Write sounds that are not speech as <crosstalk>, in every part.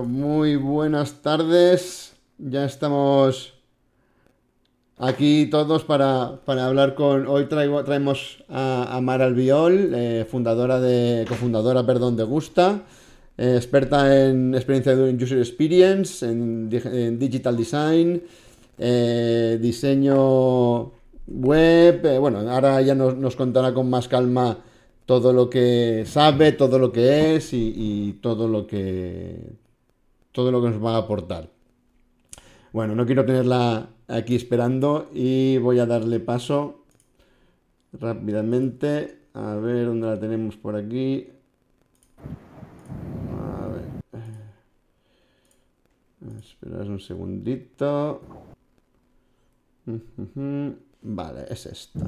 Muy buenas tardes. Ya estamos aquí todos para, hablar con. Hoy traigo, traemos a, Mara Albiol, eh, fundadora de. cofundadora, perdón, de Gusta. Eh, experta en experiencia de user experience, en, digital design, eh, diseño web. bueno, ahora ya nos contará con más calma todo lo que sabe, todo lo que es y, todo lo que todo lo que nos va a aportar. Bueno, no quiero tenerla aquí esperando y voy a darle paso rápidamente. A ver dónde la tenemos por aquí. A ver. Esperad un segundito. Vale, es esta.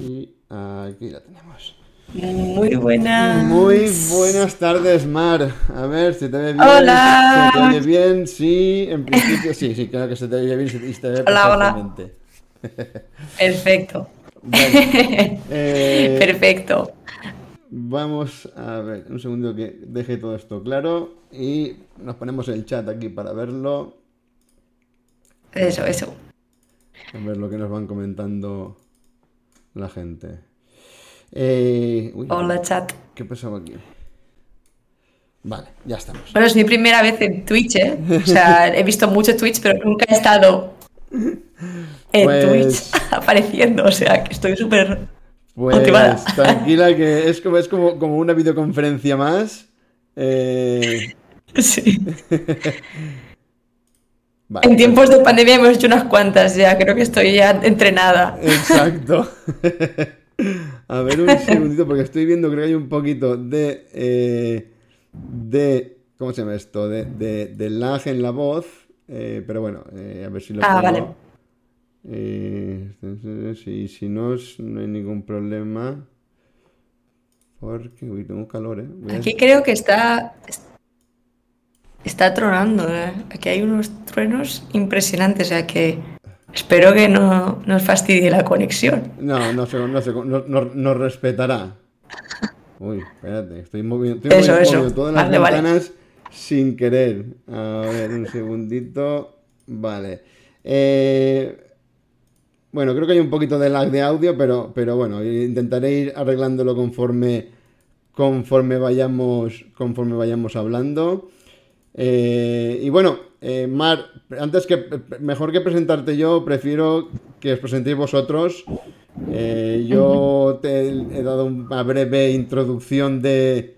Y aquí la tenemos. Muy buenas. Muy buenas tardes, Mar. A ver si te ve bien. Hola. ¿Se te oye bien? Sí, en principio sí, sí, creo que se te oye bien y se te ve hola, Perfecto. <laughs> Eh, Perfecto. Vamos a ver, un segundo que deje todo esto claro y nos ponemos el chat aquí para verlo. Eso, eso. A ver lo que nos van comentando la gente. Eh, Hola, chat. ¿Qué pasaba aquí? Vale, ya estamos. Bueno, es mi primera vez en Twitch, ¿eh? O sea, <laughs> he visto mucho Twitch, pero nunca he estado en pues Twitch <laughs> apareciendo. O sea, que estoy súper pues, motivada. Tranquila, que <laughs> es como, es como, como una videoconferencia más. Eh... Sí. En tiempos de pandemia hemos hecho unas cuantas ya, creo que estoy ya entrenada. Exacto. A ver un <laughs> segundito, porque estoy viendo, creo que hay un poquito de. Eh, de. ¿Cómo se llama esto? De, de, lag en la voz. Eh, pero bueno, eh, a ver si lo ah, vale. si, si no, no hay ningún problema. Porque, uy, tengo calor, ¿eh? Aquí creo que está. Está tronando, ¿eh? Aquí hay unos truenos impresionantes, o sea que espero que no nos fastidie la conexión. No, no, se, no, no, nos respetará. Uy, espérate, estoy moviendo, todas las ventanas sin querer. A ver, un segundito. Vale. Eh, bueno, creo que hay un poquito de lag de audio, pero, pero bueno, intentaré ir arreglándolo conforme, conforme, vayamos, conforme vayamos hablando. Eh, y bueno, eh, Mar, antes que mejor que presentarte yo, prefiero que os presentéis vosotros. Eh, yo te he dado una breve introducción de,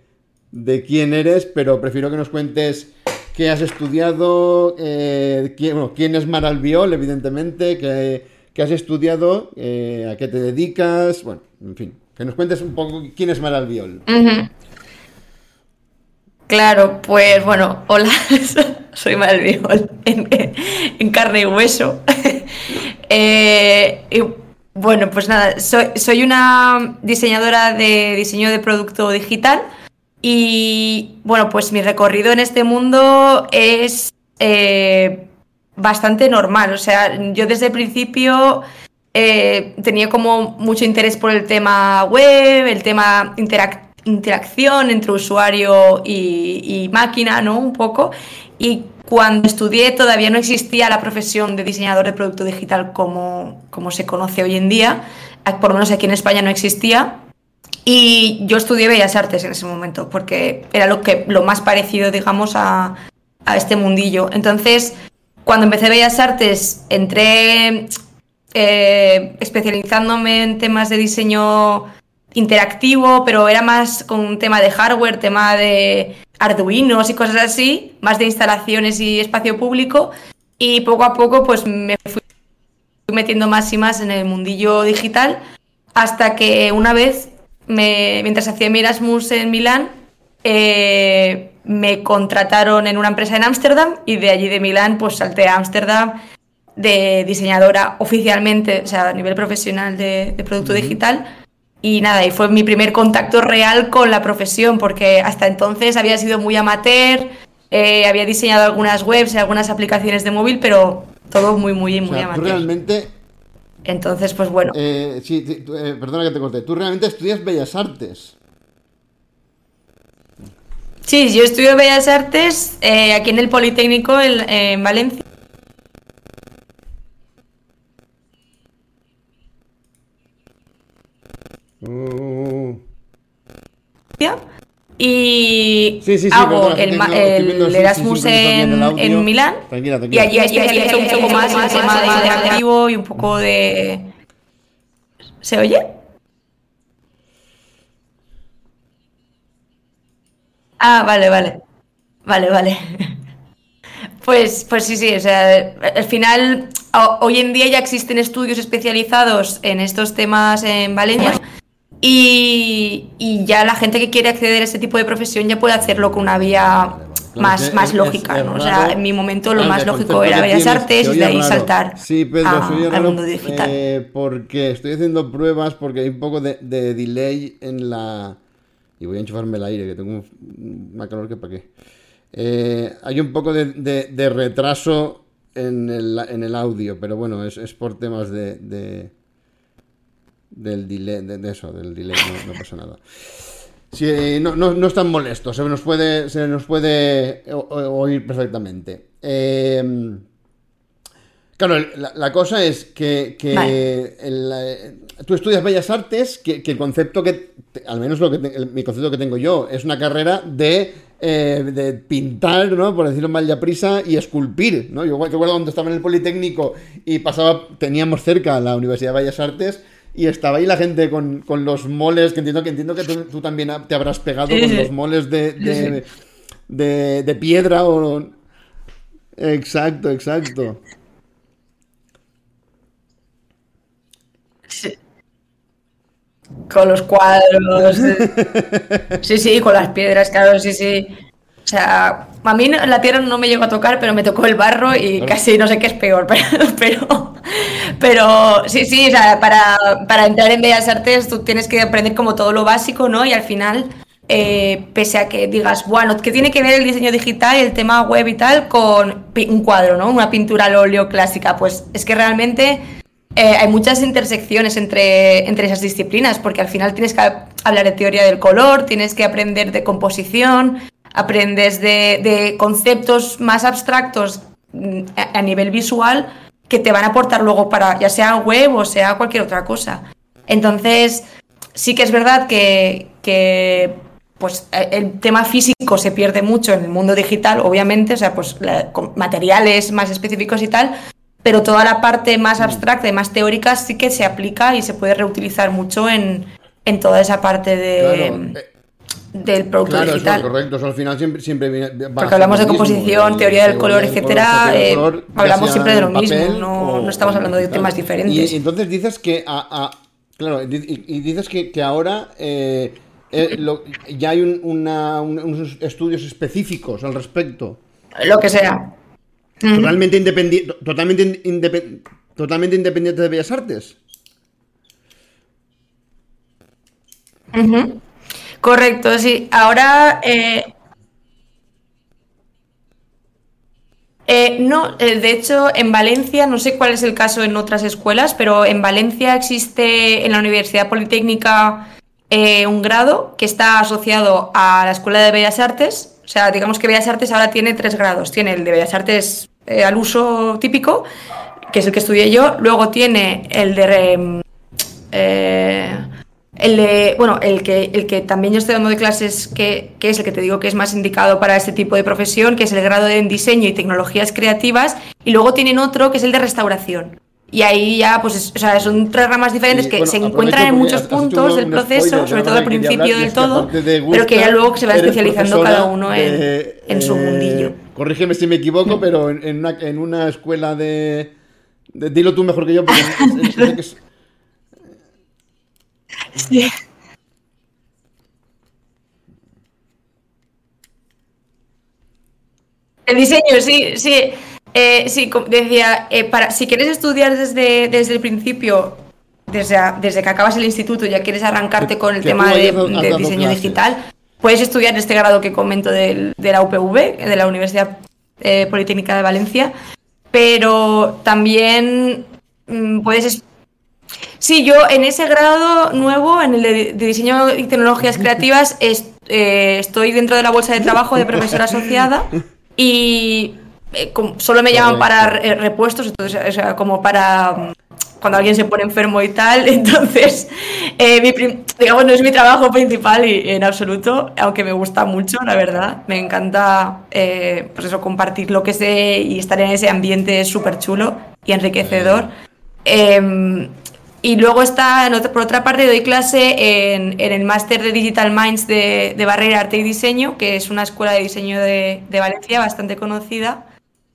quién eres, pero prefiero que nos cuentes qué has estudiado, quién, quién, es Mar Albiol, evidentemente, qué, has estudiado, a qué te dedicas, bueno, en fin, que nos cuentes un poco quién es Mar Albiol. Claro, pues bueno, hola, <laughs> soy Malviol <laughs> en, carne y hueso. <laughs> Eh, bueno, pues nada, soy, una diseñadora de diseño de producto digital y bueno, pues mi recorrido en este mundo es eh, bastante normal. O sea, yo desde el principio eh, tenía como mucho interés por el tema web, el tema interacción entre usuario y, máquina, ¿no? Un poco. Cuando estudié todavía no existía la profesión de diseñador de producto digital como, como se conoce hoy en día. Por lo menos aquí en España no existía. Y yo estudié Bellas Artes en ese momento, porque era lo, que, lo más parecido, digamos, a, a este mundillo. Entonces, cuando empecé Bellas Artes, entré eh, especializándome en temas de diseño interactivo, pero era más con un tema de hardware, tema de arduinos y cosas así, más de instalaciones y espacio público. Y poco a poco pues me fui metiendo más y más en el mundillo digital hasta que una vez, me, mientras hacía mi Erasmus en Milán, eh, me contrataron en una empresa en Ámsterdam y de allí de Milán pues salté a Ámsterdam de diseñadora oficialmente, o sea, a nivel profesional de, producto digital y nada, y fue mi primer contacto real con la profesión, porque hasta entonces había sido muy amateur, eh, había diseñado algunas webs y algunas aplicaciones de móvil, pero todo muy, muy, muy amateur. Tú realmente. Entonces, pues bueno. Eh, sí, eh, perdona que te corté. Tú realmente estudias Bellas Artes. Sí, yo estudio Bellas Artes eh, aquí en el Politécnico en, Valencia. Y hago el, Erasmus en, Milán. Y allí hay un poco más, más, más interactivo y un poco de. ¿Se oye? Ah, vale, vale. Vale, vale. <laughs> Pues, pues sí, sí, o sea, al final, hoy en día ya existen estudios especializados en estos temas en Valencia y, ya la gente que quiere acceder a ese tipo de profesión ya puede hacerlo con una vía más, más lógica, ¿no? O sea, en mi momento lo más lógico era Bellas Artes y de ahí saltar sí, al mundo digital. Eh, porque estoy haciendo pruebas porque hay un poco de delay en la y voy a enchufarme el aire, que tengo más calor que para qué. Eh, hay un poco de, retraso en el, audio, pero bueno, es, por temas de, del delay, de, eso, del delay, no, pasa nada. no, no, no, es tan molesto, se nos puede, se nos puede oír perfectamente. Eh, Claro, la, cosa es que, eh, tú estudias Bellas Artes, que, el concepto que, al menos lo que mi concepto que tengo yo, es una carrera de, eh, pintar, ¿no? Por decirlo mal ya prisa, y esculpir, ¿no? Yo recuerdo cuando estaba en el Politécnico y pasaba, teníamos cerca la Universidad de Bellas Artes, y estaba ahí la gente con, los moles, que entiendo que entiendo que tú, también te habrás pegado con los moles de, de, de piedra o... Exacto, exacto. Con los cuadros. <laughs> Sí, sí, con las piedras, claro, sí, sí. O sea, a mí la tierra no me llegó a tocar, pero me tocó el barro y casi no sé qué es peor, <laughs> pero, pero, sí, sí, o sea, para, para, entrar en Bellas Artes tú tienes que aprender como todo lo básico, ¿no? Y al final, eh, pese a que digas, bueno, ¿qué tiene que ver el diseño digital y el tema web y tal con un cuadro, ¿no? Una pintura al óleo clásica, pues es que realmente eh, hay muchas intersecciones entre, entre esas disciplinas, porque al final tienes que hablar de teoría del color, tienes que aprender de composición, aprendes de, conceptos más abstractos mm, a, nivel visual que te van a aportar luego para ya sea web o sea cualquier otra cosa. Entonces, sí que es verdad que, que pues eh, el tema físico se pierde mucho en el mundo digital, obviamente, o sea, pues materiales más específicos y tal, pero toda la parte más mm. abstracta y más teórica sí que se aplica y se puede reutilizar mucho en, toda esa parte de, eh, del producto claro, digital. Eso, correcto, al final siempre, siempre Porque hablamos de composición, teoría del color, etcétera, eh, hablamos siempre de lo mismo, no, estamos hablando de temas diferentes. Y entonces dices que, a, claro, y, dices que, ahora eh, ya hay unos estudios específicos al respecto. Lo que sea. Totalmente, independiente, totalmente, totalmente independiente de Bellas Artes. Correcto, sí. Ahora. Eh, eh, no, eh, de hecho, en Valencia, no sé cuál es el caso en otras escuelas, pero en Valencia existe en la Universidad Politécnica un grado que está asociado a la Escuela de Bellas Artes. O sea, digamos que Bellas Artes ahora tiene tres grados. Tiene el de Bellas Artes eh, al uso típico, que es el que estudié yo. Luego tiene el de... Eh, el de, bueno, el que, el que también yo estoy dando de clases, que, es el que te digo que es más indicado para este tipo de profesión, que es el grado en diseño y tecnologías creativas, y luego tienen otro que es el de restauración. Y ahí ya, pues, o sea, son tres ramas diferentes que se encuentran en muchos puntos del proceso, sobre todo al principio del todo, pero que ya luego se va especializando cada uno en, su mundillo. Corrígeme si me equivoco, pero en, una, en una, escuela de, Dilo tú mejor que yo, porque <laughs> Sí. El diseño, sí, sí. Eh, sí, decía, eh, para, si quieres estudiar desde, desde el principio, desde, desde que acabas el instituto, ya quieres arrancarte con el tema de, diseño digital, puedes estudiar este grado que comento de, la UPV, de la Universidad eh, Politécnica de Valencia, pero también mm, puedes Sí, yo en ese grado nuevo, en el de, diseño y tecnologías creativas, eh, estoy dentro de la bolsa de trabajo de profesora asociada y eh, solo me llaman para repuestos, entonces, o sea, como para mm, cuando alguien se pone enfermo y tal. <laughs> Entonces, eh, digamos, no es mi trabajo principal y, en absoluto, aunque me gusta mucho, la verdad. Me encanta, pues eso, compartir lo que sé y estar en ese ambiente súper chulo y enriquecedor. Em, y luego está, por otra parte, doy clase en, el máster de Digital Minds de, Barrera Arte y Diseño, que es una escuela de diseño de, Valencia bastante conocida.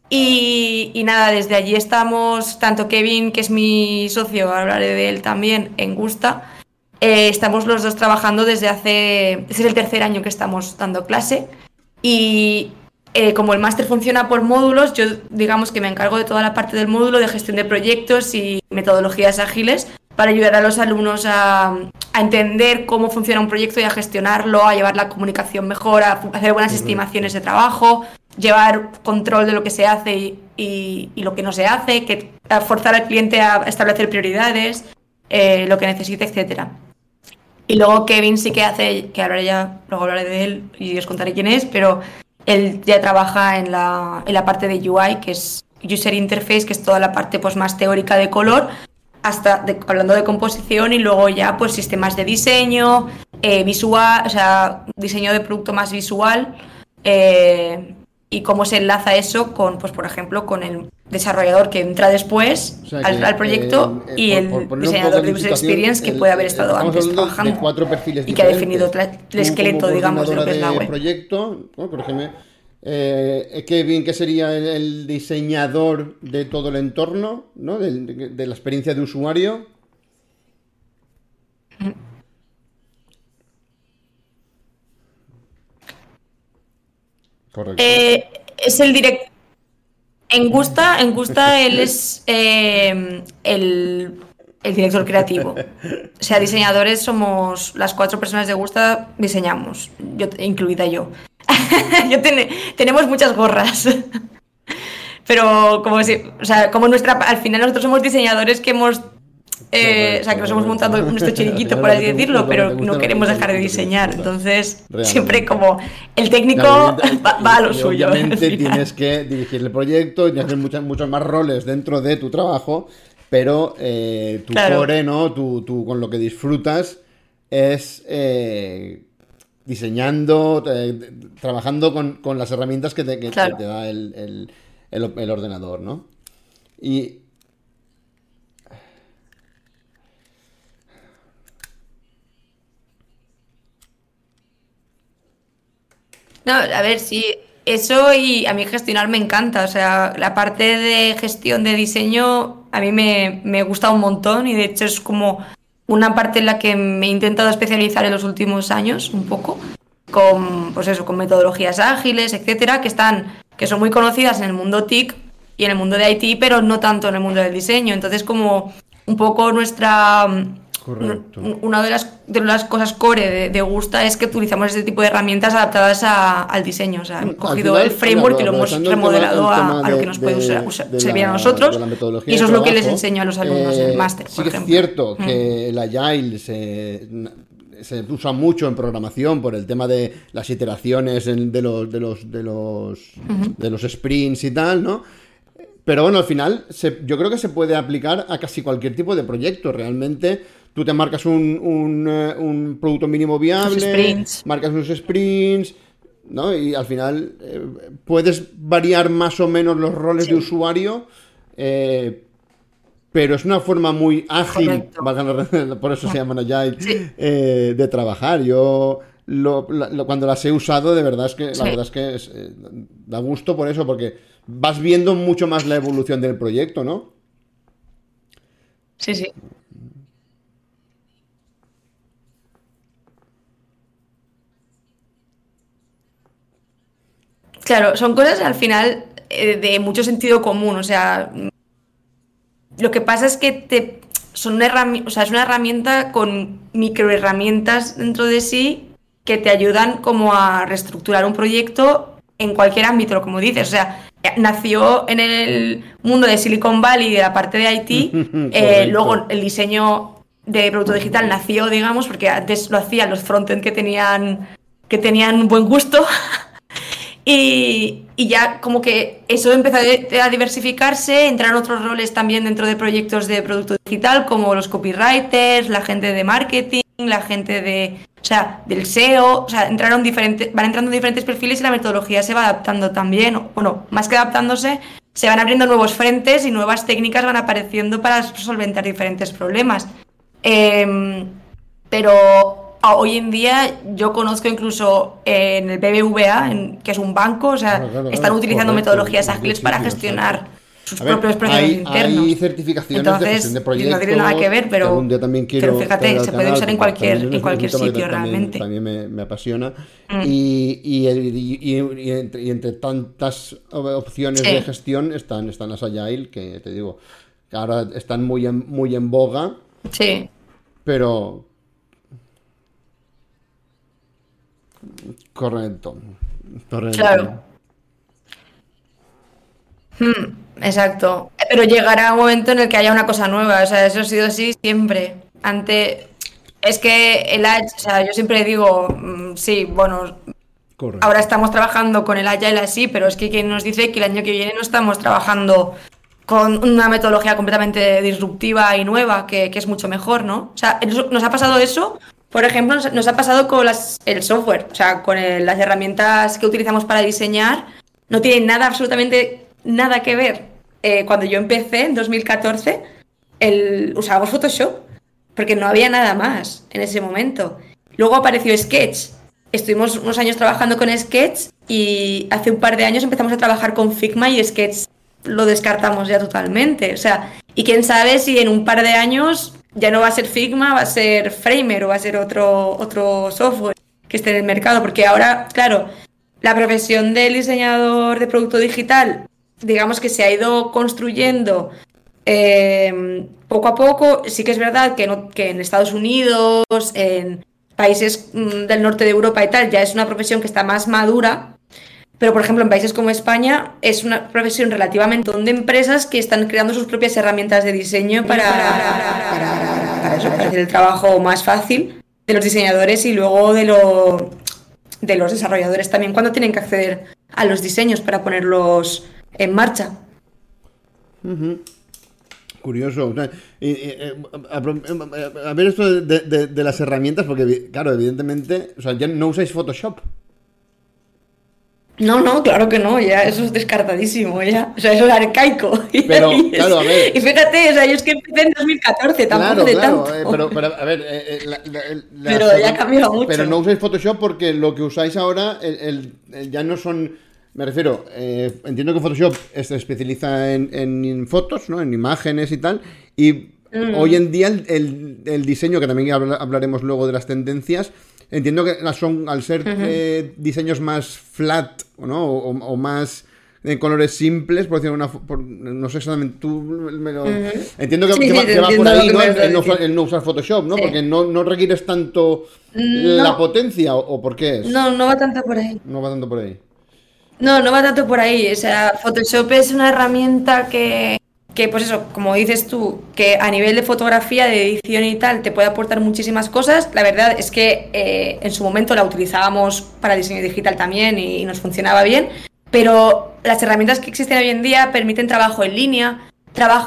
Y, nada, desde allí estamos, tanto Kevin, que es mi socio, hablaré de él también, en Gusta, eh, estamos los dos trabajando desde hace, este es el tercer año que estamos dando clase. Y eh, como el máster funciona por módulos, yo digamos que me encargo de toda la parte del módulo de gestión de proyectos y metodologías ágiles para ayudar a los alumnos a, entender cómo funciona un proyecto y a gestionarlo, a llevar la comunicación mejor, a hacer buenas estimaciones de trabajo, llevar control de lo que se hace y, lo que no se hace, que, forzar al cliente a establecer prioridades, eh, lo que necesite, etc. Y luego Kevin sí que hace, que ahora ya, luego hablaré de él y os contaré quién es, pero él ya trabaja en la, en la parte de UI, que es User Interface, que es toda la parte pues, más teórica de color, hasta hablando de composición y luego ya pues sistemas de diseño, eh, visual, o sea, diseño de producto más visual eh, y cómo se enlaza eso con, pues por ejemplo, con el desarrollador que entra después al, proyecto eh, y el diseñador de user experience que puede haber estado antes trabajando y que ha definido el esqueleto, digamos, de lo que es la web. proyecto, por ejemplo, eh, Kevin, que sería el, diseñador de todo el entorno, ¿no? de, la experiencia de usuario. Correcto. Eh, es el director. En Gusta, en Gusta <laughs> él es eh, el, director creativo. O sea, diseñadores somos las cuatro personas de Gusta, diseñamos, yo, incluida yo. <laughs> Yo tenemos muchas gorras. Pero como si, o sea, como nuestra, al final nosotros somos diseñadores que hemos eh, o sea, que nos hemos montado nuestro <laughs> chiriquito, por así decirlo, pero no queremos dejar de diseñar. Entonces, siempre como el técnico <laughs> va, a lo suyo. Obviamente tienes que dirigir el proyecto y hacer muchos, muchos más roles dentro de tu trabajo, pero eh, tu core, ¿no? Tu, con lo que disfrutas es eh, diseñando, eh, trabajando con, las herramientas que te, da el, ordenador, ¿no? Y... No, a ver, sí, eso y a mí gestionar me encanta, o sea, la parte de gestión de diseño a mí me, me gusta un montón y de hecho es como una parte en la que me he intentado especializar en los últimos años, un poco, con, pues eso, con metodologías ágiles, etcétera, que están, que son muy conocidas en el mundo TIC y en el mundo de IT, pero no tanto en el mundo del diseño. Entonces, como un poco nuestra una de las, de las cosas core de, Gusta es que utilizamos este tipo de herramientas adaptadas al diseño. O sea, hemos cogido el framework y lo hemos remodelado a, lo que nos puede servir a nosotros. Y eso es lo que les enseño a los alumnos en el eh, máster. Sí que es cierto mm. que el Agile se, se usa mucho en programación por el tema de las iteraciones de los, de los, de los, de los sprints y tal, ¿no? Pero bueno, al final yo creo que se puede aplicar a casi cualquier tipo de proyecto. Realmente tú te marcas un, un, eh, producto mínimo viable, marcas unos sprints, ¿no? Y al final eh, puedes variar más o menos los roles de usuario, eh, pero es una forma muy ágil, por eso se llaman Agile, de trabajar. Yo cuando las he usado, de verdad es que la verdad es que da gusto por eso, porque vas viendo mucho más la evolución del proyecto, ¿no? Sí, sí. Claro, son cosas al final eh, de mucho sentido común, o sea, lo que pasa es que te, son una o sea, es una herramienta con microherramientas dentro de sí que te ayudan como a reestructurar un proyecto en cualquier ámbito, como dices, o sea, nació en el mundo de Silicon Valley, de la parte de IT, <laughs> eh, luego el diseño de producto digital nació, digamos, porque antes lo hacían los frontend que tenían, que tenían buen gusto. <laughs> y, ya como que eso empezó a diversificarse, entraron otros roles también dentro de proyectos de producto digital, como los copywriters, la gente de marketing, la gente de, o sea, del SEO, o sea, entraron diferentes, van entrando diferentes perfiles y la metodología se va adaptando también. Bueno, más que adaptándose, se van abriendo nuevos frentes y nuevas técnicas van apareciendo para solventar diferentes problemas. Em, pero hoy en día yo conozco incluso en el BBVA, que es un banco, o sea, están utilizando metodologías ágiles para gestionar sus propios procesos internos. Hay certificaciones de gestión de proyectos. No tiene nada que ver, pero, también pero fíjate, se puede usar en cualquier, en cualquier sitio realmente. También me, apasiona. Mm. Y, y, y, entre, tantas opciones de gestión están, están las Agile, que te digo, ahora están muy en, muy en boga. Sí. Pero. Correcto. Correcto. Claro. Hmm, exacto. Pero llegará un momento en el que haya una cosa nueva. O sea, eso ha sido así siempre. Ante. Es que el Agile, o sea, yo siempre digo, mm, sí, bueno, ahora estamos trabajando con el Agile así, pero es que quien nos dice que el año que viene no estamos trabajando con una metodología completamente disruptiva y nueva, que, es mucho mejor, ¿no? O sea, nos ha pasado eso, por ejemplo, nos, ha pasado con el software, o sea, con las herramientas que utilizamos para diseñar, no tienen nada, absolutamente nada que ver. Eh, cuando yo empecé en 2014, el, usábamos Photoshop, porque no había nada más en ese momento. Luego apareció Sketch. Estuvimos unos años trabajando con Sketch y hace un par de años empezamos a trabajar con Figma y Sketch lo descartamos ya totalmente. O sea, y quién sabe si en un par de años ya no va a ser Figma, va a ser Framer o va a ser otro, otro software que esté en el mercado. Porque ahora, claro, la profesión del diseñador de producto digital, digamos que se ha ido construyendo eh, poco a poco. Sí que es verdad que, que en Estados Unidos, en países mm, del norte de Europa y tal, ya es una profesión que está más madura pero, por ejemplo, en países como España es una profesión relativamente de empresas que están creando sus propias herramientas de diseño para, para, eso, para hacer el trabajo más fácil de los diseñadores y luego de, lo, de los desarrolladores también cuando tienen que acceder a los diseños para ponerlos en marcha. Curioso. Eh, a, ver esto de, de, las herramientas, porque, claro, evidentemente, o sea, ya no usáis Photoshop. No, no, claro que no, ya eso es descartadísimo, ya. O sea, eso es arcaico. <laughs> Pero, y, claro, a ver. Y fíjate, o sea, yo es que empecé en 2014, tampoco de tanto. Eh, pero, pero, a ver, eh, eh, pero ya ha cambiado mucho. Pero no usáis Photoshop porque lo que usáis ahora el, ya no son. Me refiero, entiendo que Photoshop se especializa en, fotos, ¿no? En imágenes y tal. Y mm. hoy en día el, diseño, que también hablaremos luego de las tendencias, Entiendo que son, al ser eh, diseños más flat, ¿no? O, más en colores simples, por decirlo una no sé exactamente, tú me lo... Entiendo que, va, por ahí, ¿no? El, no, usar Photoshop, ¿no? Porque no, no, requieres tanto la potencia, ¿o, por qué es? No, no va tanto por ahí. No va tanto por ahí. No, no va tanto por ahí. O sea, Photoshop es una herramienta que, que, pues eso, como dices tú, que a nivel de fotografía, de edición y tal, te puede aportar muchísimas cosas. La verdad es que eh, en su momento la utilizábamos para diseño digital también y, nos funcionaba bien, pero las herramientas que existen hoy en día permiten trabajo en línea,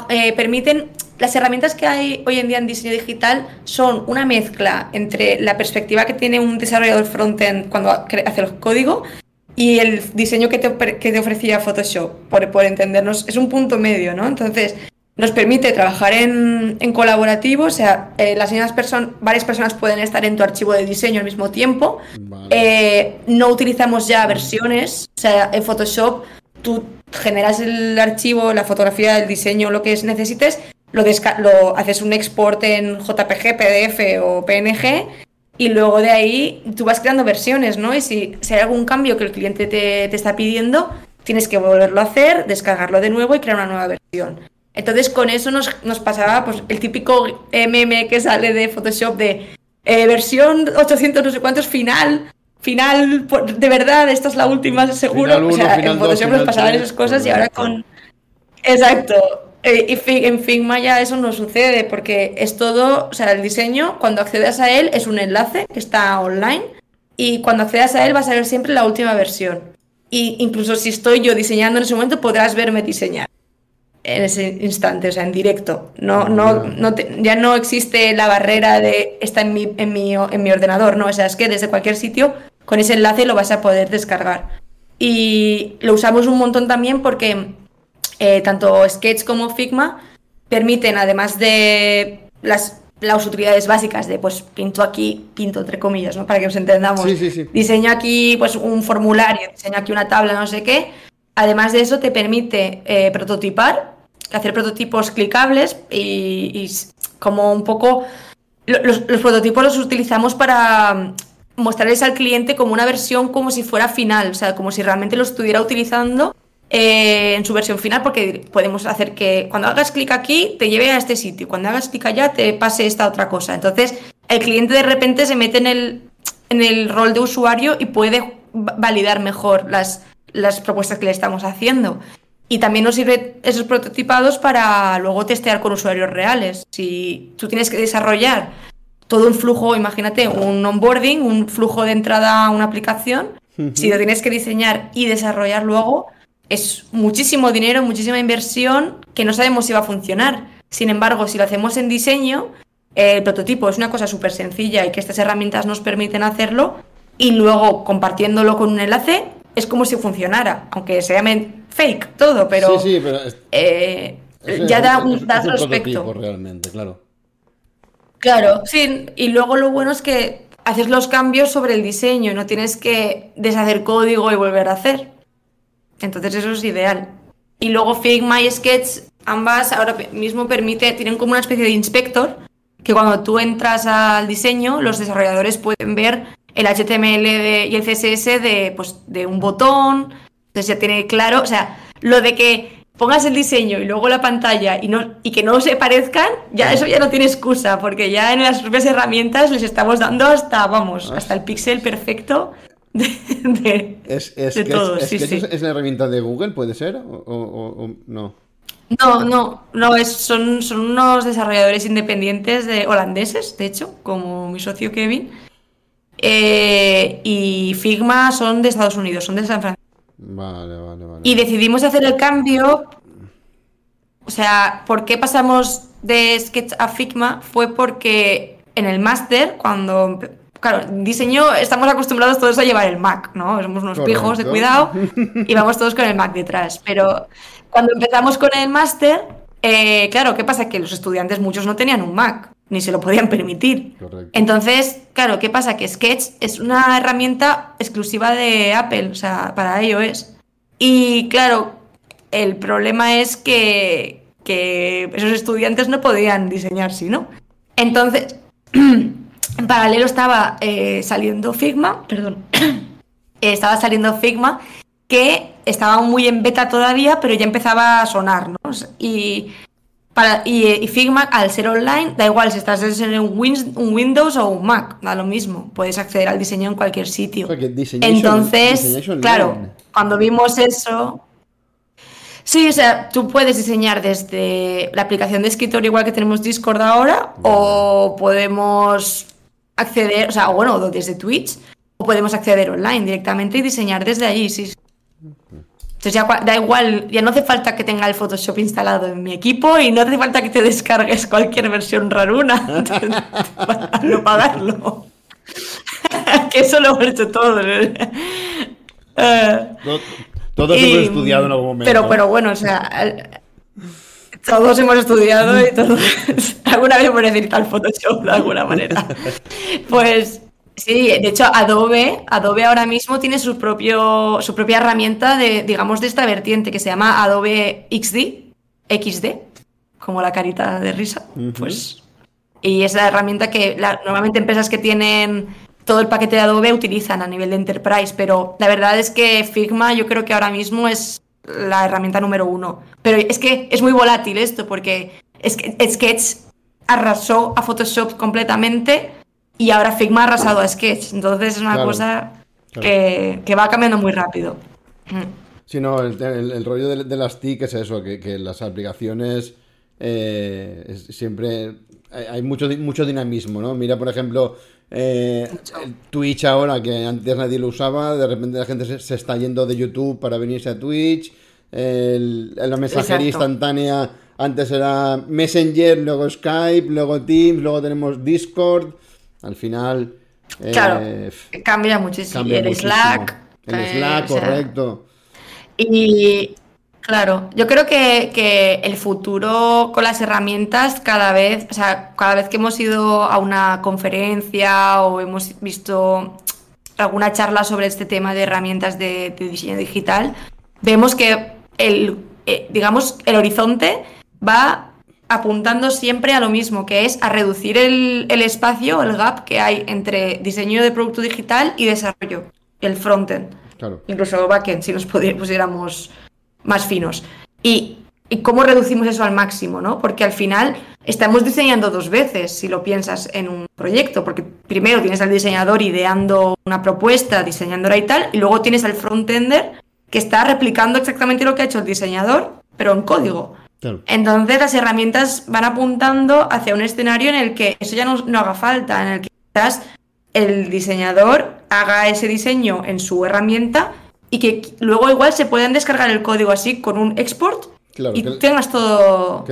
eh, permiten... Las herramientas que hay hoy en día en diseño digital son una mezcla entre la perspectiva que tiene un desarrollador frontend cuando hace el código y el diseño que te, que te ofrecía Photoshop, por, por, entendernos, es un punto medio, ¿no? Entonces, nos permite trabajar en, en colaborativo, o sea, eh, las mismas personas, varias personas pueden estar en tu archivo de diseño al mismo tiempo. Eh, no utilizamos ya versiones, o sea, en Photoshop tú generas el archivo, la fotografía, el diseño, lo que necesites, lo, lo haces un export en JPG, PDF o PNG y luego de ahí tú vas creando versiones, ¿no? Y si, hay algún cambio que el cliente te, está pidiendo, tienes que volverlo a hacer, descargarlo de nuevo y crear una nueva versión. Entonces con eso nos, pasaba pues, el típico MM que sale de Photoshop de eh, versión 800 no sé cuántos final, final, de verdad, esta es la última seguro. o sea, en Photoshop nos pasaban esas cosas y ahora con... Exacto. Eh, y en Figma ya eso no sucede porque es todo, o sea, el diseño, cuando accedas a él es un enlace que está online y cuando accedas a él vas a ver siempre la última versión. Y incluso si estoy yo diseñando en ese momento podrás verme diseñar en ese instante, o sea, en directo. No, no, no ya no existe la barrera de está en mi, en, mi, en mi ordenador, no, o sea, es que desde cualquier sitio con ese enlace lo vas a poder descargar. Y lo usamos un montón también porque eh, tanto Sketch como Figma permiten, además de las, las utilidades básicas de pues pinto aquí, pinto entre comillas, ¿no? Para que os entendamos. Diseño aquí pues un formulario, diseño aquí una tabla, no sé qué. Además de eso, te permite eh, prototipar, hacer prototipos clicables y, como un poco... Los, los, prototipos los utilizamos para mostrarles al cliente como una versión como si fuera final, o sea, como si realmente lo estuviera utilizando eh, en su versión final, porque podemos hacer que cuando hagas clic aquí te lleve a este sitio, cuando hagas clic allá te pase esta otra cosa. Entonces, el cliente de repente se mete en el, en el rol de usuario y puede validar mejor las, las propuestas que le estamos haciendo. Y también nos sirve esos prototipados para luego testear con usuarios reales. Si tú tienes que desarrollar todo un flujo, imagínate, un onboarding, un flujo de entrada a una aplicación, si lo tienes que diseñar y desarrollar luego, es muchísimo dinero, muchísima inversión que no sabemos si va a funcionar. Sin embargo, si lo hacemos en diseño, el prototipo es una cosa súper sencilla y que estas herramientas nos permiten hacerlo y luego compartiéndolo con un enlace es como si funcionara, aunque se llame fake todo, pero, sí, sí, pero eh, ya da un, da aspecto. realmente, claro. Claro, sí, y luego lo bueno es que haces los cambios sobre el diseño, no tienes que deshacer código y volver a hacer. Entonces eso es ideal. Y luego Figma y Sketch, ambas ahora mismo permite, tienen como una especie de inspector, que cuando tú entras al diseño, los desarrolladores pueden ver el HTML y el CSS de, pues, de un botón. Entonces ya tiene claro, o sea, lo de que pongas el diseño y luego la pantalla y, no, y que no se parezcan, ya eso ya no tiene excusa, porque ya en las propias herramientas les estamos dando hasta, vamos, hasta el píxel perfecto de, es, es, todo. Es, es, la herramienta de Google, puede ser? ¿O, no? No, no, no, es, son, son unos desarrolladores independientes de holandeses, de hecho, como mi socio Kevin. Eh, y Figma son de Estados Unidos, son de San Francisco. Vale, vale, vale. Y decidimos hacer el cambio. O sea, ¿por qué pasamos de Sketch a Figma? Fue porque en el máster, cuando claro, diseño estamos acostumbrados todos a llevar el Mac, ¿no? Somos unos pijos de cuidado y vamos todos con el Mac detrás. Pero cuando empezamos con el máster, eh, claro, ¿qué pasa? Que los estudiantes muchos no tenían un Mac, ni se lo podían permitir. Entonces, claro, ¿qué pasa? Que Sketch es una herramienta exclusiva de Apple, o sea, para iOS. Y claro, el problema es que, que esos estudiantes no podían diseñar, ¿sí, no? Entonces, <clears throat> En paralelo estaba eh, saliendo Figma, perdón, <clears throat> estaba saliendo Figma, que estaba muy en beta todavía, pero ya empezaba a sonar, ¿no? Y, para, y, Figma, al ser online, da igual si estás en un, Windows o un Mac, da lo mismo, puedes acceder al diseño en cualquier sitio. Entonces, claro, cuando vimos eso... Sí, o sea, tú puedes diseñar desde la aplicación de escritorio igual que tenemos Discord ahora, o podemos acceder, o sea, bueno, desde Twitch, o podemos acceder online directamente y diseñar desde allí, sí. Entonces ya da igual, ya no hace falta que tenga el Photoshop instalado en mi equipo y no hace falta que te descargues cualquier versión raruna <laughs> para no pagarlo. <laughs> que eso lo hemos hecho todo. Todos hemos estudiado en algún momento. Pero, pero bueno, o sea, todos hemos estudiado y todos <laughs> alguna vez hemos necesitado el Photoshop de alguna manera. Pues sí, de hecho Adobe, Adobe ahora mismo tiene su propio su propia herramienta de digamos de esta vertiente que se llama Adobe XD, XD, como la carita de risa, pues. Y es la herramienta que normalmente empresas que tienen todo el paquete de Adobe utilizan a nivel de enterprise, pero la verdad es que Figma yo creo que ahora mismo es la herramienta número uno. Pero es que es muy volátil esto, porque es que Sketch arrasó a Photoshop completamente y ahora Figma ha arrasado a Sketch. Entonces es una cosa Que, va cambiando muy rápido. Mm. Sino el, el, rollo de, las TIC es eso, que, las aplicaciones eh, siempre hay, mucho, mucho dinamismo, ¿no? Mira, por ejemplo, eh, Twitch ahora, que antes nadie lo usaba, de repente la gente se, está yendo de YouTube para venirse a Twitch. la mensajería instantánea antes era Messenger, luego Skype, luego Teams, luego tenemos Discord. Al final. Claro, eh, cambia muchísimo. el Slack. El eh, Slack, correcto. Y claro, yo creo que, el futuro con las herramientas cada vez, o sea, cada vez que hemos ido a una conferencia o hemos visto alguna charla sobre este tema de herramientas de, diseño digital, vemos que el, eh, digamos, el horizonte va apuntando siempre a lo mismo, que es a reducir el, espacio, el gap que hay entre diseño de producto digital y desarrollo, el frontend. Claro. Incluso backend, si nos pusiéramos más finos. Y, cómo reducimos eso al máximo, ¿no? Porque al final estamos diseñando dos veces, si lo piensas en un proyecto, porque primero tienes al diseñador ideando una propuesta, diseñándola y tal, y luego tienes al frontender que está replicando exactamente lo que ha hecho el diseñador, pero en código. Entonces las herramientas van apuntando hacia un escenario en el que eso ya no, haga falta, en el que quizás el diseñador haga ese diseño en su herramienta y que luego igual se puedan descargar el código así con un export y tengas todo,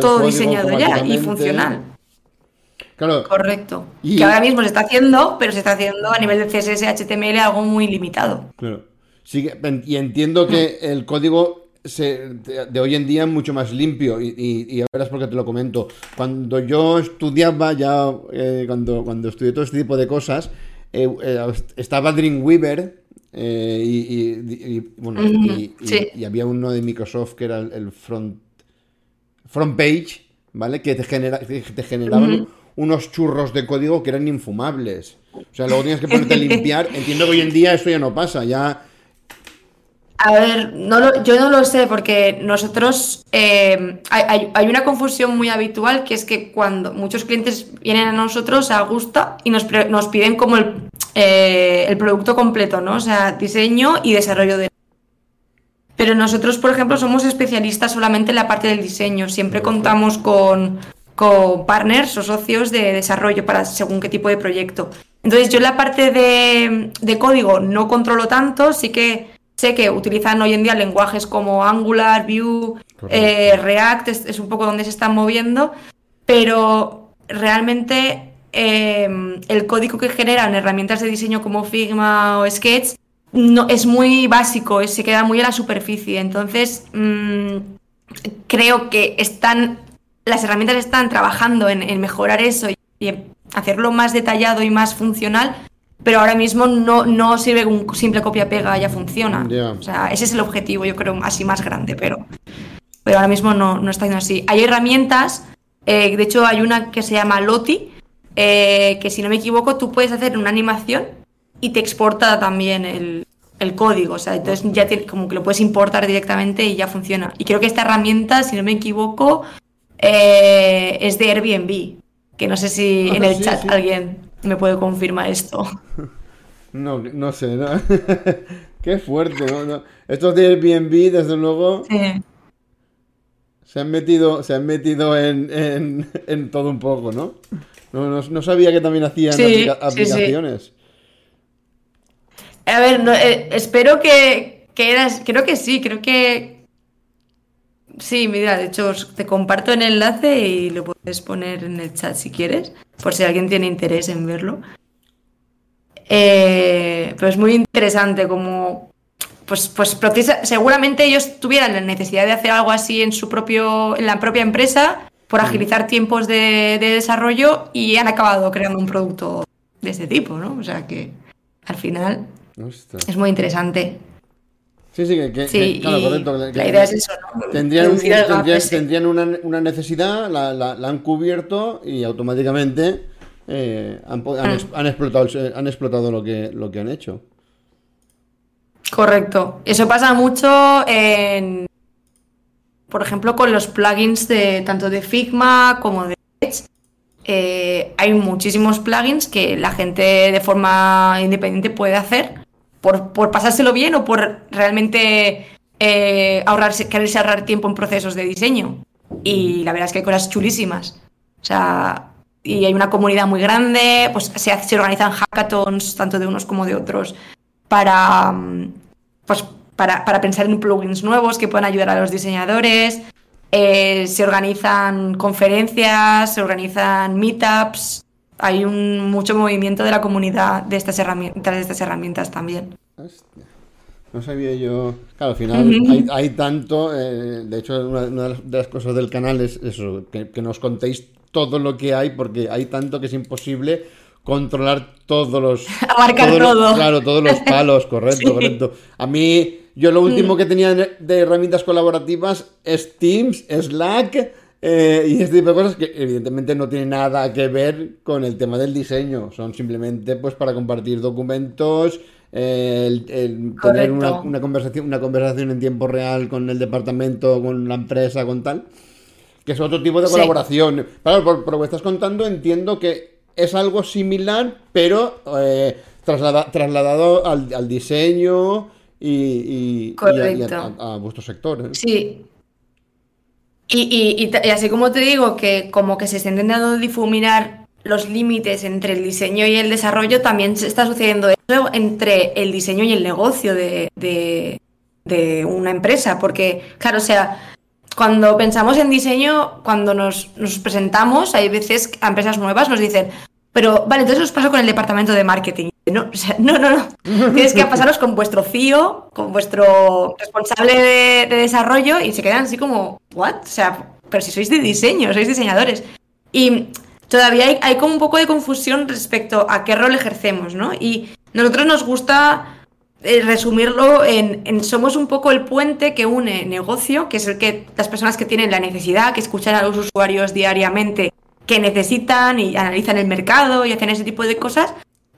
todo diseñado ya y funcional. Claro. Correcto. Y... Que ahora mismo se está haciendo, pero se está haciendo a nivel de CSS, HTML algo muy limitado. Claro. Sí, y entiendo que mm. el código de, hoy en día es mucho más limpio y, y, y, verás porque te lo comento. Cuando yo estudiaba ya, eh, cuando, cuando estudié todo este tipo de cosas, eh, eh, estaba Dreamweaver y, bueno, y, había uno de Microsoft que era el, front, front page, ¿vale? Que te, genera, te generaban unos churros de código que eran infumables. O sea, luego tienes que ponerte a limpiar. <laughs> Entiendo que hoy en día eso ya no pasa, ya a ver, no yo no lo sé porque nosotros eh, hay, una confusión muy habitual que es que cuando muchos clientes vienen a nosotros a gusto y nos, nos piden como el, eh, el, producto completo, ¿no? O sea, diseño y desarrollo de... Pero nosotros, por ejemplo, somos especialistas solamente en la parte del diseño. Siempre contamos con, con partners o socios de desarrollo para según qué tipo de proyecto. Entonces yo en la parte de, de código no controlo tanto, sí que Sé que utilizan hoy en día lenguajes como Angular, Vue, eh, React, es, un poco donde se están moviendo, pero realmente em, el código que generan herramientas de diseño como Figma o Sketch no, es muy básico, se queda muy a la superficie. Entonces, mm, creo que están, las herramientas están trabajando en, mejorar eso y, y hacerlo más detallado y más funcional, pero ahora mismo no, no sirve un simple copia-pega, ya funciona. O sea, ese es el objetivo, yo creo, así más grande, pero, pero ahora mismo no, no está yendo así. Hay herramientas, eh, de hecho hay una que se llama Loti, eh, que si no me equivoco tú puedes hacer una animación y te exporta también el, código, o sea, entonces ya como que lo puedes importar directamente y ya funciona. Y creo que esta herramienta, si no me equivoco, eh, es de Airbnb, que no sé si ah, en el chat alguien me puede confirmar esto. <laughs> No, no sé, ¿no? <laughs> Qué fuerte, ¿no? Estos de Airbnb, desde luego, se han metido, se han metido en, en, todo un poco, ¿no? No, sabía que también hacían aplicaciones. A ver, eh, espero que, que eras, creo que sí, creo que Sí, mira, de hecho te comparto el enlace y lo puedes poner en el chat si quieres, por si alguien tiene interés en verlo. Eh, pero es muy interesante como, pues, pues seguramente ellos tuvieran la necesidad de hacer algo así en su propio, en la propia empresa por agilizar tiempos de, desarrollo y han acabado creando un producto de este tipo, ¿no? O sea que al final es muy interesante. Sí, sí, que, claro, correcto. la idea es eso, ¿no? Tendrían, tendrían, una, necesidad, la, han cubierto y automáticamente eh, han, han, explotado, han explotado lo que, lo que han hecho. Correcto. Eso pasa mucho en, por ejemplo, con los plugins de tanto de Figma como de Edge. Eh, hay muchísimos plugins que la gente de forma independiente puede hacer por, pasárselo bien o por realmente eh, ahorrarse, quererse ahorrar tiempo en procesos de diseño. Y la verdad es que hay cosas chulísimas. O sea, y hay una comunidad muy grande, pues se, se organizan hackathons, tanto de unos como de otros, para, mm, pues, para, para pensar en plugins nuevos que puedan ayudar a los diseñadores. Eh, se organizan conferencias, se organizan meetups. Hay un mucho movimiento de la comunidad de estas herramientas, de estas herramientas también. No sabía yo. Claro, al final hay, tanto. Eh, de hecho, una, de las cosas del canal es eso, que, nos contéis todo lo que hay, porque hay tanto que es imposible controlar todos los. <laughs> Abarcar todo. claro, todos los <laughs> palos, correcto, correcto. A mí yo lo último mm. que tenía de herramientas colaborativas es Teams, Slack eh, y este tipo de cosas que evidentemente no tienen nada que ver con el tema del diseño. Son simplemente pues para compartir documentos, el, tener una, conversación, una conversación en tiempo real con el departamento, con la empresa, con tal. Que es otro tipo de colaboración. Claro, por, lo que estás contando entiendo que es algo similar, pero eh, trasladado al, al diseño y, a, vuestro sector. ¿eh? Sí. Y, así como te digo que como que se está intentando difuminar los límites entre el diseño y el desarrollo, también se está sucediendo eso entre el diseño y el negocio de, de, una empresa. Porque, claro, o sea, cuando pensamos en diseño, cuando nos, nos, presentamos, hay veces a empresas nuevas nos dicen, pero vale, entonces os paso con el departamento de marketing. No, no, no, no. <laughs> Tienes que pasaros con vuestro CIO, con vuestro responsable de, desarrollo y se quedan así como, ¿what? O sea, pero si sois de diseño, sois diseñadores. Y todavía hay, hay como un poco de confusión respecto a qué rol ejercemos, ¿no? Y nosotros nos gusta eh, resumirlo en, en, somos un poco el puente que une negocio, que es el que las personas que tienen la necesidad, que escuchan a los usuarios diariamente, que necesitan y analizan el mercado y hacen ese tipo de cosas,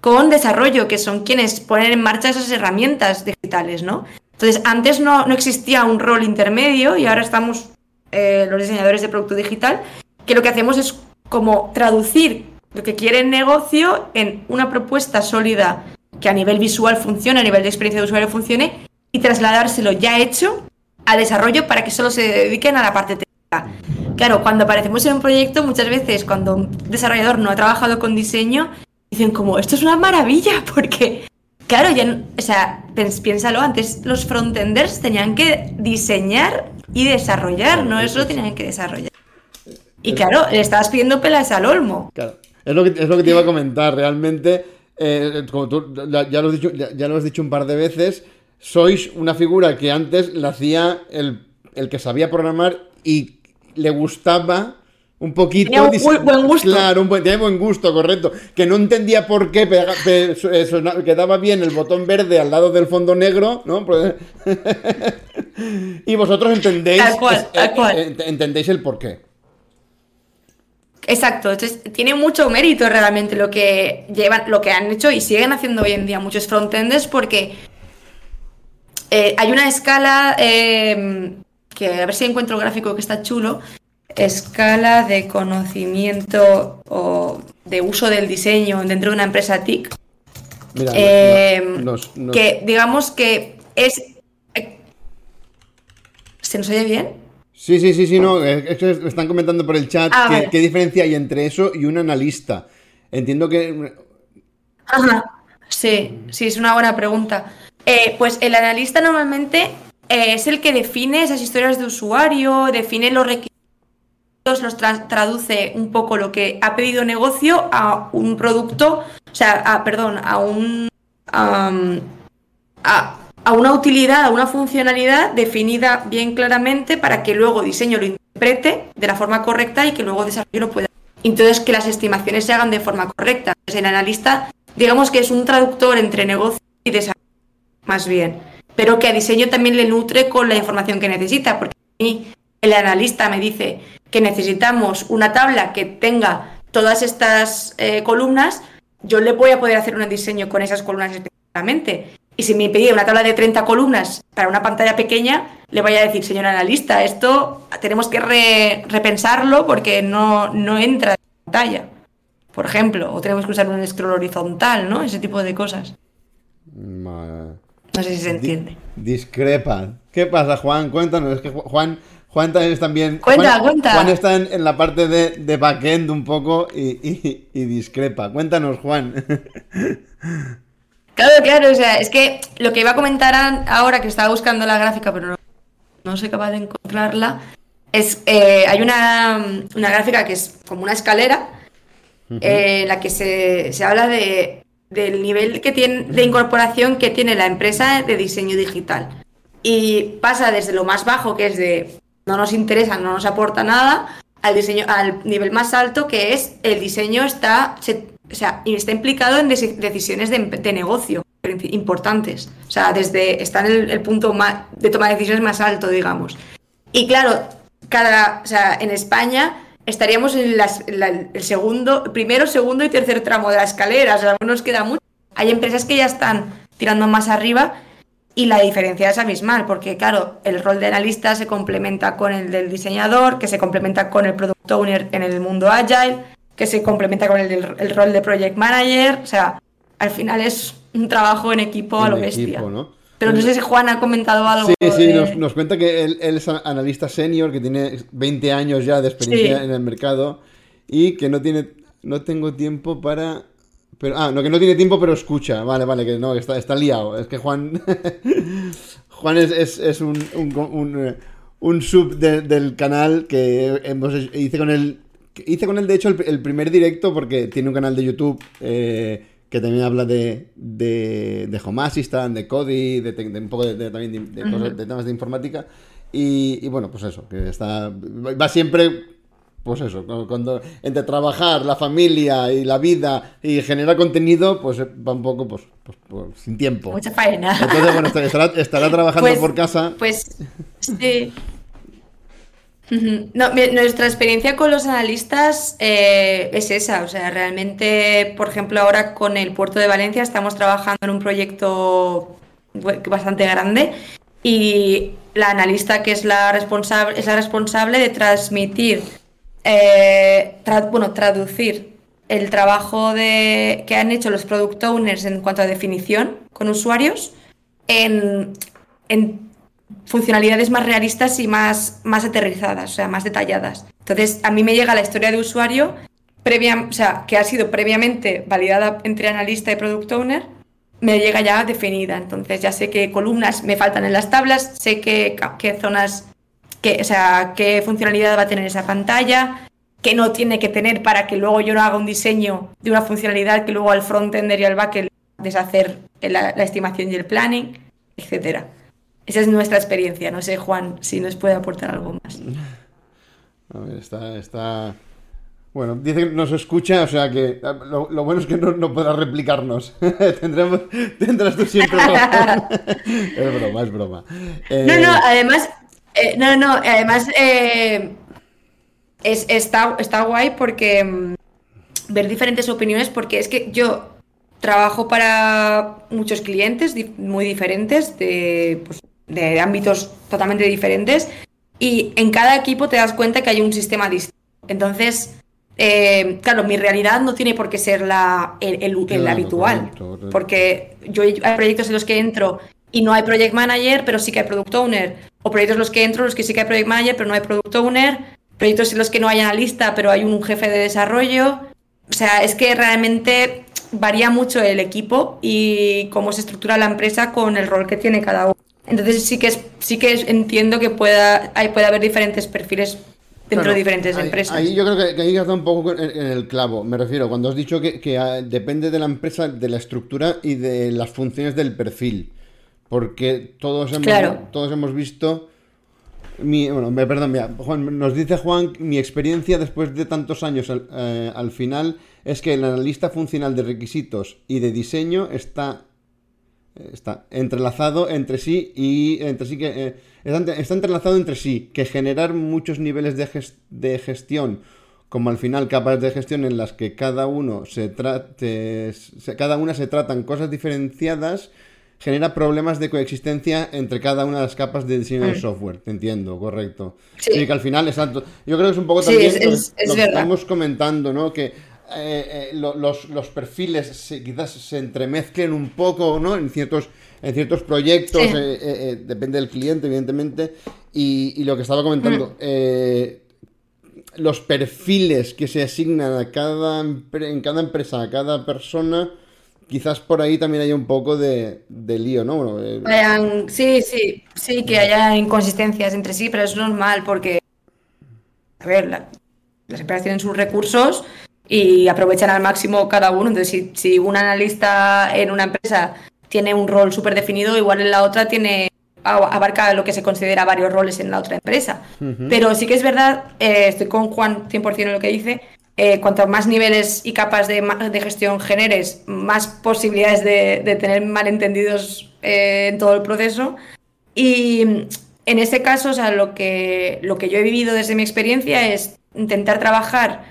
con desarrollo, que son quienes ponen en marcha esas herramientas digitales, ¿no? Entonces, antes no, no existía un rol intermedio y ahora estamos eh, los diseñadores de producto digital, que lo que hacemos es como traducir lo que quiere el negocio en una propuesta sólida que a nivel visual funcione, a nivel de experiencia de usuario funcione, y trasladárselo ya hecho a desarrollo para que solo se dediquen a la parte técnica. Claro, cuando aparecemos en un proyecto, muchas veces cuando un desarrollador no ha trabajado con diseño, dicen como, esto es una maravilla, <laughs> porque, claro, ya, o sea, piénsalo, antes los frontenders tenían que diseñar y desarrollar, no eso tenían que desarrollar. Y claro, le estabas pidiendo pelas al olmo. Claro, es lo que, es lo que te iba a comentar, realmente, eh, como tú ya lo, has dicho, ya, lo has dicho un par de veces, sois una figura que antes la hacía el, el que sabía programar y le gustaba un poquito. Tenía un buen gusto. Claro, un buen, tenía buen gusto, correcto. Que no entendía por qué quedaba bien el botón verde al lado del fondo negro, ¿no? Pues, <laughs> y vosotros entendéis. Tal eh, entendéis el por qué. Exacto, entonces tiene mucho mérito realmente lo que llevan, lo que han hecho y siguen haciendo hoy en día muchos frontenders porque eh, hay una escala eh, que a ver si encuentro el gráfico que está chulo, escala de conocimiento o de uso del diseño dentro de una empresa TIC. Eh, que digamos que es... ¿Se nos oye bien? Sí, sí, sí, sí, no. están comentando por el chat ah, qué diferencia hay entre eso y un analista. Entiendo que. Ajá. Sí, sí, es una buena pregunta. Eh, pues el analista normalmente eh, es el que define esas historias de usuario, define los requisitos los traduce un poco lo que ha pedido negocio a un producto, o sea, a, perdón, a un a, una utilidad, a una funcionalidad definida bien claramente para que luego diseño lo interprete de la forma correcta y que luego desarrollo lo pueda. Entonces que las estimaciones se hagan de forma correcta. El analista, digamos que es un traductor entre negocio y desarrollo, más bien, pero que a diseño también le nutre con la información que necesita, porque a mí el analista me dice que necesitamos una tabla que tenga todas estas eh, columnas, yo le voy a poder hacer un diseño con esas columnas específicamente. Y si me pedía una tabla de 30 columnas para una pantalla pequeña, le voy a decir, señor analista, esto tenemos que repensarlo porque no, no entra en pantalla, por ejemplo, o tenemos que usar un scroll horizontal, ¿no? Ese tipo de cosas. No sé si se entiende. discrepa. ¿Qué pasa, Juan? Cuéntanos. Es que Juan, Juan también. Cuenta, cuenta. Juan está en, la parte de, de, backend un poco y, y discrepa. Cuéntanos, Juan. Claro, claro, o sea, es que lo que iba a comentar ahora, que estaba buscando la gráfica, pero no, soy capaz de encontrarla, es, eh, hay una, gráfica que es como una escalera, eh, en la que se, habla de, del nivel que tiene, de incorporación que tiene la empresa de diseño digital. Y pasa desde lo más bajo, que es de no nos interesa, no nos aporta nada, al diseño, al nivel más alto, que es el diseño está, o sea, está implicado en decisiones de, negocio importantes. O sea, desde está en el, punto de toma de decisiones más alto, digamos. Y claro, cada, o sea, en España estaríamos en el segundo, primero, segundo y tercer tramo de la escalera. O sea, no nos queda mucho. Hay empresas que ya están tirando más arriba y la diferencia es abismal, porque claro, el rol de analista se complementa con el del diseñador, que se complementa con el product owner en el mundo agile que se complementa con el, rol de project manager. O sea, al final es un trabajo en equipo a lo bestia. Pero no sé si Juan ha comentado algo. Sí, sí, nos, cuenta que él, es analista senior, que tiene 20 años ya de experiencia en el mercado y que no tiene, no tengo tiempo para... Pero, ah, no, que no tiene tiempo, pero escucha. Vale, vale, que no, que está, está liado. Es que Juan. <laughs> Juan es, un, un, un, sub del canal que hemos, hice con él Hice con él, de hecho, el, primer directo porque tiene un canal de YouTube eh, que también habla de, de, de Home Assistant, de Cody, de, un poco de, también de, temas de informática. Y, bueno, pues eso, que está. Va siempre. Pues eso, cuando entre trabajar, la familia y la vida y generar contenido, pues va un poco pues, pues, pues sin tiempo. Mucha faena. Entonces, bueno, estará, trabajando pues, por casa. Pues sí. No, nuestra experiencia con los analistas eh, es esa, o sea, realmente, por ejemplo, ahora con el puerto de Valencia estamos trabajando en un proyecto bastante grande y la analista que es la responsable es la responsable de transmitir, eh, bueno, traducir el trabajo de, que han hecho los product owners en cuanto a definición con usuarios en, en funcionalidades más realistas y más, más aterrizadas, o sea, más detalladas. Entonces, a mí me llega la historia de usuario previa, o sea, que ha sido previamente validada entre analista y product owner, me llega ya definida. Entonces, ya sé qué columnas me faltan en las tablas, sé qué, qué zonas, qué, o sea, qué funcionalidad va a tener esa pantalla, qué no tiene que tener para que luego yo no haga un diseño de una funcionalidad que luego al frontender y al backend deshacer la, la estimación y el planning, etcétera. Esa es nuestra experiencia. No sé, Juan, si nos puede aportar algo más. A ver, está, está... Bueno, dice que nos escucha, o sea que lo, bueno es que no, no podrá replicarnos. <laughs> Tendremos, tendrás tú siempre <laughs> es broma, es broma. No, no, eh, además, eh, no, no, además eh, es, está, está guay porque mm, ver diferentes opiniones, porque es que yo trabajo para muchos clientes muy diferentes, de pues, de ámbitos totalmente diferentes y en cada equipo te das cuenta que hay un sistema distinto. Entonces, eh, claro, mi realidad no tiene por qué ser la, el, habitual, porque yo hay proyectos en los que entro y no hay project manager, pero sí que hay product owner, o proyectos en los que entro en los que sí que hay project manager, pero no hay product owner, proyectos en los que no hay analista, pero hay un jefe de desarrollo. O sea, es que realmente varía mucho el equipo y cómo se estructura la empresa con el rol que tiene cada uno. Entonces sí que es, sí que entiendo que pueda, hay, puede haber diferentes perfiles dentro de diferentes empresas. Ahí yo creo que, ahí has un poco en, el clavo. Me refiero, cuando has dicho que, ah, depende de la empresa, de la estructura y de las funciones del perfil. Porque todos hemos, todos hemos visto. Mi, bueno, perdón, mira, Juan, nos dice Juan, mi experiencia después de tantos años eh, al final es que el analista funcional de requisitos y de diseño está está entrelazado entre sí y entre sí que eh, está, entrelazado entre sí que generar muchos niveles de, de, gestión como al final capas de gestión en las que cada uno se trate cada una se tratan cosas diferenciadas genera problemas de coexistencia entre cada una de las capas de diseño de software te entiendo correcto sí. que al final exacto yo creo que es un poco también lo, que estamos comentando no que eh, los, perfiles quizás se entremezclen un poco, ¿no? En ciertos, en ciertos proyectos, depende del cliente, evidentemente. Y, lo que estaba comentando, mm. los perfiles que se asignan a cada, en cada empresa, a cada persona quizás por ahí también haya un poco de, lío, ¿no? sí, sí, sí, que haya inconsistencias entre sí, pero es normal porque, a ver, las empresas tienen sus recursos y aprovechan al máximo cada uno. Entonces, si, si un analista en una empresa tiene un rol súper definido, igual en la otra tiene abarca lo que se considera varios roles en la otra empresa. Pero sí que es verdad, eh, estoy con Juan 100% en lo que dice, eh, cuanto más niveles y capas de, gestión generes, más posibilidades de, tener malentendidos eh, en todo el proceso. Y en ese caso, o sea, lo que, lo que yo he vivido desde mi experiencia es intentar trabajar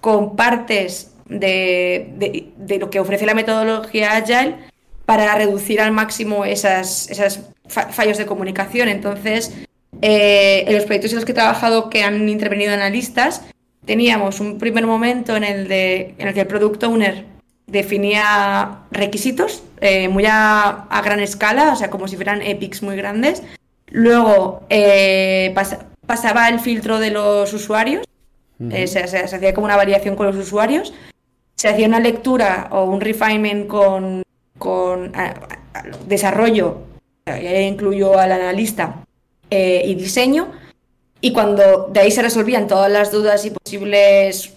con partes de, lo que ofrece la metodología Agile para reducir al máximo esas, esas fallos de comunicación. Entonces, eh, en los proyectos en los que he trabajado que han intervenido analistas, teníamos un primer momento en el, de, en el que el Product Owner definía requisitos eh, muy a, gran escala, o sea, como si fueran epics muy grandes. Luego eh, pasaba el filtro de los usuarios, eh, se, hacía como una variación con los usuarios, se hacía una lectura o un refinement con, con desarrollo, ya incluyó al analista, y diseño, y cuando de ahí se resolvían todas las dudas y posibles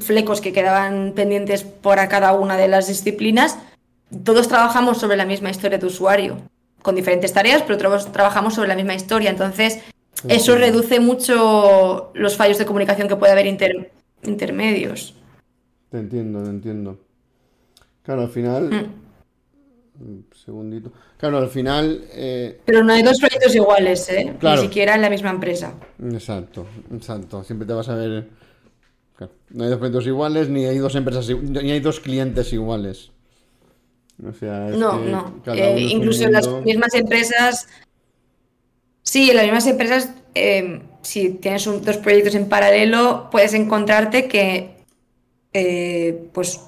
flecos que quedaban pendientes por cada una de las disciplinas, todos trabajamos sobre la misma historia de usuario, con diferentes tareas, pero todos trabajamos sobre la misma historia. Entonces, eso reduce mucho los fallos de comunicación que puede haber intermedios. Te entiendo, te entiendo. Claro, al final... Mm. Un segundito. Claro, al final. Eh, Pero no hay dos proyectos iguales, ¿eh? Ni siquiera en la misma empresa. Exacto, exacto. Siempre te vas a ver. No hay dos proyectos iguales, ni hay dos empresas, ni hay dos clientes iguales. O sea, no, no. Eh, incluso en las mismas empresas. Sí, en las mismas empresas, eh, si tienes dos proyectos en paralelo, puedes encontrarte que, pues,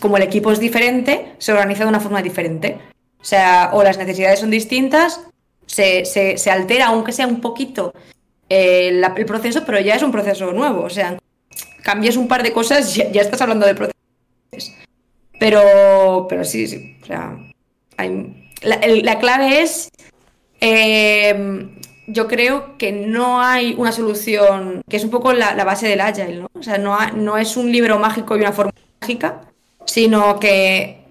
como el equipo es diferente, se organiza de una forma diferente. O sea, o las necesidades son distintas, se, se, altera, aunque sea un poquito, eh, el proceso, pero ya es un proceso nuevo. O sea, cambias un par de cosas, ya, ya estás hablando de procesos. Pero, pero sí, sí. O sea, la, clave es. Eh, yo creo que no hay una solución, que es un poco la, base del Agile, ¿no? O sea, no, no es un libro mágico y una forma mágica, sino que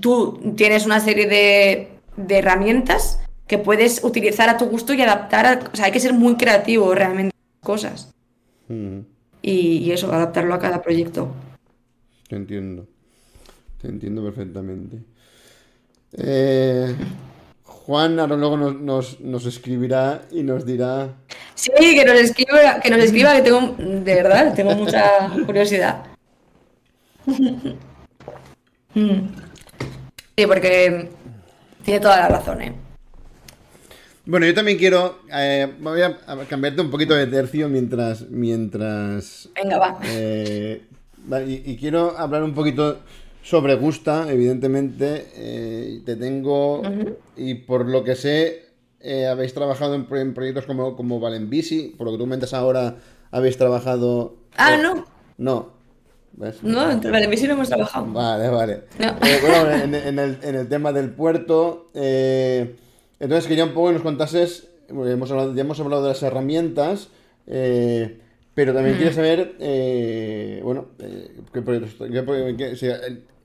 tú tienes una serie de, herramientas que puedes utilizar a tu gusto y adaptar. o sea, hay que ser muy creativo realmente cosas. Mm. Y, eso, adaptarlo a cada proyecto. Te entiendo. Te entiendo perfectamente. Eh, Juan ahora luego nos, escribirá y nos dirá. Sí, que nos escriba, que nos escriba, que tengo, de verdad, tengo mucha curiosidad. <laughs> Sí, porque tiene toda la razón, ¿eh? Bueno, yo también quiero. Eh, voy a cambiarte un poquito de tercio mientras. mientras Venga, va. Eh, y, quiero hablar un poquito sobre Gusta, evidentemente. Eh, te tengo. Y por lo que sé, habéis trabajado en, proyectos como, como Valenbici. Por lo que tú comentas ahora, habéis trabajado. Ah, no. No, no, en no hemos trabajado. Vale, vale. Eh, bueno, en, el, tema del puerto, eh, entonces quería un poco que nos contases, hemos hablado, ya hemos hablado de las herramientas, eh, pero también quiero saber, bueno,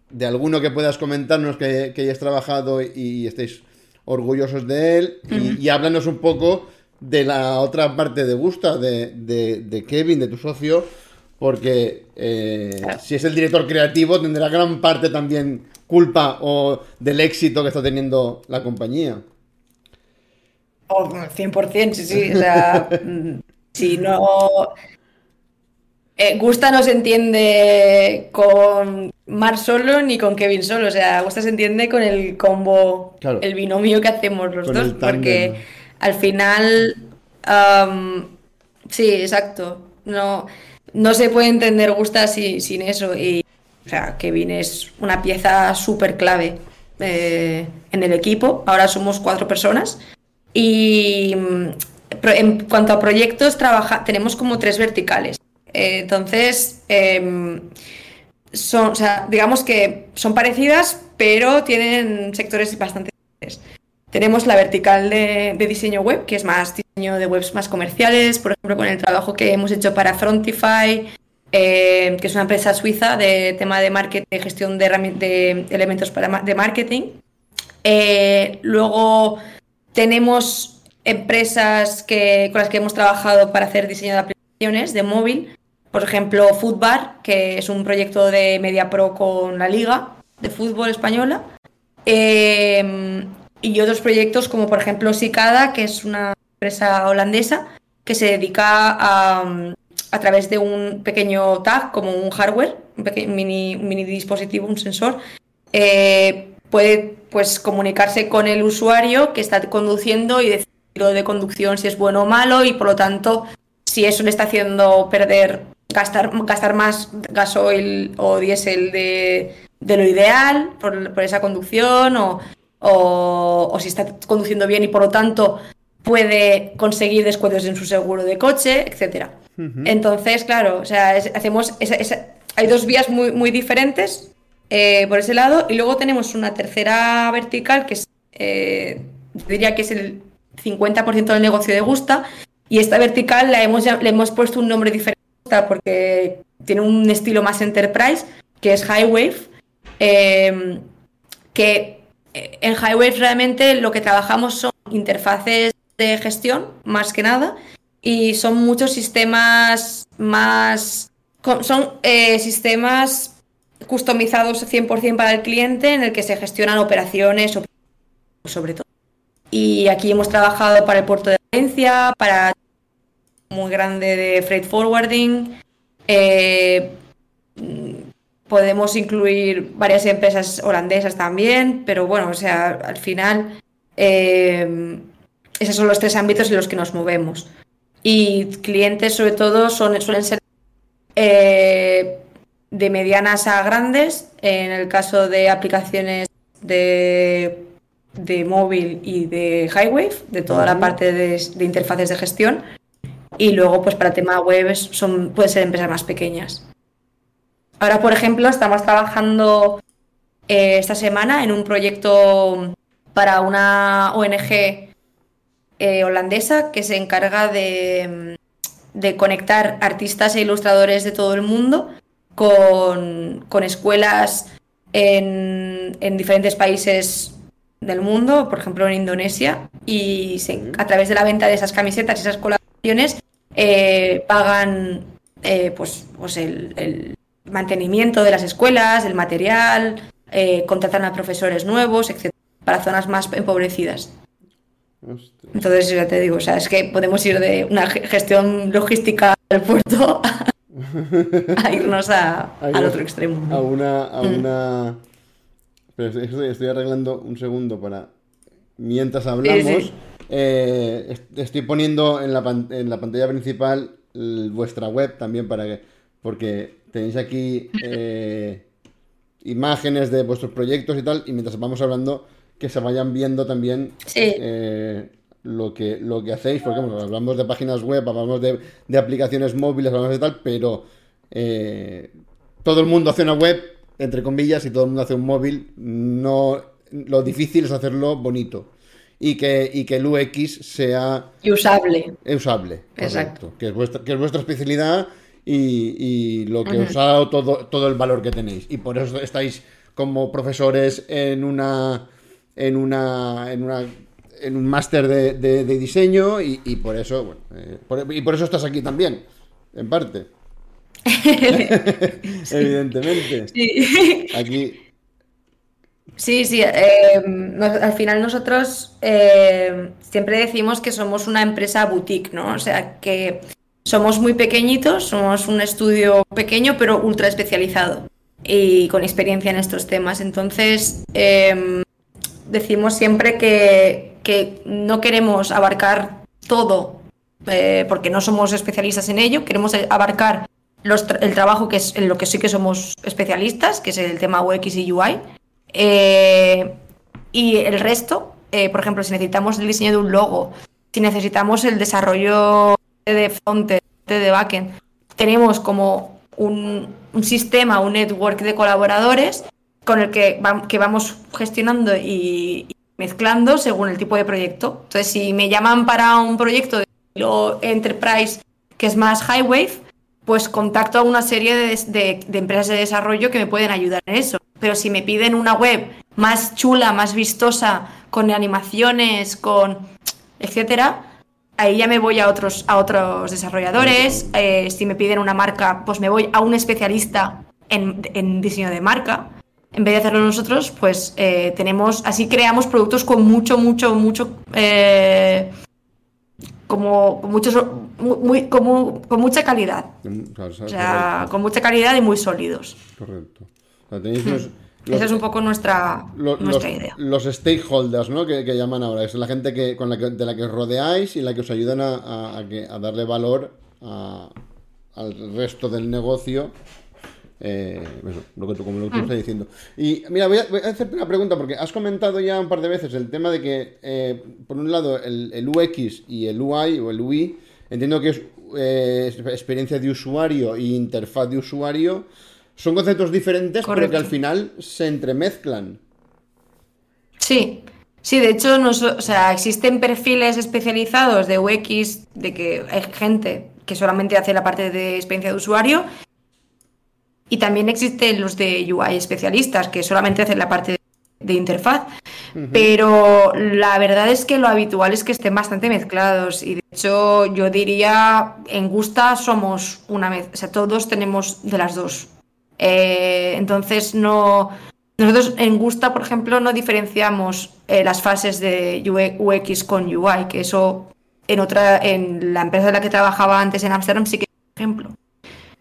de alguno que puedas comentarnos que, hayas trabajado y, estéis orgullosos de él, y, háblanos un poco de la otra parte de Gusta, de, de Kevin, de tu socio, porque eh, si es el director creativo tendrá gran parte también culpa o del éxito que está teniendo la compañía. Oh, 100%, sí, sí. O sea, <laughs> mm, si no... Eh, Gusta no se entiende con Mar solo ni con Kevin solo. O sea, Gusta se entiende con el combo, el binomio que hacemos los dos. Porque al final... sí, exacto. No no se puede entender Gusta sin eso. Y O sea, Kevin es una pieza súper clave eh, en el equipo. Ahora somos cuatro personas. Y mm, en cuanto a proyectos, trabaja, tenemos como tres verticales. Eh, entonces, em, son, digamos que son parecidas, pero tienen sectores bastante diferentes. Tenemos la vertical de, diseño web, que es más diseño de webs más comerciales, por ejemplo, con el trabajo que hemos hecho para Frontify, eh, que es una empresa suiza de tema de marketing, de gestión de, elementos de marketing. Eh, luego tenemos empresas que, con las que hemos trabajado para hacer diseño de aplicaciones de móvil. Por ejemplo, Footbar, que es un proyecto de Media Pro con la Liga de Fútbol Española. Eh, y otros proyectos como por ejemplo Sicada, que es una empresa holandesa que se dedica a, a través de un pequeño tag, como un hardware, un mini, mini, dispositivo, un sensor, eh, puede pues, comunicarse con el usuario que está conduciendo y decir de conducción si es bueno o malo y por lo tanto si eso le está haciendo perder, gastar, gastar más gasoil o diésel de, de lo ideal por, por esa conducción o o, si está conduciendo bien y por lo tanto puede conseguir descuentos en su seguro de coche, etcétera. Entonces, claro, o sea, hacemos hay dos vías muy, muy diferentes eh, por ese lado y luego tenemos una tercera vertical que es, eh, diría que es el 50% del negocio de Gusta y esta vertical la hemos, le hemos puesto un nombre diferente porque tiene un estilo más enterprise que es High Wave, eh, que en Highwave realmente lo que trabajamos son interfaces de gestión, más que nada, y son muchos sistemas más... Son eh, sistemas customizados 100% para el cliente en el que se gestionan operaciones sobre todo. Y aquí hemos trabajado para el puerto de Valencia, para muy grande de freight forwarding, eh, Podemos incluir varias empresas holandesas también, pero bueno, o sea, al final eh, esos son los tres ámbitos en los que nos movemos. Y clientes sobre todo son, suelen ser eh, de medianas a grandes, en el caso de aplicaciones de, de móvil y de Highwave, de toda la parte de, interfaces de gestión. Y luego, pues para tema web, son, pueden ser empresas más pequeñas. Ahora, por ejemplo, estamos trabajando eh, esta semana en un proyecto para una ONG eh, holandesa que se encarga de, conectar artistas e ilustradores de todo el mundo con, escuelas en, diferentes países del mundo, por ejemplo en Indonesia, y a través de la venta de esas camisetas y esas colaboraciones eh, pagan pues, pues el, mantenimiento de las escuelas, el material, eh, contratan a profesores nuevos, etc. Para zonas más empobrecidas. Entonces, ya te digo, o sea, es que podemos ir de una gestión logística del puerto <laughs> a, irnos <laughs> al otro extremo. A una. A mm. una... Pero estoy, arreglando un segundo para. Mientras hablamos, eh, estoy poniendo en la, en la pantalla principal vuestra web también para que. Porque Tenéis aquí eh, imágenes de vuestros proyectos y tal, y mientras vamos hablando, que se vayan viendo también eh, lo, que, lo que hacéis, porque hablamos de páginas web, hablamos de, aplicaciones móviles, hablamos de tal, pero eh, todo el mundo hace una web, entre comillas, y todo el mundo hace un móvil. No, lo difícil es hacerlo bonito y que, y que el UX sea... usable. Usable. Exacto. Que es, vuestra, que es vuestra especialidad y, lo que os ha dado todo, todo el valor que tenéis. Y por eso estáis como profesores en una en una en una en un máster de, diseño y, por eso bueno, eh, y por eso estás aquí también en parte. <laughs> <laughs> Evidentemente. Sí. aquí. Sí sí eh, al final nosotros eh, siempre decimos que somos una empresa boutique no o sea que somos muy pequeñitos, somos un estudio pequeño pero ultra especializado y con experiencia en estos temas. Entonces, em, decimos siempre que, no queremos abarcar todo eh, porque no somos especialistas en ello, queremos abarcar el trabajo que es en lo que sí que somos especialistas, que es el tema UX y UI. Eh, y el resto, eh, por ejemplo, si necesitamos el diseño de un logo, si necesitamos el desarrollo de frontend, de backend, tenemos como un, sistema, un network de colaboradores con el que, que vamos gestionando y, mezclando según el tipo de proyecto. Entonces, si me llaman para un proyecto de enterprise que es más high wave, pues contacto a una serie de, empresas de desarrollo que me pueden ayudar en eso. Pero si me piden una web más chula, más vistosa, con animaciones, con etcétera, ahí ya me voy a otros, a otros desarrolladores. Eh, si me piden una marca, pues me voy a un especialista en, diseño de marca. En vez de hacerlo nosotros, pues eh, tenemos, así creamos productos con mucho, mucho, mucho, eh, como muchos, muy, como, con mucha calidad. o sea, con mucha calidad y muy sólidos. Correcto. Esa es un poco nuestra, nuestra idea. Los stakeholders, ¿no? Que, llaman ahora. Es la gente que, con la que, de la que os rodeáis y la que os ayudan a, a, darle valor al resto del negocio. Eh, lo que tú, como lo que tú mm. estás diciendo. Y mira, voy a, hacerte una pregunta porque has comentado ya un par de veces el tema de que, eh, por un lado, el, UX y el UI o el UI, entiendo que es eh, experiencia de usuario e interfaz de usuario. Son conceptos diferentes, pero que al final se entremezclan. Sí, sí, de hecho, no, o sea, existen perfiles especializados de UX, de que hay gente que solamente hace la parte de experiencia de usuario, y también existen los de UI especialistas, que solamente hacen la parte de interfaz. Pero la verdad es que lo habitual es que estén bastante mezclados. Y de hecho, yo diría, en Gusta somos una vez, o sea, todos tenemos de las dos. Eh, entonces no. Nosotros en Gusta, por ejemplo, no diferenciamos eh, las fases de UX con UI, que eso en otra, en la empresa en la que trabajaba antes en Amsterdam sí que por ejemplo.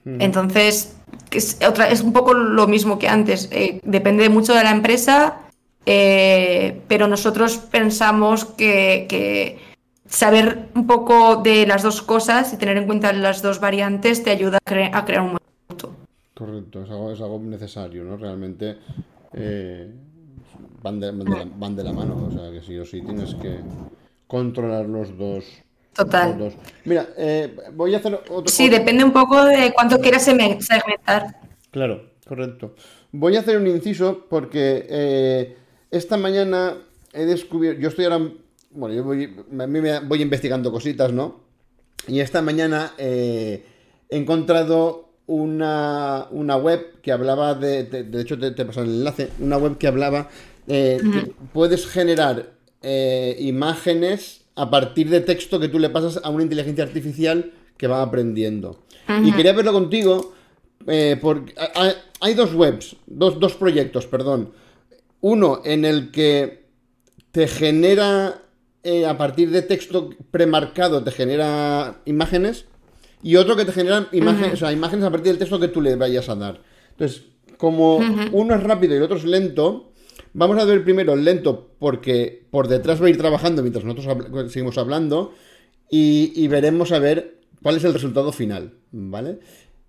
Entonces, es, otra, es un poco lo mismo que antes. Eh, depende mucho de la empresa, pero nosotros pensamos que, saber un poco de las dos cosas y tener en cuenta las dos variantes te ayuda a, a crear un producto. Correcto, es algo, es algo necesario, ¿no? Realmente eh, van, de, van, de la, mano, o sea que sí o sí tienes que controlar los dos. Total. Mira, eh, voy a hacer otro. Sí, depende un poco de cuánto quieras segmentar. Claro, correcto. Voy a hacer un inciso porque eh, esta mañana he descubierto. Yo estoy ahora. Bueno, yo voy, voy investigando cositas, ¿no? Y esta mañana he encontrado una, una web que hablaba de, de, hecho te, te el enlace, una web que hablaba, eh, que puedes generar eh, imágenes a partir de texto que tú le pasas a una inteligencia artificial que va aprendiendo. Y quería verlo contigo, eh, porque hay, dos webs, dos, dos proyectos, perdón. Uno en el que te genera, a partir de texto premarcado, te genera imágenes y otro que te generan imágenes, imágenes a partir del texto que tú le vayas a dar. Entonces, como uno es rápido y el otro es lento, vamos a ver primero el lento porque por detrás va a ir trabajando mientras nosotros seguimos hablando y, veremos a ver cuál es el resultado final, ¿vale?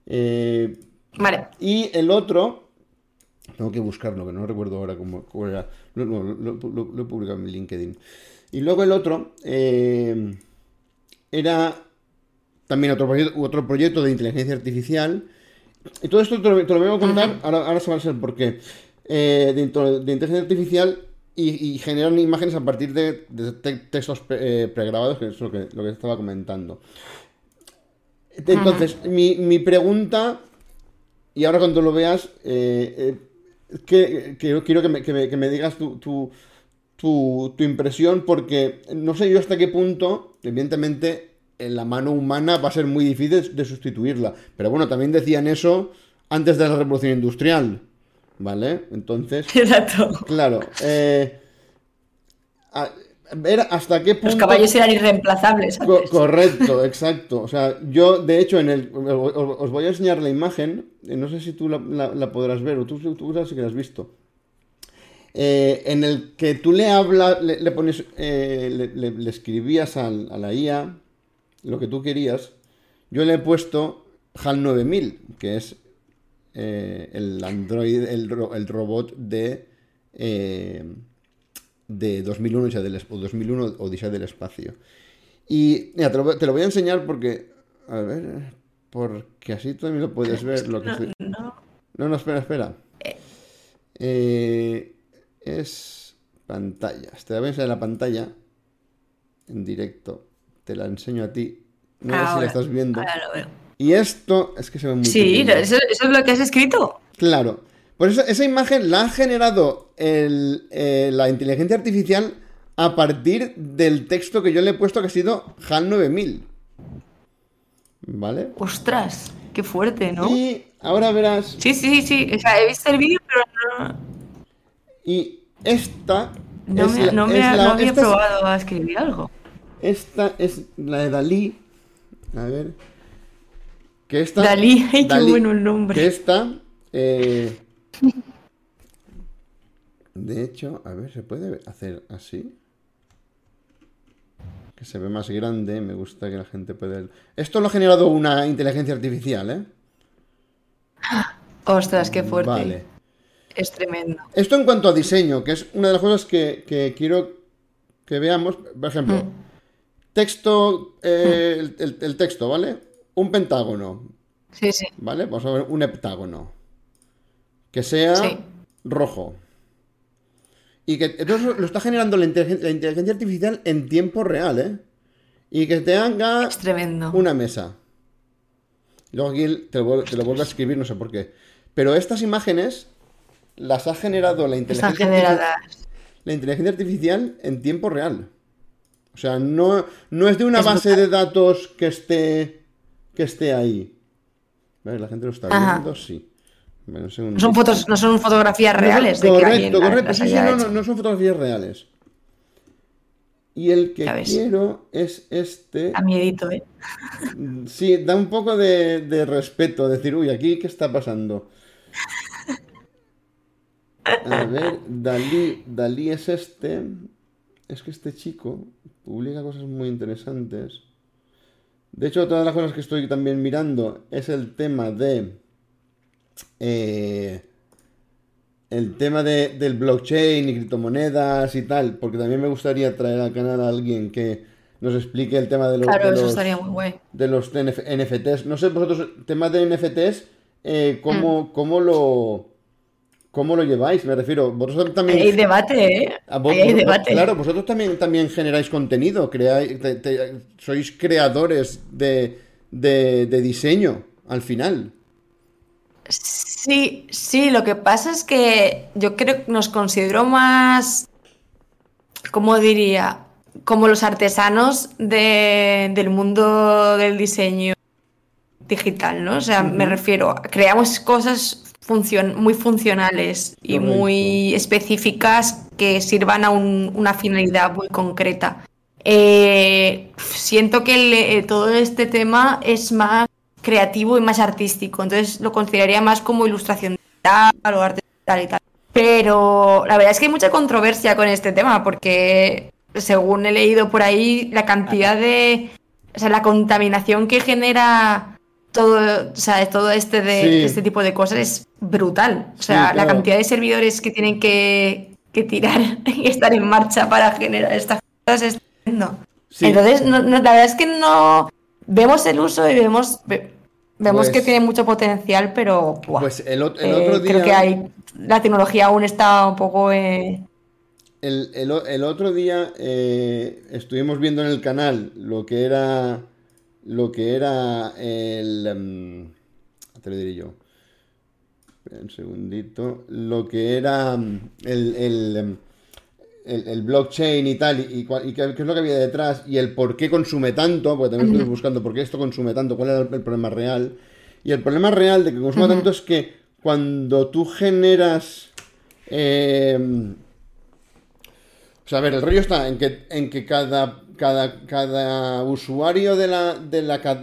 Eh, vale. Y el otro, tengo que buscarlo, que no recuerdo ahora cómo, era, lo, he publicado en LinkedIn. Y luego el otro eh, era también otro proyecto, otro proyecto de inteligencia artificial. Y todo esto te lo, voy a contar, ahora, ahora se va a ser por qué. Eh, de, inteligencia artificial y, generan imágenes a partir de, textos eh, pregrabados, que es lo que, lo que estaba comentando. Entonces, mi, pregunta, y ahora cuando lo veas, eh, que, quiero que me, que me, digas tu, tu, tu, tu, impresión, porque no sé yo hasta qué punto, evidentemente, en la mano humana va a ser muy difícil de sustituirla. Pero bueno, también decían eso antes de la revolución industrial. ¿Vale? Entonces. <laughs> Exacto. Claro. Eh, ver hasta qué punto. Los caballos eran irreemplazables. correcto, <laughs> exacto. O sea, yo, de hecho, en el. Os, voy a enseñar la imagen. Eh, no sé si tú la, podrás ver, o tú, tú sabes si que la has visto. Eh, en el que tú le hablas, le, pones, le, escribías a la IA lo que tú querías, yo le he puesto HAL 9000, que es eh, el Android, el, robot de, eh, de 2001, Odisea del, 2001 Odisea del Espacio. Y mira, te lo, voy a enseñar porque, a ver, porque así tú también lo puedes ver. Lo que no, no. no, espera, espera. Eh, es pantalla. Te voy a enseñar la pantalla en directo. Te la enseño a ti. No sé si la estás viendo. Ahora lo veo. Y esto es que se ve muy Sí, eso, es lo que has escrito. Claro. Por eso esa imagen la ha generado eh, la inteligencia artificial a partir del texto que yo le he puesto que ha sido HAL 9000. ¿Vale? Ostras, qué fuerte, ¿no? Y ahora verás. Sí, sí, sí. O sea, he visto el vídeo, pero no. Y esta. No me, no me había probado a escribir algo. Esta es la de Dalí. A ver. Que esta. Dalí, <laughs> ay, qué bueno el nombre. Que esta. Eh, de hecho, a ver, ¿se puede hacer así? Que se ve más grande, me gusta que la gente pueda... Esto lo ha generado una inteligencia artificial, ¿eh? <gasps> Ostras, qué fuerte. Vale. Es tremendo. Esto en cuanto a diseño, que es una de las cosas que, quiero que veamos. Por ejemplo, mm. Texto, eh, el, texto, ¿vale? Un pentágono. Sí, sí. ¿Vale? Vamos a ver un heptágono. Que sea rojo. Y que entonces lo está generando la inteligencia, artificial en tiempo real, ¿eh? Y que te haga una mesa. Luego aquí te lo, te lo vuelvo a escribir, no sé por qué. Pero estas imágenes las ha generado la inteligencia, artificial, la inteligencia artificial en tiempo real. O sea, no, no es de una base de datos que esté, que esté ahí. La gente lo está viendo, sí. no, son fotos, no son fotografías reales. correcto, correcto. Sí, sí, no, no, son fotografías reales. Y el que quiero es este. A miedito, ¿eh? <laughs> Sí, da un poco de, de respeto. Decir, uy, aquí, ¿qué está pasando? A ver, Dalí, Dalí es este. Es que este chico publica cosas muy interesantes. De hecho, otra de las cosas que estoy también mirando es el tema de. Eh, el tema de, del blockchain y criptomonedas y tal, porque también me gustaría traer al canal a alguien que nos explique el tema de los, claro, de los NFTs. No sé vosotros, tema de NFTs, eh, ¿cómo, mm. ¿cómo, lo ¿Cómo lo lleváis? Me refiero, vosotros también... Hay debate, ¿eh? hay debate. Claro, vosotros también, también generáis contenido, creáis, sois creadores de, diseño, al final. Sí, sí, lo que pasa es que yo creo que nos considero más, ¿cómo diría? Como los artesanos del mundo del diseño digital, ¿no? O sea, me refiero, creamos cosas muy funcionales y muy específicas que sirvan a una finalidad muy concreta. Eh, siento que eh, todo este tema es más creativo y más artístico, entonces lo consideraría más como ilustración digital o arte digital y tal. Pero la verdad es que hay mucha controversia con este tema porque según he leído por ahí, la cantidad de... O sea, la contaminación que genera todo, o sea, todo este, de, este tipo de cosas es brutal. O sea, la cantidad de servidores que tienen que, tirar <laughs> y estar en marcha para generar estas cosas es tremendo. Entonces, la verdad es que no vemos el uso y vemos, vemos que pues tiene mucho potencial, pero pues el, otro eh, día... creo que hay, la tecnología aún está un poco... Eh, el, otro día eh, estuvimos viendo en el canal lo que era lo que era el... Um, te lo diré yo. un segundito. Lo que era em, el, el, blockchain y tal, y, qué, es lo que había detrás, y el por qué consume tanto, porque también estoy buscando por qué esto consume tanto, cuál era el, problema real. Y el problema real de que consuma tanto es que cuando tú generas... Eh, o sea, a ver, el rollo está en que, en que cada cada, usuario de la,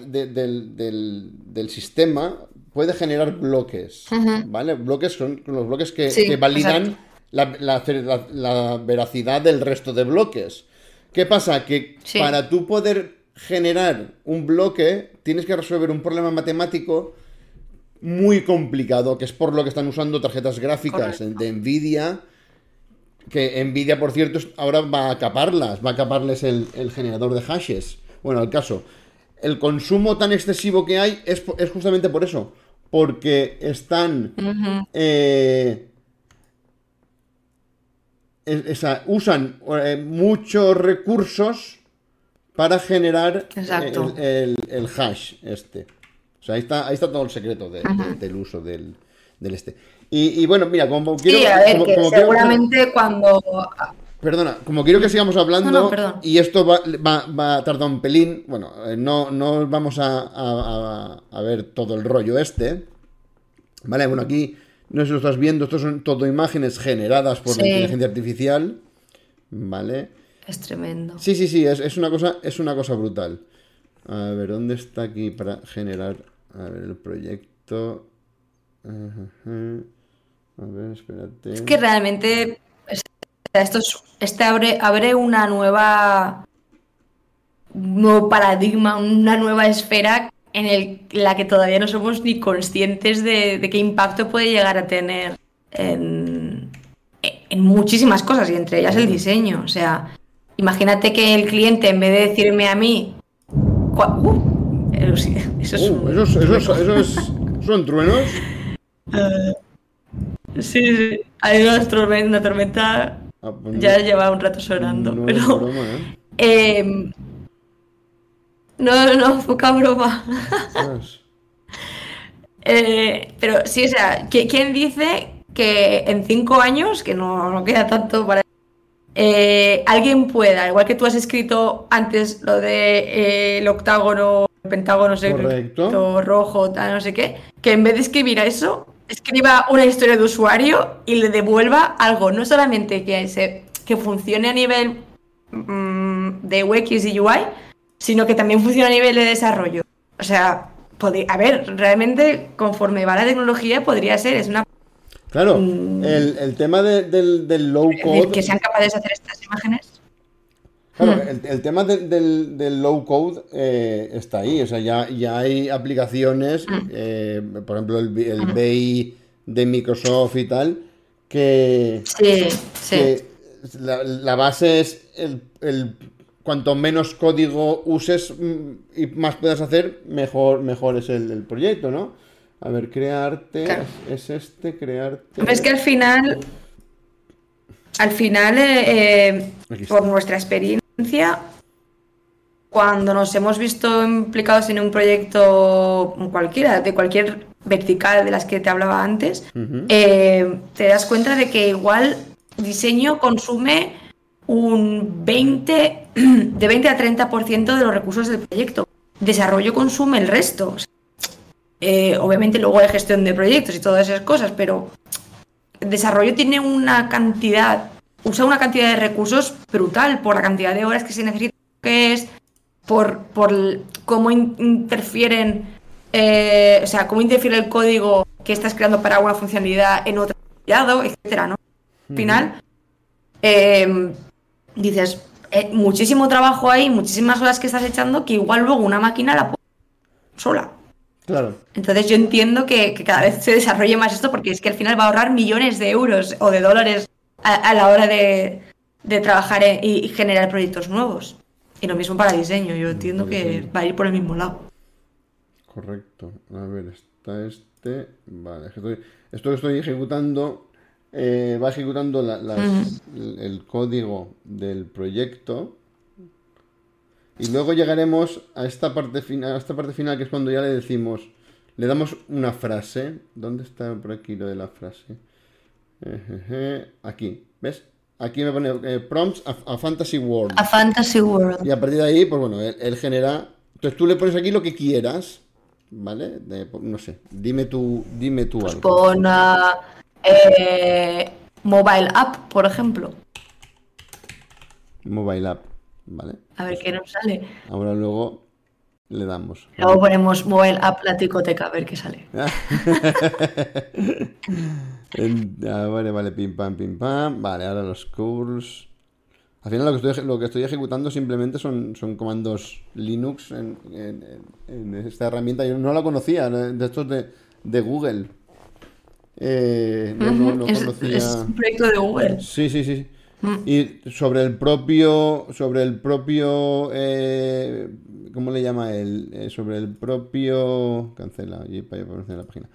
del, sistema puede generar bloques, ¿vale? Bloques son los bloques que, validan la, veracidad del resto de bloques. ¿Qué pasa? Que para tú poder generar un bloque, tienes que resolver un problema matemático muy complicado, que es por lo que están usando tarjetas gráficas de Nvidia. Que Nvidia, por cierto, ahora va a caparlas, va a caparles el, generador de hashes. Bueno, el caso, el consumo tan excesivo que hay es, justamente por eso. Porque están. Eh, usan eh, muchos recursos para generar el, el, hash este ahí está, ahí está todo el secreto del uso del, este. Y, bueno, mira, como quiero. que seguramente cuando. Perdona, como quiero que sigamos hablando, y esto va, a tardar un pelín, bueno, eh, no, no vamos a, ver todo el rollo este. Vale, bueno, aquí no sé si lo estás viendo, esto son todo imágenes generadas por la inteligencia artificial. Vale. Es tremendo. Sí, sí, sí, es, es, una cosa, es una cosa brutal. A ver, ¿dónde está aquí para generar a ver, el proyecto. A ver, espérate. Es que realmente. Esto este abre, abre una nueva. Un nuevo paradigma, una nueva esfera en el, la que todavía no somos ni conscientes de, qué impacto puede llegar a tener en, en, muchísimas cosas y entre ellas el diseño. O sea, imagínate que el cliente en vez de decirme a mí, <laughs> eso es uh, son truenos. Eh, <laughs> sí, sí. Hay una tormenta, una tormenta ah, pues ya lleva un rato sonando. No pero. ¿eh? Em, no, no, poca broma. <laughs> Eh, pero sí, o sea, ¿quién dice que en cinco años, que no, no queda tanto para alguien pueda, igual que tú has escrito antes lo de el octágono pentágono secreto rojo, tal, no sé qué, que en vez de escribir a eso, escriba una historia de usuario y le devuelva algo, no solamente que, se, que funcione a nivel mm, de UX y UI, sino que también funcione a nivel de desarrollo. O sea, a ver, realmente conforme va la tecnología podría ser, es una... Claro, mm. el, tema del, del low code... Que sean capaces de hacer estas imágenes. Claro, hmm. el, tema del, low code eh, está ahí, o sea, ya, ya hay aplicaciones, hmm. eh, por ejemplo, el, el hmm. BI de Microsoft y tal, que, la, base es el, cuanto menos código uses mm, y más puedas hacer, mejor, mejor es el, proyecto, ¿no? A ver, crearte, es, este, crearte. Es que al final, al final, eh, por nuestra experiencia, cuando nos hemos visto implicados en un proyecto cualquiera, de cualquier vertical de las que te hablaba antes, eh, te das cuenta de que igual diseño consume un 20, de 20 a 30% de los recursos del proyecto. Desarrollo consume el resto. Eh, obviamente luego hay gestión de proyectos y todas esas cosas, pero desarrollo tiene una cantidad usa una cantidad de recursos brutal por la cantidad de horas que se necesita, que es por, por cómo interfieren, eh, o sea, cómo interfiere el código que estás creando para una funcionalidad en otro etcétera, ¿no? Al final, em, dices, eh, muchísimo trabajo ahí, muchísimas horas que estás echando, que igual luego una máquina la pone sola. Claro. Entonces yo entiendo que, que, cada vez se desarrolle más esto porque es que al final va a ahorrar millones de euros o de dólares a, la hora de, trabajar y, generar proyectos nuevos. Y lo mismo para diseño, yo entiendo que va a ir por el mismo lado. Correcto. A ver, está este. Vale, estoy, esto que estoy ejecutando eh, va ejecutando el, código del proyecto. Y luego llegaremos a esta parte final, a esta parte final que es cuando ya le decimos, le damos una frase. ¿Dónde está por aquí lo de la frase? Aquí, ¿ves? Aquí me pone eh, prompts a, Fantasy World. A Fantasy World. Y a partir de ahí, pues bueno, él, genera. Entonces tú le pones aquí lo que quieras, ¿vale? no sé, dime tú, dime tú pues Pon eh, mobile app, por ejemplo. Mobile app, ¿vale? A ver qué nos sale. Ahora luego le damos. Luego ponemos mobile app la ticoteca, a ver qué sale. <laughs> Ah, vale, vale, pim pam, pim pam. Vale, ahora los curls. Al final lo que estoy, lo que estoy ejecutando simplemente son, son comandos Linux en, esta herramienta. Yo no la conocía, de estos de, de Google. Eh, no, conocía... es, un proyecto de Google. Sí, sí, sí. Mm. Y sobre el propio, sobre el propio, eh, ¿cómo le llama él? Eh, sobre el propio, cancela, y para la página.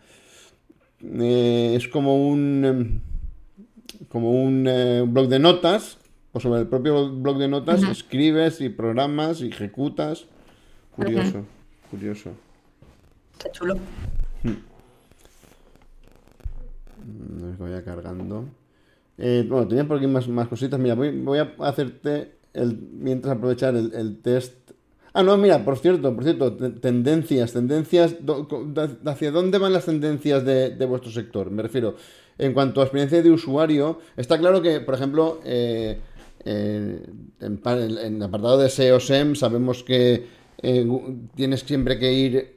Eh, es como un, em, como un blog de notas, o sobre el propio blog de notas escribes y programas y ejecutas. Curioso, curioso. Está chulo. Hmm. Voy cargando. Eh, bueno, tenía por aquí más, más cositas. Mira, voy, a hacerte el, mientras aprovechar el, test. Ah, no, mira, por cierto, por cierto, tendencias, tendencias, ¿hacia dónde van las tendencias de, vuestro sector? Me refiero, en cuanto a experiencia de usuario, está claro que, por ejemplo, eh, eh, en, el apartado de SEO SEM sabemos que tienes siempre que ir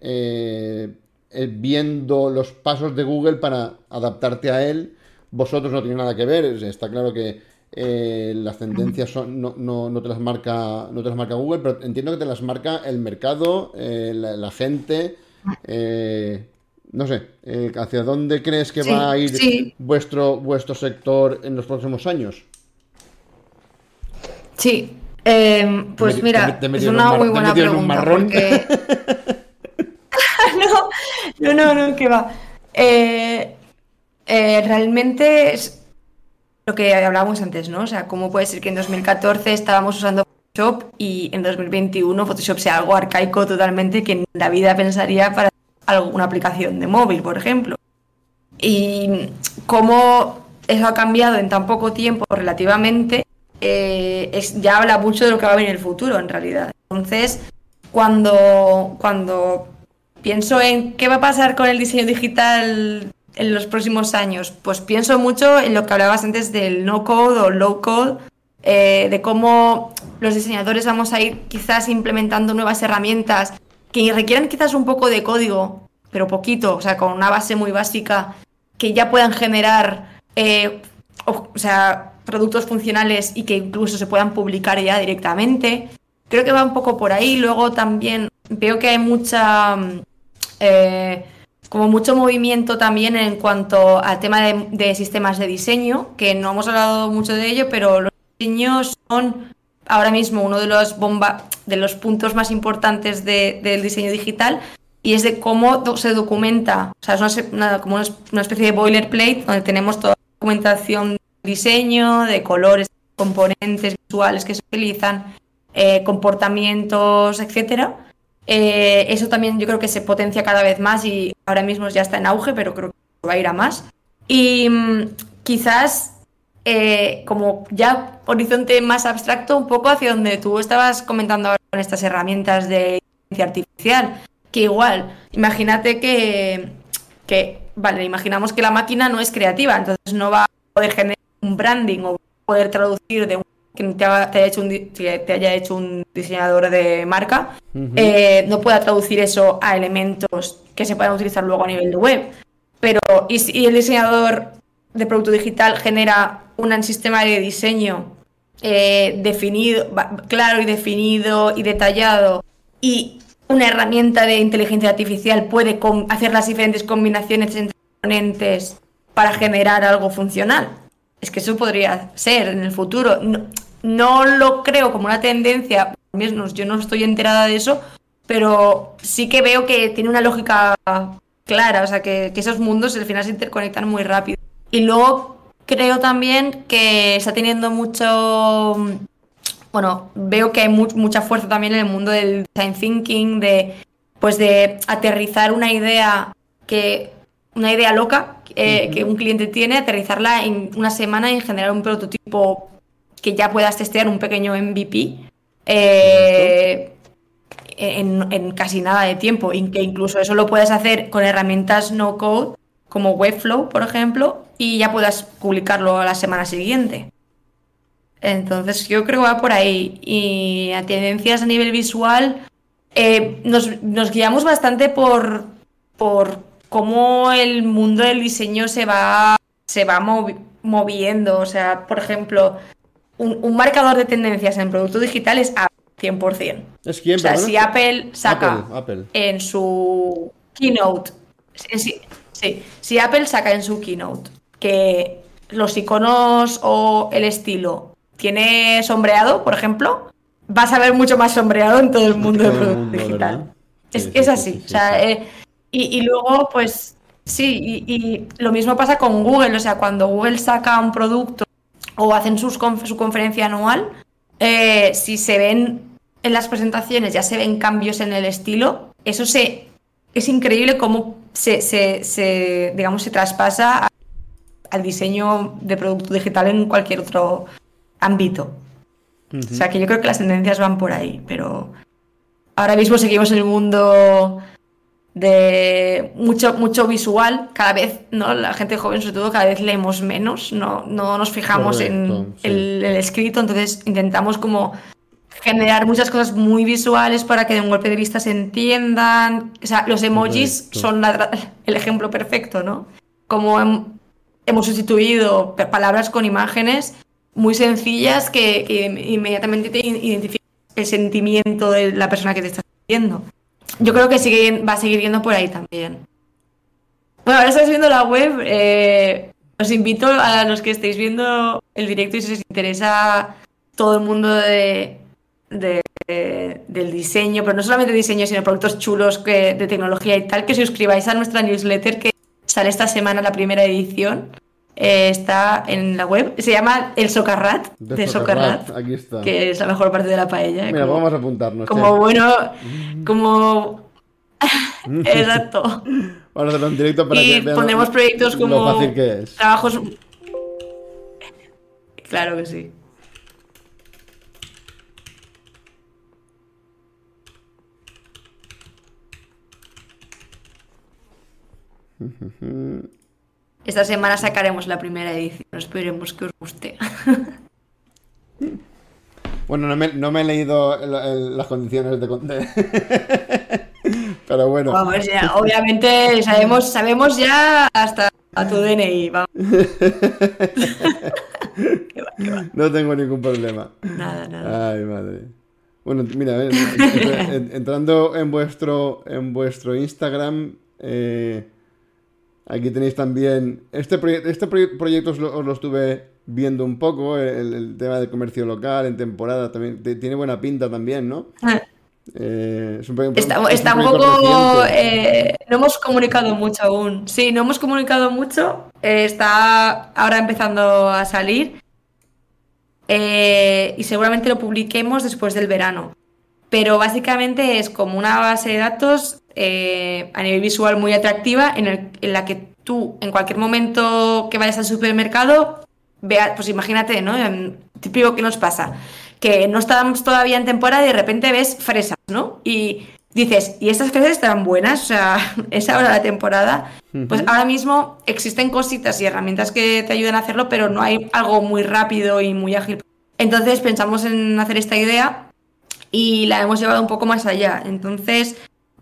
viendo los pasos de Google para adaptarte a él vosotros no tiene nada que ver. Está claro que eh, las tendencias son, no, no, te las marca, no te las marca Google, pero entiendo que te las marca el mercado, eh, la, gente. Eh, no sé, ¿hacia dónde crees que va a ir vuestro, vuestro sector en los próximos años? Sí, pues mira, es una muy buena pregunta. no, <laughs> no, no, no, que va. Eh, eh, realmente es lo que hablábamos antes, ¿no? O sea, ¿cómo puede ser que en 2014 estábamos usando Photoshop y en 2021 Photoshop sea algo arcaico totalmente que en la vida pensaría para alguna aplicación de móvil, por ejemplo? Y cómo eso ha cambiado en tan poco tiempo relativamente, eh, es, ya habla mucho de lo que va a venir en el futuro, en realidad. Entonces, cuando, cuando pienso en qué va a pasar con el diseño digital en los próximos años? Pues pienso mucho en lo que hablabas antes del no code o low code, eh, de cómo los diseñadores vamos a ir quizás implementando nuevas herramientas que requieran quizás un poco de código, pero poquito, o sea, con una base muy básica, que ya puedan generar, eh, o, sea, productos funcionales y que incluso se puedan publicar ya directamente. Creo que va un poco por ahí. Luego también veo que hay mucha... Eh, como mucho movimiento también en cuanto al tema de, sistemas de diseño, que no hemos hablado mucho de ello, pero los diseños son ahora mismo uno de los bomba, de los puntos más importantes del diseño digital y es de cómo se documenta, o sea, es una, como una especie de boilerplate donde tenemos toda la documentación de diseño, de colores, componentes visuales que se utilizan, eh, comportamientos, etcétera eh, eso también yo creo que se potencia cada vez más y ahora mismo ya está en auge, pero creo que va a ir a más. Y mm, quizás eh, como ya horizonte más abstracto, un poco hacia donde tú estabas comentando ahora con estas herramientas de inteligencia artificial, que igual, imagínate que, que, vale, imaginamos que la máquina no es creativa, entonces no va a poder generar un branding o poder traducir de un que te, haya hecho un, te haya hecho un diseñador de marca eh, no pueda traducir eso a elementos que se puedan utilizar luego a nivel de web. Pero, y, si el diseñador de producto digital genera un sistema de diseño eh, definido, claro y definido y detallado, y una herramienta de inteligencia artificial puede hacer las diferentes combinaciones entre componentes para generar algo funcional. Es que eso podría ser en el futuro. No lo creo como una tendencia, menos yo no estoy enterada de eso, pero sí que veo que tiene una lógica clara, o sea, que, esos mundos al final se interconectan muy rápido. Y luego creo también que está teniendo mucho, bueno, veo que hay mucha fuerza también en el mundo del design thinking, de, pues de aterrizar una idea que, una idea loca eh, que un cliente tiene, aterrizarla en una semana y generar un prototipo que ya puedas testear un pequeño MVP eh, en, casi nada de tiempo, y que incluso eso lo puedes hacer con herramientas no code como Webflow, por ejemplo, y ya puedas publicarlo a la semana siguiente. Entonces yo creo que va por ahí. Y a tendencias a nivel visual, eh, nos, nos, guiamos bastante por, por cómo el mundo del diseño se va, se va moviendo. O sea, por ejemplo, un, marcador de tendencias en producto digital es Apple, 100%. ¿Es quién? O sea, si Apple saca en su keynote, sí, si Apple saca en su keynote que los iconos o el estilo tiene sombreado, por ejemplo, vas a ver mucho más sombreado en todo el mundo del producto digital. es, así. y, luego, pues sí, y, lo mismo pasa con Google. O sea, cuando Google saca un producto o hacen sus su conferencia anual, eh, si se ven en las presentaciones, ya se ven cambios en el estilo, eso se, es increíble cómo se, se digamos, se traspasa al diseño de producto digital en cualquier otro ámbito. O sea que yo creo que las tendencias van por ahí, pero ahora mismo seguimos en el mundo de mucho, mucho visual, cada vez, ¿no? La gente joven sobre todo cada vez leemos menos, no, no nos fijamos en el, escrito, entonces intentamos como generar muchas cosas muy visuales para que de un golpe de vista se entiendan. O sea, los emojis son <laughs> el ejemplo perfecto, ¿no? Como hemos sustituido palabras con imágenes muy sencillas que, inmediatamente te identifican el sentimiento de la persona que te está viendo. Yo creo que sigue, va a seguir yendo por ahí también. Bueno, ahora estáis viendo la web. Eh, os invito a los que estéis viendo el directo y si os interesa todo el mundo de, del diseño, pero no solamente diseño, sino productos chulos de tecnología y tal, que suscribáis a nuestra newsletter que sale esta semana la primera edición. Eh, está en la web. Se llama El Socarrat, de, Socarrat, Aquí está. que es la mejor parte de la paella. Mira, vamos a apuntarnos. Como bueno, <laughs> como... <laughs> Exacto. Vamos a hacer un directo para y que pondremos proyectos como lo fácil que es. trabajos... Claro que sí. <laughs> Esta semana sacaremos la primera edición. Esperemos que os guste. <laughs> Bueno, no me, no me he leído las condiciones de... <laughs> Pero bueno. Vamos, ya, obviamente sabemos, sabemos ya hasta a tu DNI. Vamos. <laughs> No tengo ningún problema. Nada, nada. Ay, madre. Bueno, mira, entrando en vuestro, en vuestro Instagram, eh, Aquí tenéis también. Este, este proyecto os lo, estuve viendo un poco, el, tema del comercio local en temporada también. tiene buena pinta también, ¿no? Ah. Eh, es un, está, un, poco. Eh, no hemos comunicado mucho aún. Sí, no hemos comunicado mucho. Eh, está ahora empezando a salir. y seguramente lo publiquemos después del verano. Pero básicamente es como una base de datos eh, a nivel visual muy atractiva en, la que tú en cualquier momento que vayas al supermercado veas, pues imagínate, ¿no? Típico que nos pasa, que no estamos todavía en temporada y de repente ves fresas, ¿no? Y dices, ¿y estas fresas están buenas? O sea, <laughs> es ahora la temporada. Pues ahora mismo existen cositas y herramientas que te ayudan a hacerlo, pero no hay algo muy rápido y muy ágil. Entonces pensamos en hacer esta idea y la hemos llevado un poco más allá. Entonces,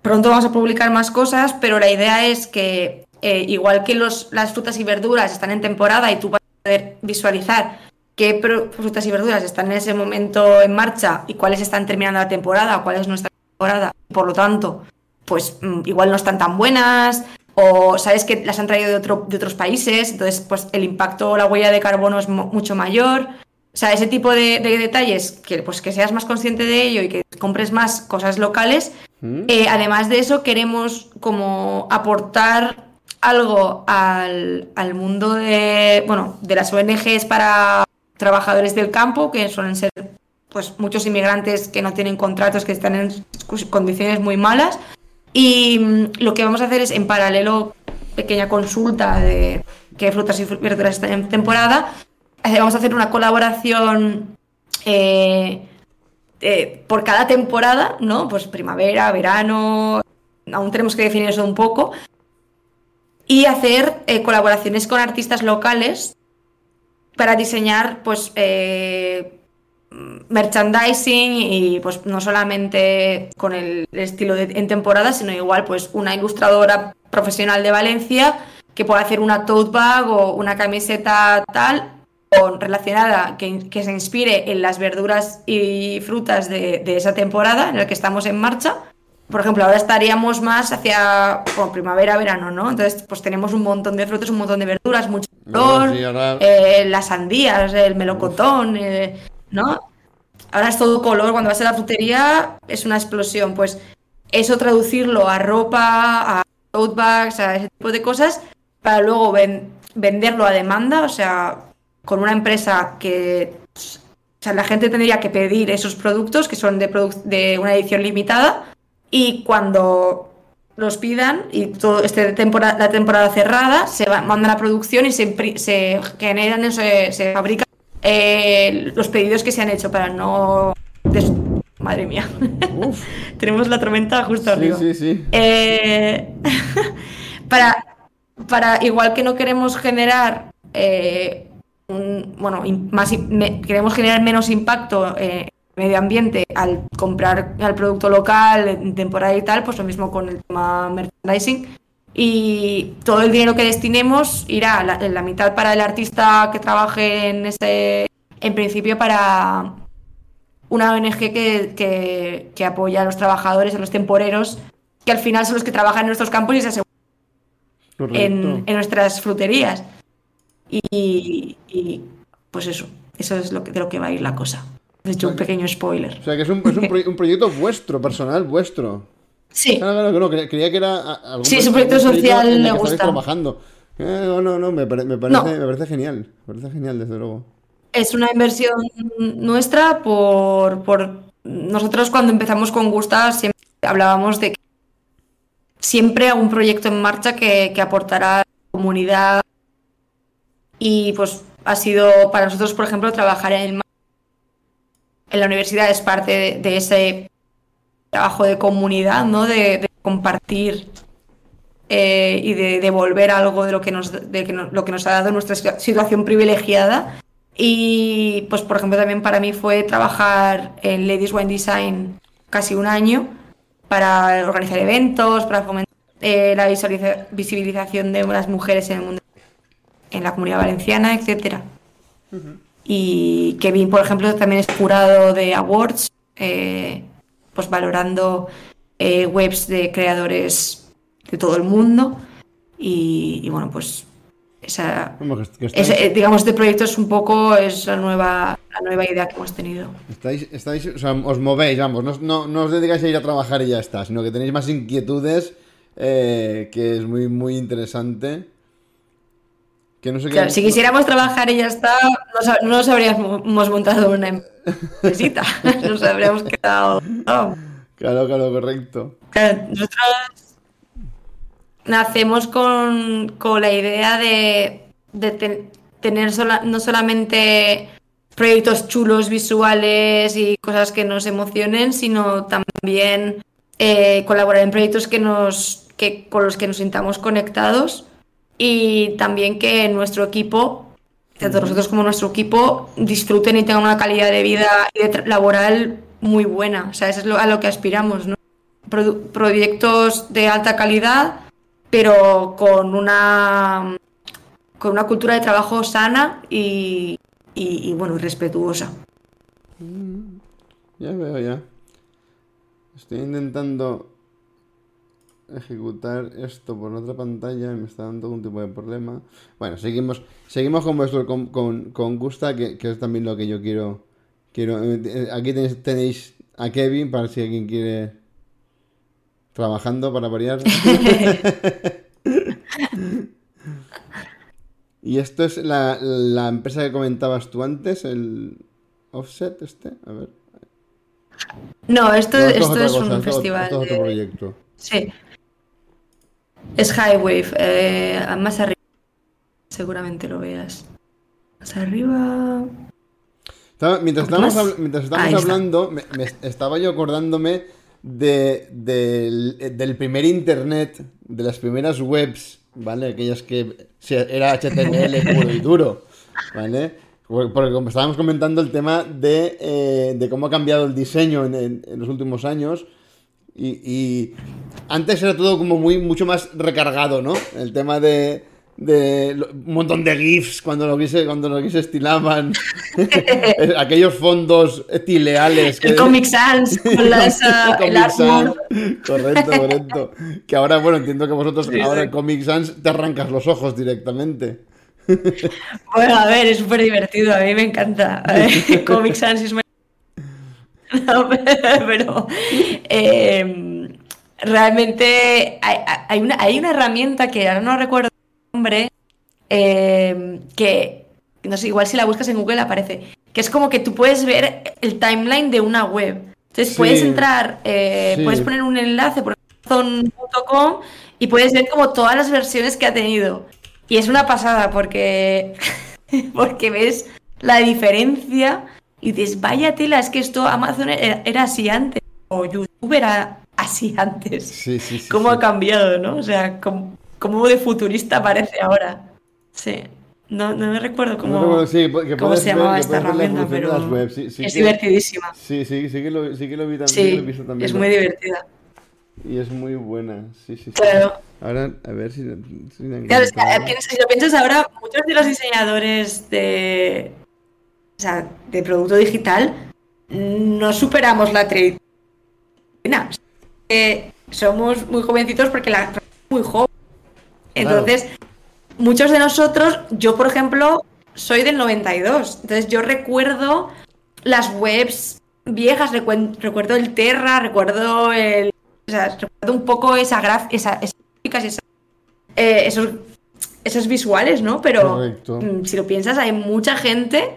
Pronto vamos a publicar más cosas, pero la idea es que eh, igual que los, las frutas y verduras están en temporada y tú vas a poder visualizar qué frutas y verduras están en ese momento en marcha y cuáles están terminando la temporada, cuáles no están temporada, por lo tanto, pues mm, igual no están tan buenas o sabes que las han traído de, otro, de otros países, entonces pues el impacto o la huella de carbono es mucho mayor. O sea, ese tipo de, detalles, que, pues, que seas más consciente de ello y que compres más cosas locales. Mm. Eh, además de eso, queremos como aportar algo al, mundo de, bueno, de las ONGs para trabajadores del campo, que suelen ser pues, muchos inmigrantes que no tienen contratos, que están en condiciones muy malas. Y mm, lo que vamos a hacer es, en paralelo, pequeña consulta de qué frutas y verduras están en temporada, vamos a hacer una colaboración eh, eh, por cada temporada, ¿no? Pues primavera, verano, aún tenemos que definir eso un poco. Y hacer eh, colaboraciones con artistas locales para diseñar, pues, merchandising y, pues, no solamente con el estilo en temporada, sino igual, pues, una ilustradora profesional de Valencia que pueda hacer una tote bag o una camiseta tal relacionada que, se inspire en las verduras y frutas de, esa temporada en la que estamos en marcha. Por ejemplo, ahora estaríamos más hacia primavera, verano, ¿no? Entonces, pues tenemos un montón de frutas, un montón de verduras, mucho color, eh, las sandías, el melocotón, eh, ¿no? Ahora es todo color, cuando vas a la frutería es una explosión. Pues eso traducirlo a ropa, a tote bags, a ese tipo de cosas, para luego venderlo a demanda, o sea, con una empresa que o sea, la gente tendría que pedir esos productos que son de, de una edición limitada y cuando los pidan y todo este temporada, la temporada cerrada se va, manda la producción y se, se generan, se, se fabrican eh, los pedidos que se han hecho para no... Madre mía. <laughs> Tenemos la tormenta justo arriba. Sí, sí. Eh, <laughs> para, para, igual que no queremos generar eh, bueno, más, queremos generar menos impacto en el medio ambiente al comprar al producto local en temporada y tal, pues lo mismo con el tema merchandising. Y todo el dinero que destinemos irá la, la mitad para el artista que trabaje en ese, en principio para una ONG que, que, apoya a los trabajadores, a los temporeros, que al final son los que trabajan en nuestros campos y se aseguran en, en, nuestras fruterías. Y, pues eso, eso es lo que, de lo que va a ir la cosa. De hecho, un pequeño spoiler. O sea, que es un, <laughs> proyecto vuestro, personal, vuestro. Sí. Claro, creía que era algún Sí, es un proyecto social, me gusta. trabajando. Eh, no, no, no, me, parece, me parece genial. Me parece genial, desde luego. Es una inversión nuestra por, por... Nosotros cuando empezamos con Gusta siempre hablábamos de que siempre algún proyecto en marcha que, que aportará a la comunidad y pues ha sido para nosotros, por ejemplo, trabajar en, en la universidad es parte de, ese trabajo de comunidad, ¿no? De, compartir eh, y de devolver algo de lo que nos, de lo que nos ha dado nuestra situación privilegiada. Y pues, por ejemplo, también para mí fue trabajar en Ladies Wine Design casi un año para organizar eventos, para fomentar eh, la visibilización de las mujeres en el mundo en la comunidad valenciana, etcétera. Y Kevin, por ejemplo, también es jurado de awards, eh, pues valorando eh, webs de creadores de todo el mundo. Y, bueno, pues esa, eh, digamos, este proyecto es un poco es la nueva, la nueva idea que hemos tenido. Estáis, estáis, o sea, os movéis, ambos, no, no, os dedicáis a ir a trabajar y ya está, sino que tenéis más inquietudes, que es muy, muy interesante si quisiéramos trabajar y ya está, no, nos habríamos montado una empresita, <laughs> nos habríamos quedado. Claro, claro, correcto. nosotros nacemos con, la idea de, tener no solamente proyectos chulos, visuales y cosas que nos emocionen, sino también eh, colaborar en proyectos que nos, que, con los que nos sintamos conectados y también que nuestro equipo, tanto nosotros como nuestro equipo, disfruten y tengan una calidad de vida y laboral muy buena. O sea, eso es a lo que aspiramos, ¿no? proyectos de alta calidad, pero con una, con una cultura de trabajo sana y, y, y bueno, respetuosa. Mm, ya veo, ya. Estoy intentando ejecutar esto por otra pantalla me está dando algún tipo de problema. Bueno, seguimos, seguimos con vuestro con, con, Gusta, que, es también lo que yo quiero. quiero eh, aquí tenéis, tenéis a Kevin para si alguien quiere trabajando para variar. <laughs> y esto es la, la, empresa que comentabas tú antes, el Offset este, a ver. No, esto, esto, es un festival. Esto, es otro proyecto. Sí. Es High Wave, eh, más arriba. Seguramente lo veas. Más arriba. mientras estábamos, mientras hablando, me, estaba yo acordándome de, del primer internet, de las primeras webs, ¿vale? Aquellas que era HTML puro y duro, ¿vale? Porque como estábamos comentando el tema de, eh, de cómo ha cambiado el diseño en los últimos años y, antes era todo como muy mucho más recargado, ¿no? El tema de, de un montón de GIFs cuando lo quise, cuando lo quise estilaban. <laughs> <laughs> Aquellos fondos etileales. Que... <laughs> El Comic Sans con esa, el Correcto, correcto. Que ahora, bueno, entiendo que vosotros ahora el Comic Sans te arrancas los ojos directamente. Bueno, a ver, es súper divertido, a mí me encanta. Comic Sans es <laughs> no, pero eh, realmente hay, una, hay una herramienta que ahora no recuerdo el nombre, eh, que no sé, igual si la buscas en Google aparece, que es como que tú puedes ver el timeline de una web. Entonces puedes entrar, eh, puedes poner un enlace por Amazon.com y puedes ver como todas las versiones que ha tenido. Y es una pasada porque, <laughs> porque ves la diferencia y dices, vaya tela, es que esto Amazon era, así antes, o YouTube era así antes. Sí, sí, sí. ¿Cómo ha cambiado, no? O sea, cómo, de futurista parece ahora. Sí. No, no me recuerdo cómo, cómo se llamaba esta herramienta, pero es divertidísima. Sí, sí, sí que lo, sí que lo vi también. Sí, es muy divertida. Y es muy buena, sí, sí. Claro. Ahora, a ver si... claro, es que, si lo piensas ahora, muchos de los diseñadores de, o sea, de producto digital, no superamos la treinta. somos muy jovencitos porque la es muy joven. Entonces, muchos de nosotros, yo por ejemplo, soy del 92. Entonces, yo recuerdo las webs viejas, recuerdo el Terra, recuerdo el. O sea, recuerdo un poco esa gráfica, esa, eh, esos, esos visuales, ¿no? Pero mm, si lo piensas, hay mucha gente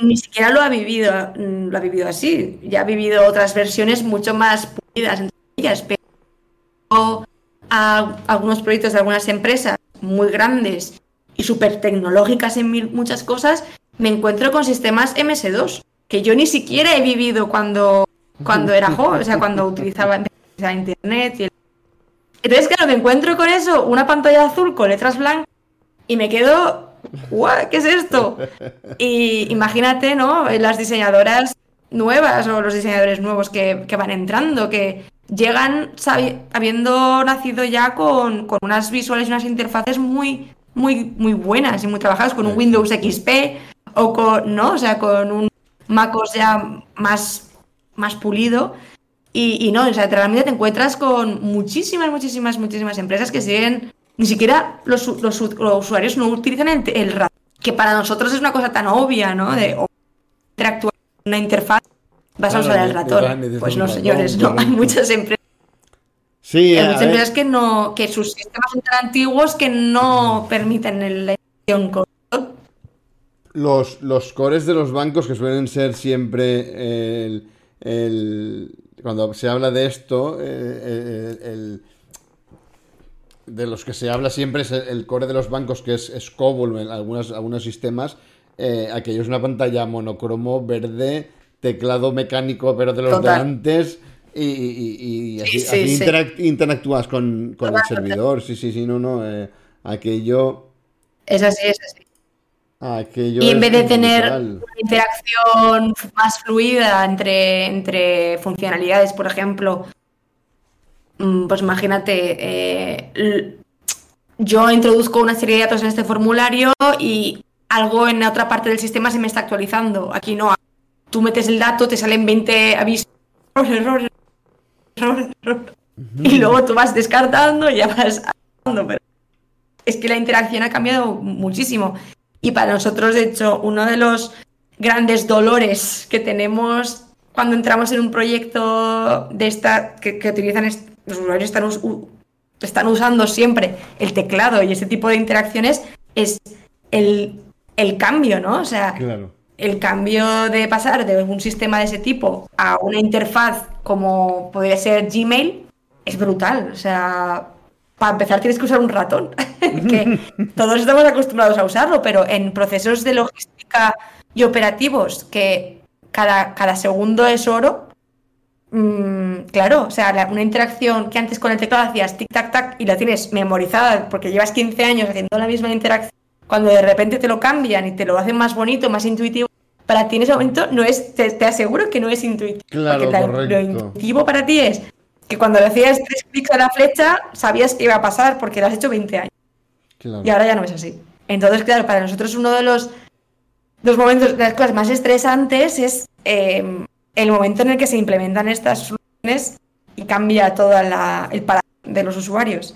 ni siquiera lo ha vivido, mm, lo ha vivido así. Ya ha vivido otras versiones mucho más pulidas entre ellas, pero a algunos proyectos de algunas empresas muy grandes y súper tecnológicas en muchas cosas, me encuentro con sistemas MS2, que yo ni siquiera he vivido cuando, cuando era joven, o sea, cuando utilizaba internet. Y Entonces, claro, me encuentro con eso, una pantalla azul con letras blancas, y me quedo ¿Qué es esto? Y imagínate, ¿no? Las diseñadoras nuevas o los diseñadores nuevos que, van entrando, que llegan habiendo nacido ya con, unas visuales y unas interfaces muy, muy, muy buenas y muy trabajadas, con un Windows XP o con, ¿no? O sea, con un MacOS ya más, más pulido. Y, no, o sea, realmente te encuentras con muchísimas, muchísimas, muchísimas empresas que siguen ni siquiera los, usuarios no utilizan el, el ratón, que para nosotros es una cosa tan obvia, ¿no? De interactuar con una interfaz, vas a usar el ratón. Pues no, señores, no. Hay muchas empresas. Sí, hay muchas empresas que no, que sus sistemas son tan antiguos que no permiten la edición con los, los cores de los bancos que suelen ser siempre el, cuando se habla de esto, eh, el, de los que se habla siempre es el, core de los bancos, que es, es COBOL en algunos, algunos sistemas. Eh, aquello es una pantalla monocromo verde, teclado mecánico, pero de los de antes. Y, así, interactúas con, el servidor. Sí, sí, sí, no, no. Eh, aquello. Es así, es así. Aquello y en vez de tener una interacción más fluida entre, entre funcionalidades, por ejemplo, pues imagínate, eh, yo introduzco una serie de datos en este formulario y algo en otra parte del sistema se me está actualizando. Aquí no. Tú metes el dato, te salen 20 avisos, error, error, error, Y luego tú vas descartando y ya vas pero es que la interacción ha cambiado muchísimo. Y para nosotros, de hecho, uno de los grandes dolores que tenemos cuando entramos en un proyecto de esta que, que utilizan los usuarios están, están usando siempre el teclado y ese tipo de interacciones, es el, cambio, ¿no? O sea, el cambio de pasar de un sistema de ese tipo a una interfaz como podría ser Gmail es brutal. O sea, para empezar tienes que usar un ratón, <laughs> que <laughs> todos estamos acostumbrados a usarlo, pero en procesos de logística y operativos que cada, cada segundo es oro, Mm, claro, o sea, una interacción que antes con el teclado hacías tic-tac-tac y la tienes memorizada porque llevas 15 años haciendo la misma interacción, cuando de repente te lo cambian y te lo hacen más bonito, más intuitivo, para ti en ese momento no es, te, aseguro que no es intuitivo. Claro, Lo intuitivo para ti es que cuando le hacías tres clics a la flecha sabías que iba a pasar porque lo has hecho 20 años. Y ahora ya no es así. Entonces, claro, para nosotros uno de los, dos momentos, de las cosas más estresantes es em, el momento en el que se implementan estas soluciones y cambia todo el paradigma de los usuarios.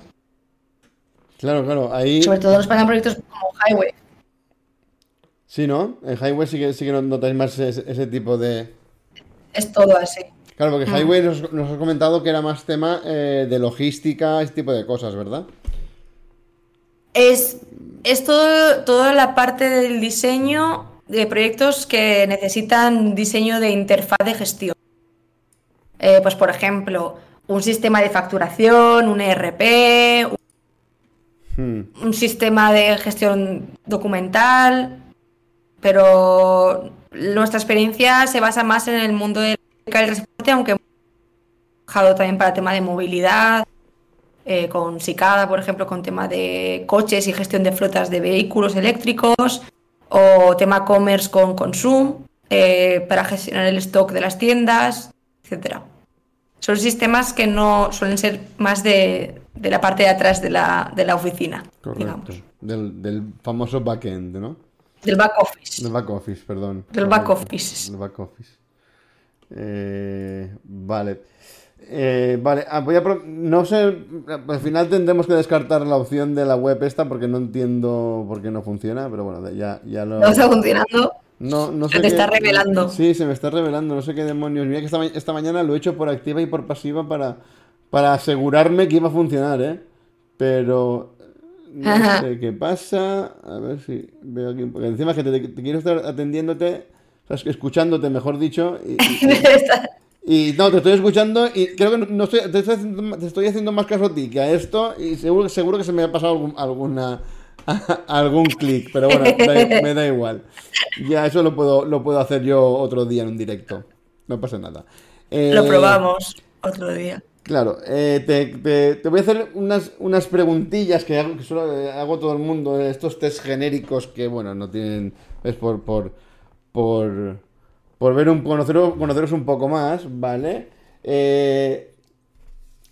Claro, claro, ahí... Sobre todo nos pasan proyectos como Highway. Sí, ¿no? En Highway sí que, sí que notáis más ese, tipo de... Es todo así. Claro, porque mm. Highway nos, nos has comentado que era más tema eh, de logística, ese tipo de cosas, ¿verdad? Es, es todo, toda la parte del diseño de proyectos que necesitan diseño de interfaz de gestión. Eh, pues, por ejemplo, un sistema de facturación, un ERP, hmm. un, sistema de gestión documental, pero nuestra experiencia se basa más en el mundo del transporte, aunque hemos trabajado también para el tema de movilidad, eh, con Sicada, por ejemplo, con tema de coches y gestión de flotas de vehículos eléctricos, o tema commerce con Consum, eh, para gestionar el stock de las tiendas, etcétera. Son sistemas que no suelen ser más de, la parte de atrás de la, oficina, digamos. Del, famoso backend, ¿no? Del back office. Del back office, perdón. Del back office. Del back office. Eh, vale. Eh, vale, ah, voy a no sé, al final tendremos que descartar la opción de la web esta porque no entiendo por qué no funciona, pero bueno, ya, ya lo... ¿No está funcionando? No, no sé se te está revelando. Sí, se me está revelando, no sé qué demonios. Mira que esta, mañana lo he hecho por activa y por pasiva para, para asegurarme que iba a funcionar, ¿eh? Pero no sé qué pasa. A ver si veo aquí. Porque encima que te, quiero estar atendiéndote, escuchándote, mejor dicho. Y, Y <laughs> no, te estoy escuchando y creo que no estoy, te, estoy haciendo, más caso a ti que a esto y seguro, seguro que se me ha pasado algún, alguna, <laughs> algún clic, pero bueno, me, da igual. Ya eso lo puedo, lo puedo hacer yo otro día en un directo. No pasa nada. lo eh, probamos otro día. Claro, eh, te, te, voy a hacer unas, unas preguntillas que hago, que solo eh, hago todo el mundo, estos test genéricos que, bueno, no tienen... Es por... por, por por ver un, conoceros, conoceros un poco más, ¿vale? Eh,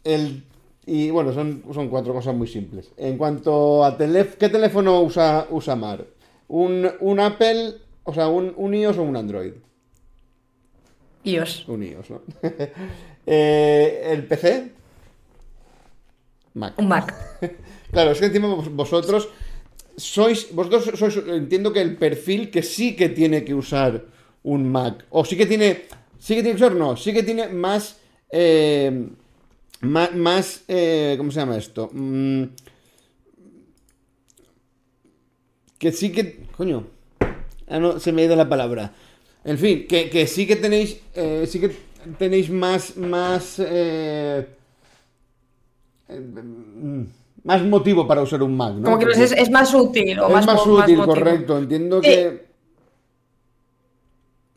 el, y bueno, son, son cuatro cosas muy simples. En cuanto a teléfono, ¿qué teléfono usa, usa Mar? ¿Un, ¿Un, Apple, o sea, un, un, iOS o un Android? iOS. Un iOS, ¿no? <laughs> eh, ¿El PC? Mac. Un Mac. <laughs> claro, es que encima vosotros sois, vosotros sois, entiendo que el perfil que sí que tiene que usar un Mac. O sí que tiene. Sí que tiene que ser, no. Sí que tiene más. Eh, más. eh, ¿Cómo se llama esto? Mm, que sí que. Coño. Ah, no, se me ha ido la palabra. En fin, que, sí que tenéis. Eh, sí que tenéis más. Más. Eh, más motivo para usar un Mac, ¿no? Como que es, más útil. O es más, útil, correcto. Entiendo que.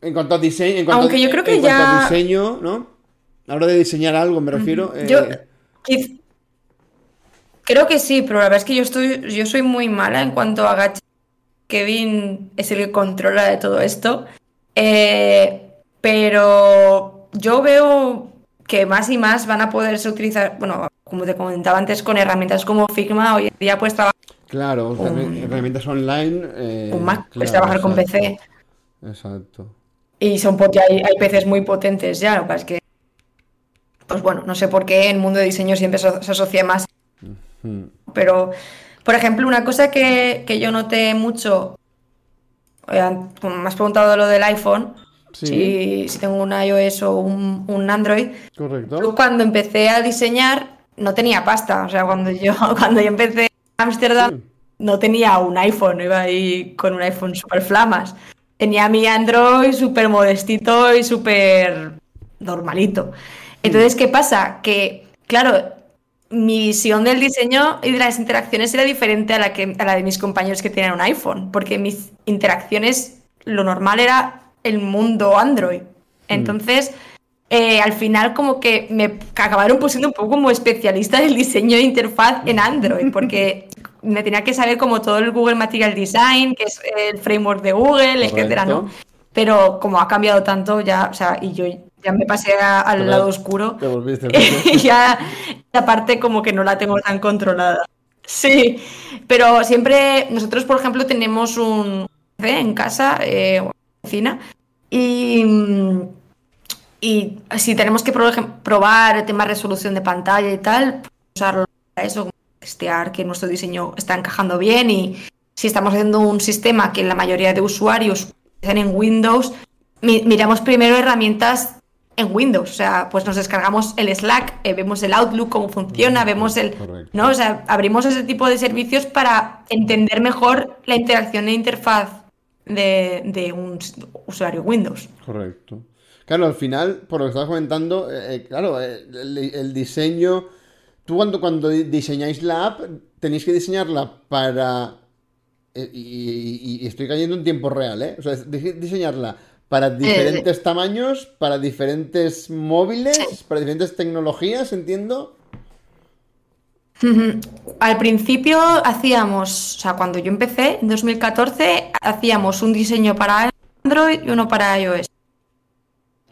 En cuanto a diseño, en cuanto, Aunque yo creo que en ya... cuanto a diseño, ¿no? A la hora de diseñar algo, me refiero. Yo eh, creo que sí, pero la verdad es que yo estoy, yo soy muy mala en cuanto a gacha. Kevin es el que controla de todo esto. Eh, pero yo veo que más y más van a poderse utilizar, bueno, como te comentaba antes, con herramientas como Figma, hoy en día puedes trabajar. Claro, herramientas online. Eh, un Mac, puedes trabajar con PC. Exacto. Y son hay, hay PCs muy potentes ya, lo que es que. Pues bueno, no sé por qué en el mundo de diseño siempre se, asocia más. Pero, por ejemplo, una cosa que, yo noté mucho. Eh, me has preguntado lo del iPhone. Si, tengo un iOS o un, Android. Correcto. cuando empecé a diseñar no tenía pasta. O sea, cuando yo, <laughs> cuando yo empecé en Ámsterdam no tenía un iPhone. Iba ahí con un iPhone super flamas tenía mi Android súper modestito y súper normalito. Entonces, ¿qué pasa? Que, claro, mi visión del diseño y de las interacciones era diferente a la, que, a la de mis compañeros que tenían un iPhone, porque mis interacciones, lo normal era el mundo Android. Mm. Entonces, eh, al final como que me acabaron pusiendo un poco como especialista del diseño de interfaz en <laughs> Android, porque me tenía que saber como todo el Google Material Design, que es el framework de Google, etcétera, ¿no? Pero como ha cambiado tanto ya, o sea, y yo ya me pasé <laughs> al lado oscuro. Y ya esa parte como que no la tengo tan controlada. Sí, pero siempre nosotros, por ejemplo, tenemos un en casa, eh, oficina, y, y si tenemos que probar el tema resolución de pantalla y tal, usarlo para eso, testear que nuestro diseño está encajando bien y si estamos haciendo un sistema que la mayoría de usuarios están en Windows, miramos primero herramientas en Windows. O sea, pues nos descargamos el Slack, eh, vemos el Outlook, cómo funciona, vemos el. ¿No? O sea, abrimos ese tipo de servicios para entender mejor la interacción e interfaz de, un usuario Windows. Correcto. Claro, al final, por lo que estabas comentando, eh, eh, claro, el, diseño. Tú cuando, cuando diseñáis la app, tenéis que diseñarla para. Y, y, estoy cayendo en tiempo real, ¿eh? O sea, diseñarla para eh, diferentes tamaños, para diferentes móviles, para diferentes tecnologías, entiendo. Al principio hacíamos, o sea, cuando yo empecé, en 2014, hacíamos un diseño para Android y uno para iOS.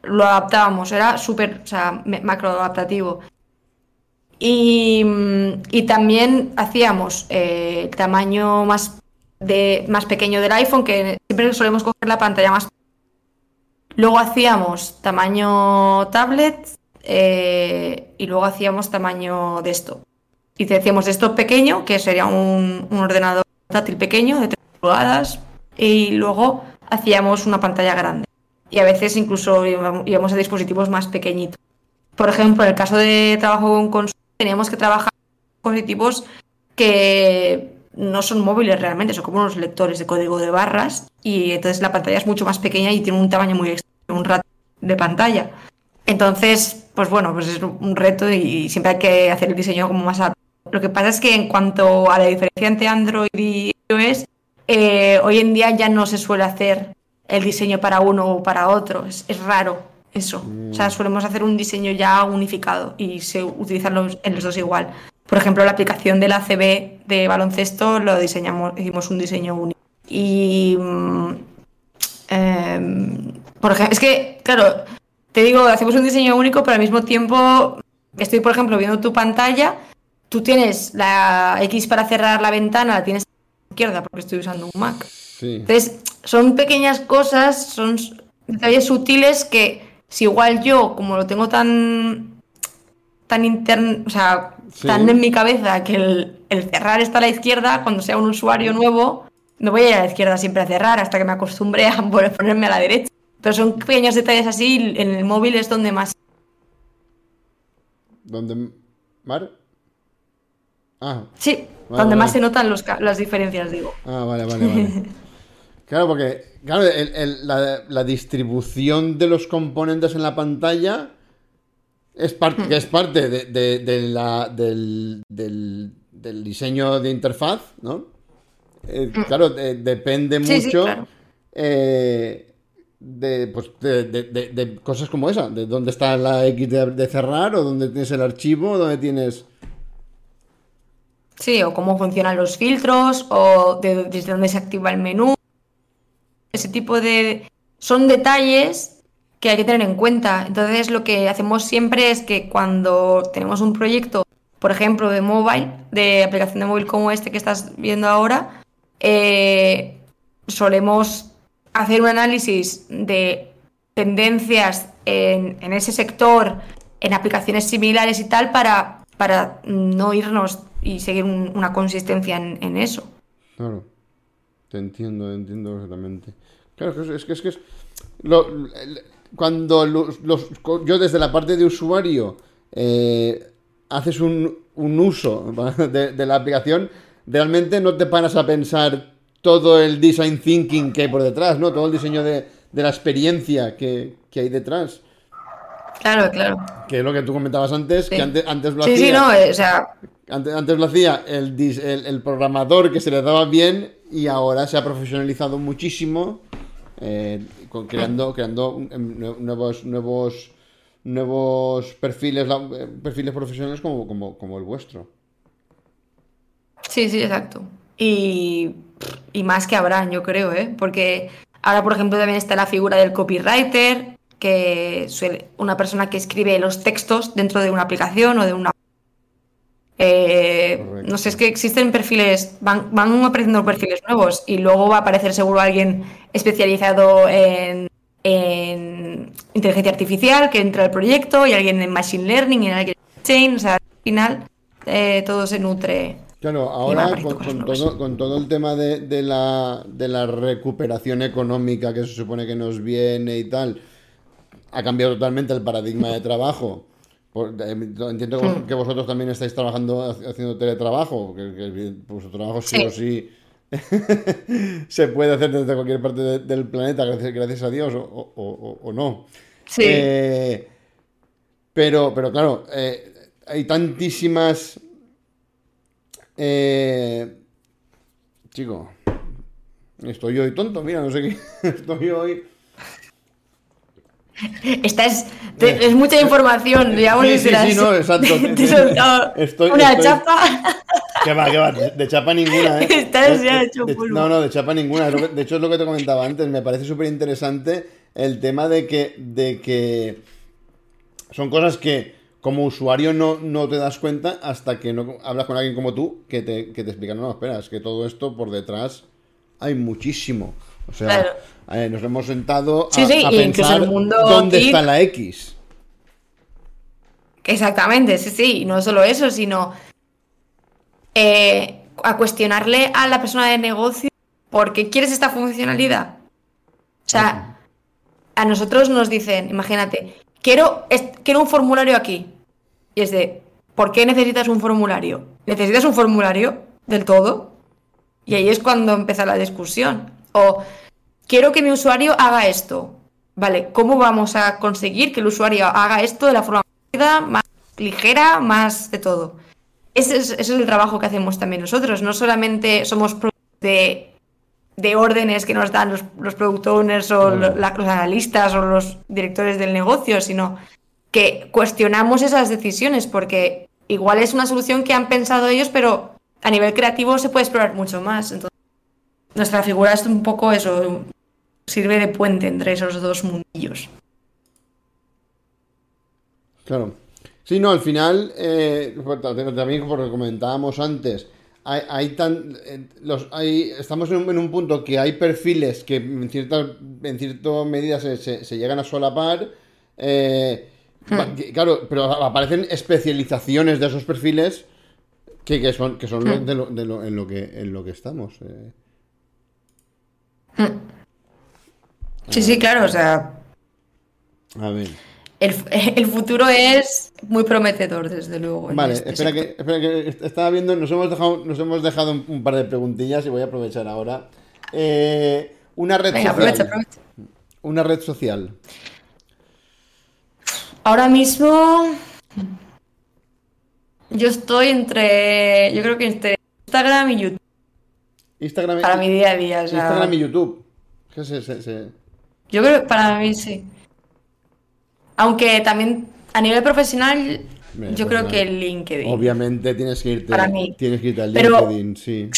Lo adaptábamos, era súper, o sea, macro adaptativo. Y, también hacíamos eh, el tamaño más, de, más pequeño del iPhone, que siempre solemos coger la pantalla más Luego hacíamos tamaño tablet eh, y luego hacíamos tamaño de esto. Y decíamos esto pequeño, que sería un, ordenador táctil pequeño de 3 pulgadas, y luego hacíamos una pantalla grande. Y a veces incluso íbamos a dispositivos más pequeñitos. Por ejemplo, en el caso de trabajo con consola, teníamos que trabajar con dispositivos que no son móviles realmente, son como unos lectores de código de barras y entonces la pantalla es mucho más pequeña y tiene un tamaño muy extraño, un rato de pantalla. Entonces, pues bueno, pues es un reto y siempre hay que hacer el diseño como más alto. Lo que pasa es que en cuanto a la diferencia entre Android y iOS, eh, hoy en día ya no se suele hacer el diseño para uno o para otro, es, raro eso. O sea, mm. solemos hacer un diseño ya unificado y se utilizan en los dos igual. Por ejemplo, la aplicación del ACB de baloncesto lo diseñamos, hicimos un diseño único. Y mm, em, por ejemplo, es que, claro, te digo, hacemos un diseño único, pero al mismo tiempo estoy, por ejemplo, viendo tu pantalla, tú tienes la X para cerrar la ventana, la tienes a la izquierda porque estoy usando un Mac. Entonces, son pequeñas cosas, son detalles sutiles que si igual yo, como lo tengo tan tan interno, o sea, tan en mi cabeza que el, cerrar está a la izquierda, cuando sea un usuario nuevo, no voy a ir a la izquierda siempre a cerrar hasta que me acostumbre a <laughs> ponerme a la derecha. Pero son pequeños detalles así, en el móvil es donde más. ¿Dónde? ¿Mar? Ah. Sí, donde más se notan las diferencias, digo. Ah, vale, vale, vale. <laughs> claro, porque claro, la, la distribución de los componentes en la pantalla es parte, hmm. que es parte de, la, del, diseño de interfaz, ¿no? Eh, claro, depende mucho eh, pues, de, cosas como esa, de dónde está la X de, cerrar, o dónde tienes el archivo, o dónde tienes... Sí, o cómo funcionan los filtros, o desde dónde se activa el menú. Ese tipo de... Son detalles que hay que tener en cuenta. Entonces lo que hacemos siempre es que cuando tenemos un proyecto, por ejemplo, de mobile, de aplicación de móvil como este que estás viendo ahora, eh, solemos hacer un análisis de tendencias en, ese sector, en aplicaciones similares y tal, para, para no irnos y seguir una consistencia en, eso. Claro, te entiendo, entiendo perfectamente. Claro, es que es, que es, cuando los, yo desde la parte de usuario eh, haces un, uso <laughs> de, la aplicación, realmente no te paras a pensar todo el design thinking que hay por detrás, ¿no? Todo el diseño de, la experiencia que, hay detrás. Claro, claro. Que es lo que tú comentabas antes, que antes, antes lo hacía. Sí, no, eh, o sea. Antes, antes lo hacía el, el, programador que se le daba bien y ahora se ha profesionalizado muchísimo. Eh, creando, creando nuevos, nuevos, nuevos perfiles, perfiles profesionales como, como, el vuestro. Sí, sí, exacto. Y, más que habrán, yo creo, ¿eh? Porque ahora, por ejemplo, también está la figura del copywriter, que suele, una persona que escribe los textos dentro de una aplicación o de una... Eh, No sé, es que existen perfiles, van, van apareciendo perfiles nuevos y luego va a aparecer seguro alguien especializado en, inteligencia artificial que entra al proyecto y alguien en machine learning y alguien en chain. O sea, al final eh, todo se nutre. Claro, ahora con, todo, con, todo, el tema de, la, de la recuperación económica que se supone que nos viene y tal, ha cambiado totalmente el paradigma de trabajo. Eh, entiendo que vosotros también estáis trabajando haciendo teletrabajo, que, vuestro trabajo sí, o sí <laughs> se puede hacer desde cualquier parte del planeta, gracias, a Dios, o, no. Sí. Eh, pero, pero claro, eh, hay tantísimas. chico, estoy hoy tonto, mira, no sé qué. <laughs> Estoy hoy. Esta es, es mucha información, digamos. Sí, sí, sí, no, exacto. <laughs> estoy, una chapa. Que va, que va, de chapa ninguna, ¿eh? <laughs> Estás ya hecho No, no, de chapa ninguna. De hecho, es lo que te comentaba antes. Me parece súper interesante el tema de que, de que son cosas que como usuario no, no te das cuenta hasta que no hablas con alguien como tú que te, que te explica, no, no, espera, es que todo esto por detrás hay muchísimo. O sea, eh, nos hemos sentado a, pensar el mundo dónde está la X. Exactamente, sí, sí. Y no solo eso, sino eh, a cuestionarle a la persona de negocio por qué quieres esta funcionalidad. O sea, a nosotros nos dicen, imagínate, quiero, quiero un formulario aquí. Y es de, ¿por qué necesitas un formulario? ¿Necesitas un formulario del todo? Y ahí es cuando empieza la discusión. O quiero que mi usuario haga esto. Vale, ¿cómo vamos a conseguir que el usuario haga esto de la forma más ligera, más de todo? Ese es, el trabajo que hacemos también nosotros. No solamente somos de, de órdenes que nos dan los, los product owners o los, analistas o los directores del negocio, sino que cuestionamos esas decisiones porque igual es una solución que han pensado ellos, pero a nivel creativo se puede explorar mucho más. Entonces, nuestra figura es un poco eso, sirve de puente entre esos dos mundillos. Claro. Sí, no, al final, eh, también como comentábamos antes, hay, tan, eh, los, hay, estamos en un, punto que hay perfiles que en cierta, en cierta medida se, llegan a solapar. Eh, hmm. Claro, pero aparecen especializaciones de esos perfiles que, son, que son hmm. de lo, en, lo que, en lo que estamos. Eh. Hmm. Sí, sí, claro, o sea. A ver. El, <laughs> futuro es muy prometedor, desde luego. Vale, este espera que, espera que, estaba viendo, nos hemos dejado, nos hemos dejado un, par de preguntillas y voy a aprovechar ahora. Eh, una red social. Aprovecha, aprovecha. Una red social. Ahora mismo. Yo estoy entre. Yo creo que entre Instagram y YouTube. Instagram Para mi día a día. Instagram y YouTube. ¿Qué es yo creo que para mí sí. Aunque también a nivel profesional, yo creo que el LinkedIn. Obviamente tienes que irte, para mí. Tienes que irte al LinkedIn, sí.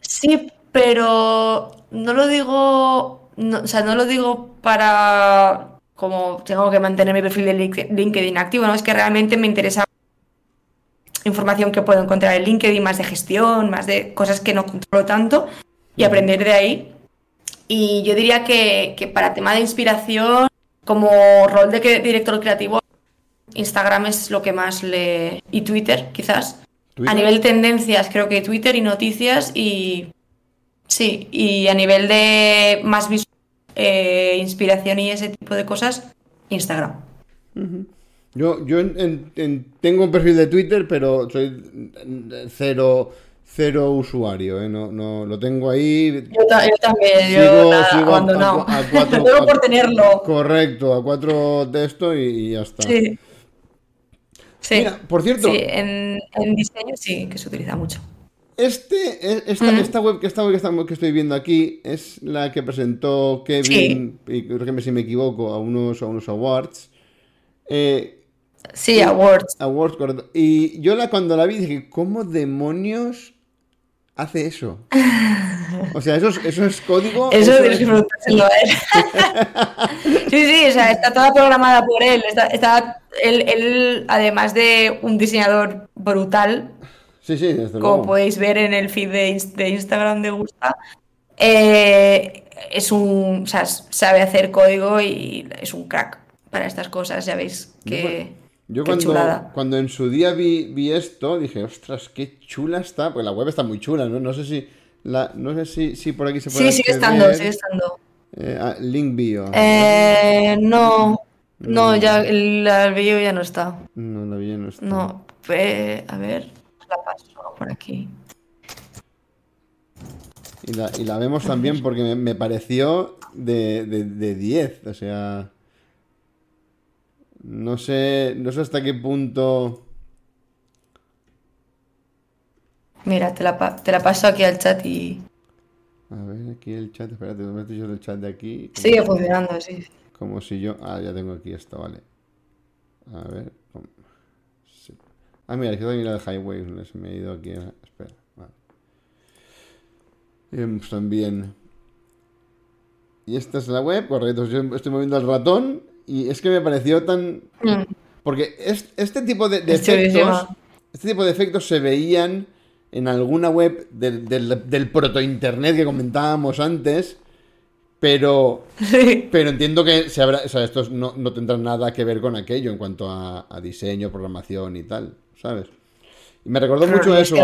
Sí, pero no lo digo. o sea, no lo digo para. Como tengo que mantener mi perfil de LinkedIn activo, ¿no? Es que realmente me interesa información que puedo encontrar en LinkedIn, más de gestión, más de cosas que no controlo tanto, y aprender de ahí y yo diría que, para tema de inspiración, como rol de director creativo, Instagram es lo que más le... y Twitter, quizás. A nivel tendencias, creo que Twitter y noticias y... Sí, y a nivel de más visual, eh, inspiración y ese tipo de cosas, Instagram. Yo, yo tengo un perfil de Twitter, pero soy cero cero usuario, ¿eh? no, no, lo tengo ahí. Yo, también, yo sigo abandonado. A, cuatro, <laughs> por tenerlo. Correcto, a cuatro textos y, y, ya está. Sí. sí. Mira, por cierto. Sí, en, en, diseño sí que se utiliza mucho. Este, e, esta, esta web, que, esta web que, que, estoy viendo aquí es la que presentó Kevin, y creo que si me equivoco, a unos, a unos awards. Eh, sí, awards. Awards, correcto. Y yo la, cuando la vi dije, ¿cómo demonios hace eso? <laughs> O sea, eso es, eso es código. Eso, tienes que preguntárselo a él. <laughs> sí, sí, o sea, está toda programada por él. Está, él, él, además de un diseñador brutal. Sí, sí, desde Como podéis ver en el feed de, Instagram de Gusta. Eh, es un. O sea, sabe hacer código y es un crack para estas cosas, ya veis que. Yo cuando, cuando en su día vi, esto, dije, ostras, qué chula está. Pues la web está muy chula, ¿no? No sé si. La, no sé si, si por aquí se puede. Sí, sigue estando, sigue estando. Eh, ah, link bio. Eh, no. No, ya el, bio ya no está. No, la bio no está. No, a ver, la paso por aquí. Y la, y la vemos también porque me, pareció de, de, de 10, o sea... No sé, no sé hasta qué punto... Mira, te la, te la paso aquí al chat y... A ver, aquí el chat, espérate, me meto yo el chat de aquí. Sigue funcionando, sí. Como si yo... Ah, ya tengo aquí esto, vale. A ver... Ah, mira, aquí también la de Highway, me he ido aquí. Espera, vale. Pues también... Y esta es la web, correcto. Yo estoy moviendo el ratón y es que me pareció tan... Mm. Porque este tipo de, efectos... Este tipo de efectos se veían en alguna web del, del, proto-internet que comentábamos antes, pero, pero entiendo que se habrá, o sea, estos no, no, tendrán nada que ver con aquello en cuanto a, a diseño, programación y tal, ¿sabes? Y me recordó mucho eso.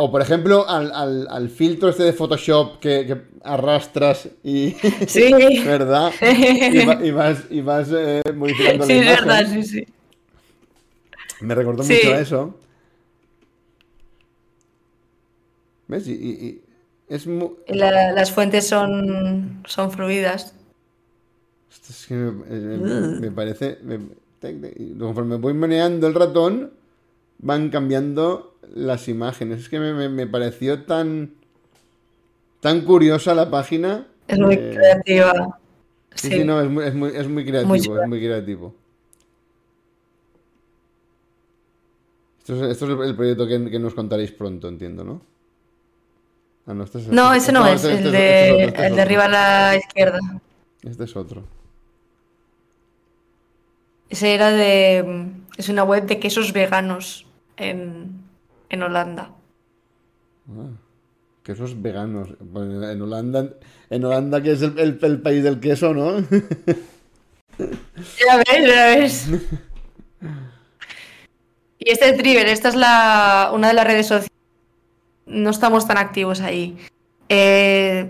O, por ejemplo, al, filtro este de Photoshop que, arrastras y. <laughs> <laughs> Sí. ¿Verdad? Y, vas, y vas eh, modificando sí, la imagen. verdad, sí, sí. Me recordó mucho a eso. ¿Ves? Y, es las fuentes son, son fluidas. Esto es que me, parece. conforme voy maneando el ratón van cambiando las imágenes. Es que me, pareció tan, tan curiosa la página. Es muy eh, creativa. Sí, sí, no, es muy, es muy, es muy creativo, es muy creativo. Esto es, el proyecto que, nos contaréis pronto, entiendo, ¿no? Ah, no, este es, no ese no, es, el, de, el de arriba a la izquierda. Este es otro. Ese era de. Es una web de quesos veganos en, en Holanda. Ah, quesos veganos. en Holanda, en Holanda que es el, el, país del queso, ¿no? ya ves, ya ves. Y este Driver, esta es la, una de las redes sociales. No estamos tan activos ahí. Eh,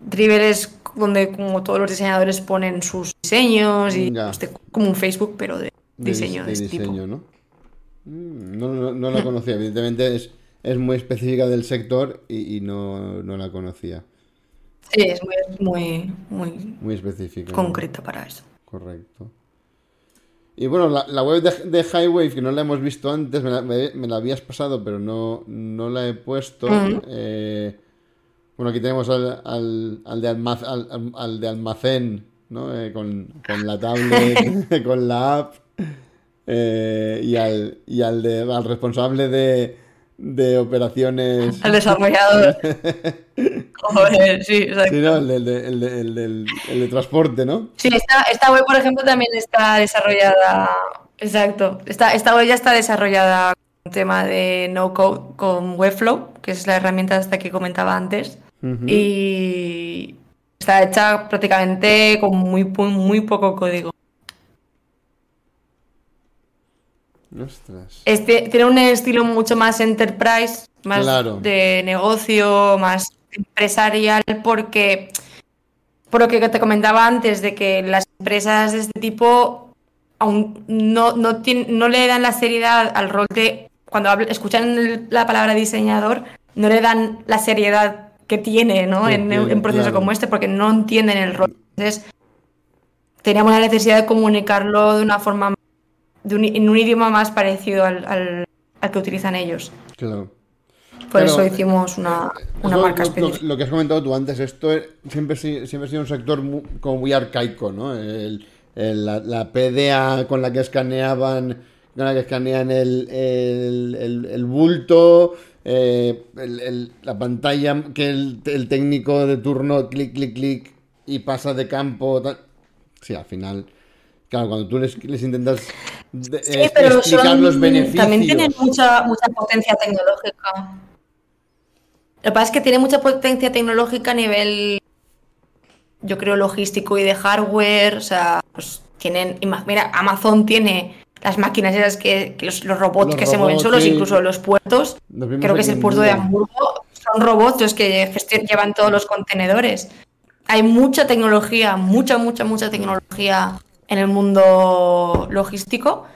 Driver es donde como todos los diseñadores ponen sus diseños y este, como un Facebook, pero de, diseño de, este diseño, ¿no? Mm, no, no, la conocía, evidentemente es, es muy específica del sector y, no, la conocía. Sí, es muy, muy, muy, específica. Concreta para eso. Correcto. Y bueno, la, web de, de, Highwave, que no la hemos visto antes, me la, habías pasado, pero no, no la he puesto. Eh, bueno, aquí tenemos al, al, de, almacén, al, de almacén, ¿no? Eh, con, con, la tablet, <laughs> <laughs> con la app. Eh, y, al, y al, de, al responsable de, de operaciones. Al desarrollador. <laughs> Joder, sí, exacto. Sí, no, el, de, el, de, el, el de transporte, ¿no? Sí, esta, esta web, por ejemplo, también está desarrollada. Exacto. Esta, esta web ya está desarrollada con tema de no code con Webflow, que es la herramienta hasta que comentaba antes. Y está hecha prácticamente con muy, muy poco código. Este, tiene un estilo mucho más enterprise, más de negocio, más empresarial, porque por lo que te comentaba antes, de que las empresas de este tipo aún no, no, no le dan la seriedad al rol de, cuando escuchan la palabra diseñador, no le dan la seriedad que tiene ¿no? en, un proceso como este, porque no entienden el rol. Entonces, teníamos la necesidad de comunicarlo de una forma en un idioma más parecido al, que utilizan ellos. Claro. Por eso hicimos una, marca específica. Lo, que has comentado tú antes, esto siempre, siempre ha sido un sector como muy arcaico, ¿no? la, PDA con la que escaneaban, con la que escanean el, el, bulto, eh, la pantalla que el, técnico de turno clic, clic, clic y pasa de campo. Sí, al final Claro, cuando tú les, intentas explicar los beneficios. También tienen mucha, mucha potencia tecnológica. Lo que pasa es que tiene mucha potencia tecnológica a nivel, yo creo, logístico y de hardware. O sea, pues tienen, mira, Amazon tiene las máquinas esas que, los, robots que se mueven solos, incluso los puertos. Creo que es el puerto de Hamburgo. Son robots los que llevan todos los contenedores. Hay mucha tecnología, mucha, mucha, mucha tecnología en el mundo logístico,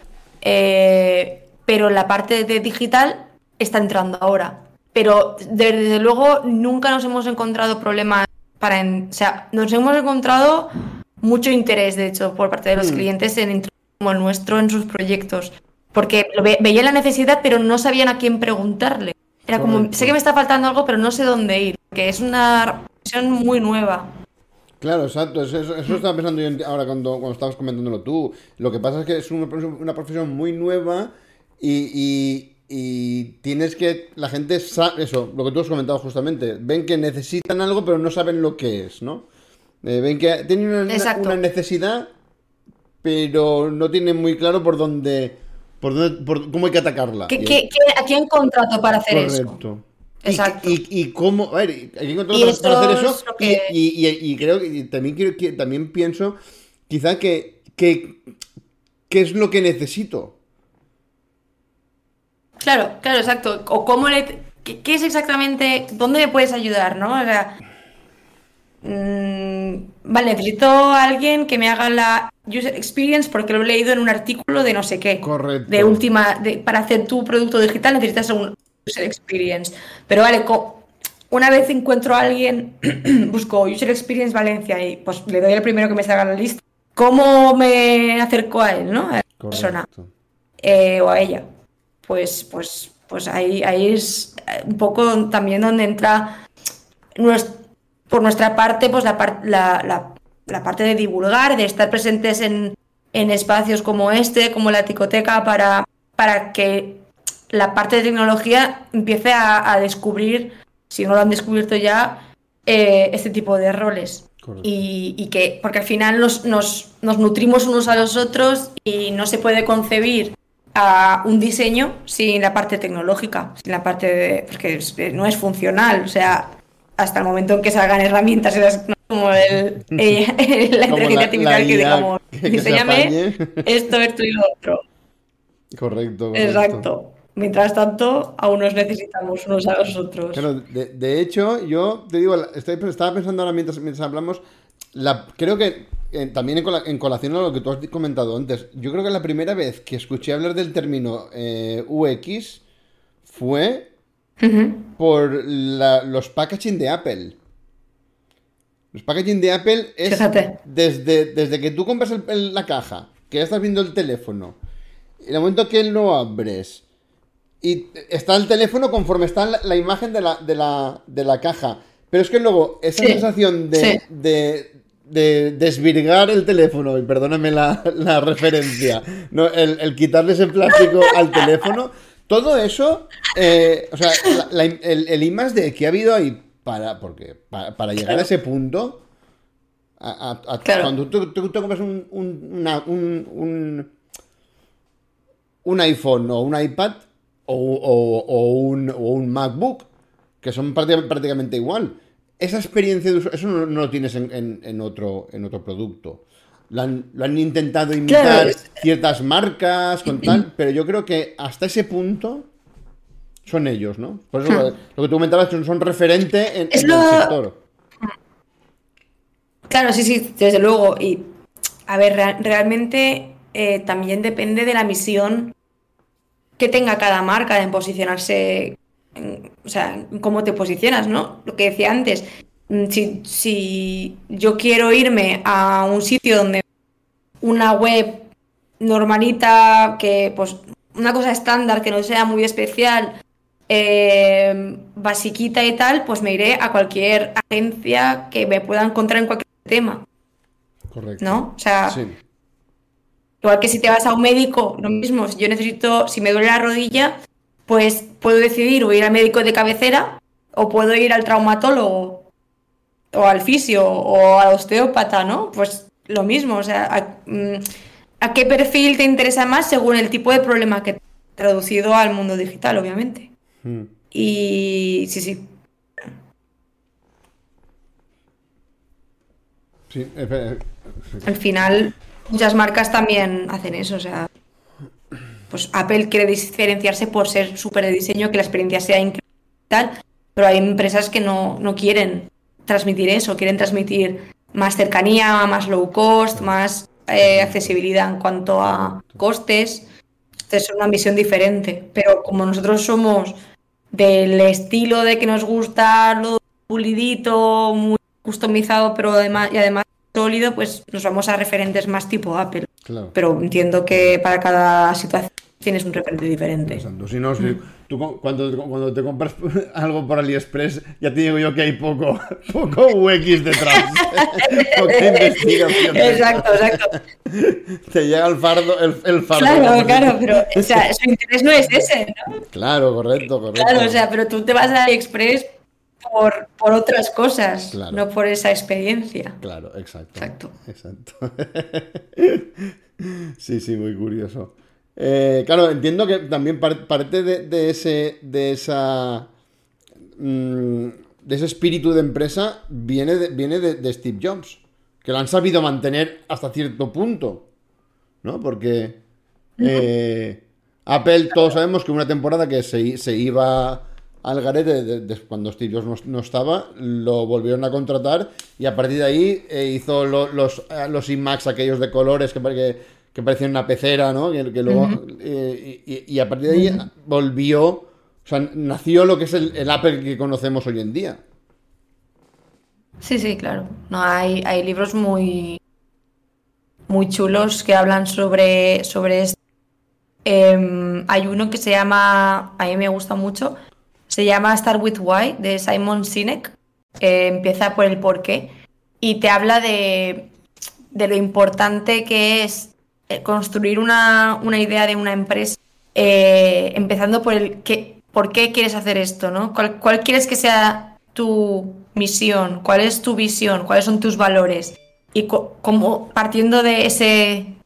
eh, pero la parte de digital está entrando ahora. Pero desde luego nunca nos hemos encontrado problemas para... o sea, nos hemos encontrado mucho interés, de hecho, por parte de los mm. clientes en como el nuestro en sus proyectos. Porque veía la necesidad, pero no sabían a quién preguntarle. Era como, sé que me está faltando algo, pero no sé dónde ir. Que es una visión muy nueva. Claro, exacto. Eso, estaba pensando yo ahora cuando, cuando estabas comentándolo tú. Lo que pasa es que es una, profesión muy nueva y, tienes que. La gente sabe. Eso, lo que tú has comentado justamente. Ven que necesitan algo, pero no saben lo que es, ¿no? Eh, ven que tienen una, necesidad, pero no tienen muy claro por dónde. Por, dónde, por cómo hay que atacarla. ¿Qué, a quién contrato para hacer eso? Exacto. Y, y, cómo, a ver, hay que encontrar para, hacer eso. Y, creo que también, quiero, que, también pienso, quizá que, que, ¿qué es lo que necesito? Claro, claro, exacto. O cómo le, qué, es exactamente, dónde me puedes ayudar, ¿no? O sea, mmm, vale, necesito a alguien que me haga la user experience porque lo he leído en un artículo de no sé qué. Correcto. De última, de, para hacer tu producto digital necesitas un, user experience. Pero vale, una vez encuentro a alguien, <clears throat> busco user experience Valencia y pues le doy el primero que me salga la lista. ¿Cómo me acerco a él, no? A la persona. Eh, o a ella. Pues, pues, pues ahí, ahí es un poco también donde entra por nuestra parte, pues la, la, la, parte de divulgar, de estar presentes en, en espacios como este, como la ticoteca, para, para que la parte de tecnología empiece a, descubrir, si no lo han descubierto ya, eh, este tipo de roles. Y, que, porque al final nos, nos, nutrimos unos a los otros y no se puede concebir a un diseño sin la parte tecnológica, sin la parte de. porque no es funcional. O sea, hasta el momento en que salgan herramientas como el, eh, <laughs> <laughs> la inteligencia artificial que digamos, <laughs> diseñame esto, esto y lo otro. Correcto, correcto. Exacto. Mientras tanto, aún nos necesitamos unos a los otros. de, hecho, yo te digo, estaba pensando ahora mientras, mientras hablamos, la, creo que eh, también en, colación a lo que tú has comentado antes, yo creo que la primera vez que escuché hablar del término eh, UX fue por los packaging de Apple. Los packaging de Apple es desde, desde que tú compras la caja, que ya estás viendo el teléfono, el momento que lo abres, y está el teléfono conforme está la, imagen de la, de, la, de la, caja. Pero es que luego esa sensación de, de, desvirgar el teléfono, y perdóname la, referencia, ¿no? el, quitarle ese plástico <laughs> al teléfono, todo eso, eh, o sea, el, el IMAS de que ha habido ahí para, porque, para, llegar a ese punto, cuando tú, compras un, un, un, un iPhone o un iPad, o, un, MacBook, que son prácticamente igual. Esa experiencia de uso, eso no, lo tienes en, otro, en otro producto. Lo han, intentado imitar ciertas marcas con tal, pero yo creo que hasta ese punto son ellos, ¿no? Por eso hmm. lo, que tú comentabas son, son referente en, el sector. Claro, sí, sí, desde luego. Y a ver, realmente eh, también depende de la misión que tenga cada marca en posicionarse, o sea, cómo te posicionas, ¿no? Lo que decía antes, mm, si, yo quiero irme a un sitio donde una web normalita, que pues una cosa estándar, que no sea muy especial, eh, basiquita y tal, pues me iré a cualquier agencia que me pueda encontrar en cualquier tema. Correcto. ¿No? O sea, Igual que si te vas a un médico, lo mismo, si yo necesito, si me duele la rodilla, pues puedo decidir o ir al médico de cabecera o puedo ir al traumatólogo o al fisio o al osteópata, ¿no? Pues lo mismo, o sea, mm, a qué perfil te interesa más según el tipo de problema que traducido al mundo digital, obviamente. Hmm. Y sí, sí. Sí, Al final, muchas marcas también hacen eso. O sea, pues Apple quiere diferenciarse por ser súper de diseño, que la experiencia sea increíble tal, pero hay empresas que no, no quieren transmitir eso, quieren transmitir más cercanía, más low cost, más eh, accesibilidad en cuanto a costes. Es una visión diferente, pero como nosotros somos del estilo de que nos gusta lo pulidito, muy customizado, pero además, y además sólido, pues nos vamos a referentes más tipo Apple. Pero entiendo que para cada situación tienes un referente diferente. Si no, tú cuando, cuando te compras <laughs> algo por AliExpress, ya te digo yo que hay poco, <laughs> poco UX detrás. <laughs> Poca investigación. Exacto, exacto. Te llega el fardo, el, el fardo. Claro, claro, pero o sea, su interés no es ese, ¿no? Claro, correcto, correcto. Claro, o sea, pero tú te vas a AliExpress por, por otras cosas, no por esa experiencia. Claro, exacto. Exacto. Exacto. sí, sí, muy curioso. Eh, claro, entiendo que también parte de, ese. de esa. Mm, de ese espíritu de empresa viene de, viene de, Steve Jobs. Que lo han sabido mantener hasta cierto punto. ¿No? Porque. Eh, Apple, todos sabemos que una temporada que se, se iba al garete cuando Steve Jobs no, estaba, lo volvieron a contratar y a partir de ahí eh, hizo los, los IMAX aquellos de colores que, que que parecía una pecera, ¿no? Que, luego, eh, y, a partir de ahí volvió, o sea, nació lo que es el, Apple que conocemos hoy en día. Sí, sí, claro. No, hay, hay libros muy, muy chulos que hablan sobre, sobre esto. Em, hay uno que se llama, a mí me gusta mucho, se llama Start with Why, de Simon Sinek. empieza por el porqué y te habla de, de lo importante que es construir una, idea de una empresa, eh, empezando por el que, por qué quieres hacer esto, ¿no? ¿Cuál, quieres que sea tu misión? ¿Cuál es tu visión? ¿Cuáles son tus valores? Y como partiendo de ese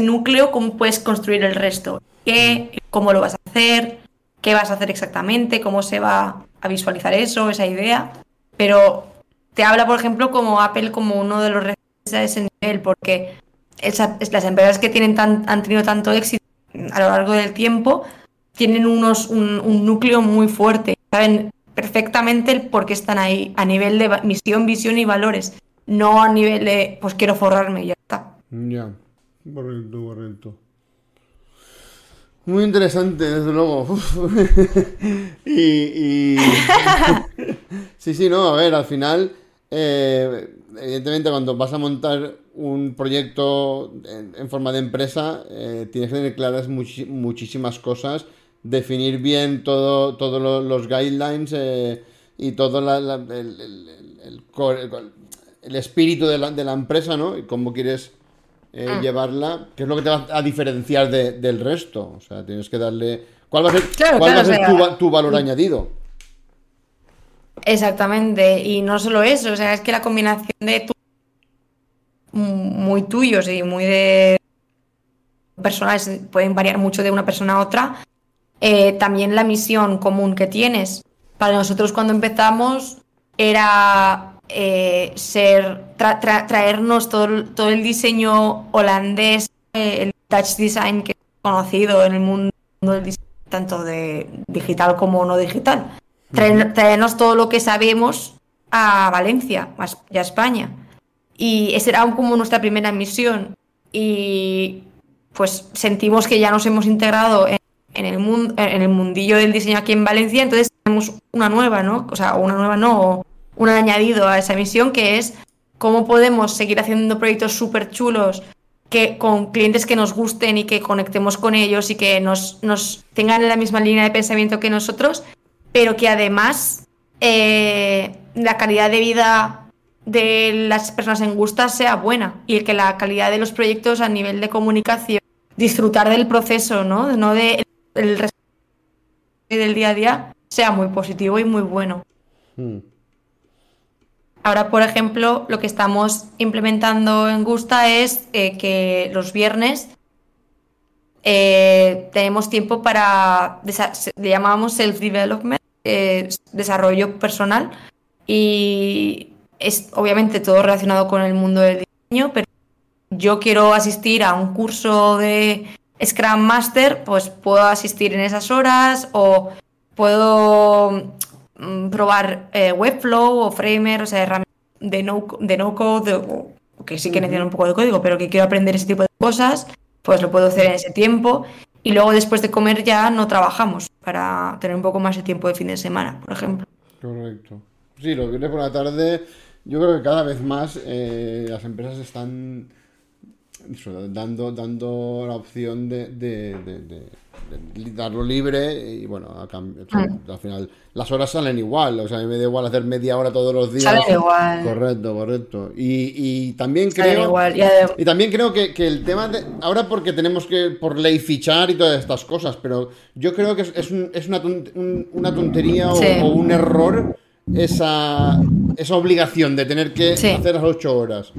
núcleo, ¿cómo puedes construir el resto? ¿Qué, ¿Cómo lo vas a hacer? ¿Qué vas a hacer exactamente? ¿Cómo se va a visualizar eso, esa idea? Pero te habla, por ejemplo, como Apple como uno de los referentes a ese nivel, porque las empresas que tienen han tenido tanto éxito a lo largo del tiempo tienen unos, un, núcleo muy fuerte, saben perfectamente por qué están ahí, a nivel de misión, visión y valores, no a nivel de, pues quiero forrarme y ya está. Ya, correcto, correcto. Muy interesante, desde luego. <laughs> y, <laughs> sí, sí, no, a ver, al final, eh, evidentemente cuando vas a montar un proyecto en, forma de empresa, eh, tienes que tener claras muchísimas cosas, definir bien todos todo los guidelines eh, y todo el, espíritu de la, empresa, ¿no? Y cómo quieres eh, ah. llevarla, que es lo que te va a diferenciar del resto. O sea, tienes que darle... ¿Cuál va a ser, tu, valor añadido? Exactamente, y no solo eso, o sea, es que la combinación de tu muy tuyos y muy de personales, pueden variar mucho de una persona a otra. Eh, también la misión común que tienes. Para nosotros cuando empezamos era eh, ser traernos todo, todo, el diseño holandés, eh, el touch design que es conocido en el mundo del diseño, tanto de digital como no digital. traernos todo lo que sabemos a Valencia y a España. Y esa era como nuestra primera misión. Y pues sentimos que ya nos hemos integrado en, el, en el mundillo del diseño aquí en Valencia, entonces tenemos una nueva, ¿no? O sea, una nueva no, un añadido a esa misión que es cómo podemos seguir haciendo proyectos súper chulos que, con clientes que nos gusten y que conectemos con ellos y que nos, nos tengan en la misma línea de pensamiento que nosotros, pero que además eh, la calidad de vida de las personas en gusta sea buena y que la calidad de los proyectos a nivel de comunicación, disfrutar del proceso, ¿no? No de el del día a día, sea muy positivo y muy bueno. Hmm. ahora, por ejemplo, lo que estamos implementando en Gusta es eh, que los viernes eh, tenemos tiempo para, le llamamos self-development, desarrollo personal, y es obviamente todo relacionado con el mundo del diseño, pero yo quiero asistir a un curso de Scrum Master, pues puedo asistir en esas horas o puedo mm, probar eh, Webflow o Framer, o sea, herramientas de no, de no code, o, que sí que necesitan un poco de código, pero que quiero aprender ese tipo de cosas, pues lo puedo hacer en ese tiempo. Y luego después de comer ya no trabajamos para tener un poco más de tiempo de fin de semana, por ejemplo. Correcto. Sí, lo viernes por la tarde, yo creo que cada vez más eh, las empresas están dando, dando la opción de, de, darlo libre y bueno, mm. al final las horas salen igual, o sea, me da igual hacer media hora todos los días. Salen igual. Correcto, correcto. Y, también creo... Y, también creo que, el tema de... Ahora porque tenemos que por ley fichar y todas estas cosas, pero yo creo que es, es, una, tontería o, un error esa, esa obligación de tener que hacer las ocho horas.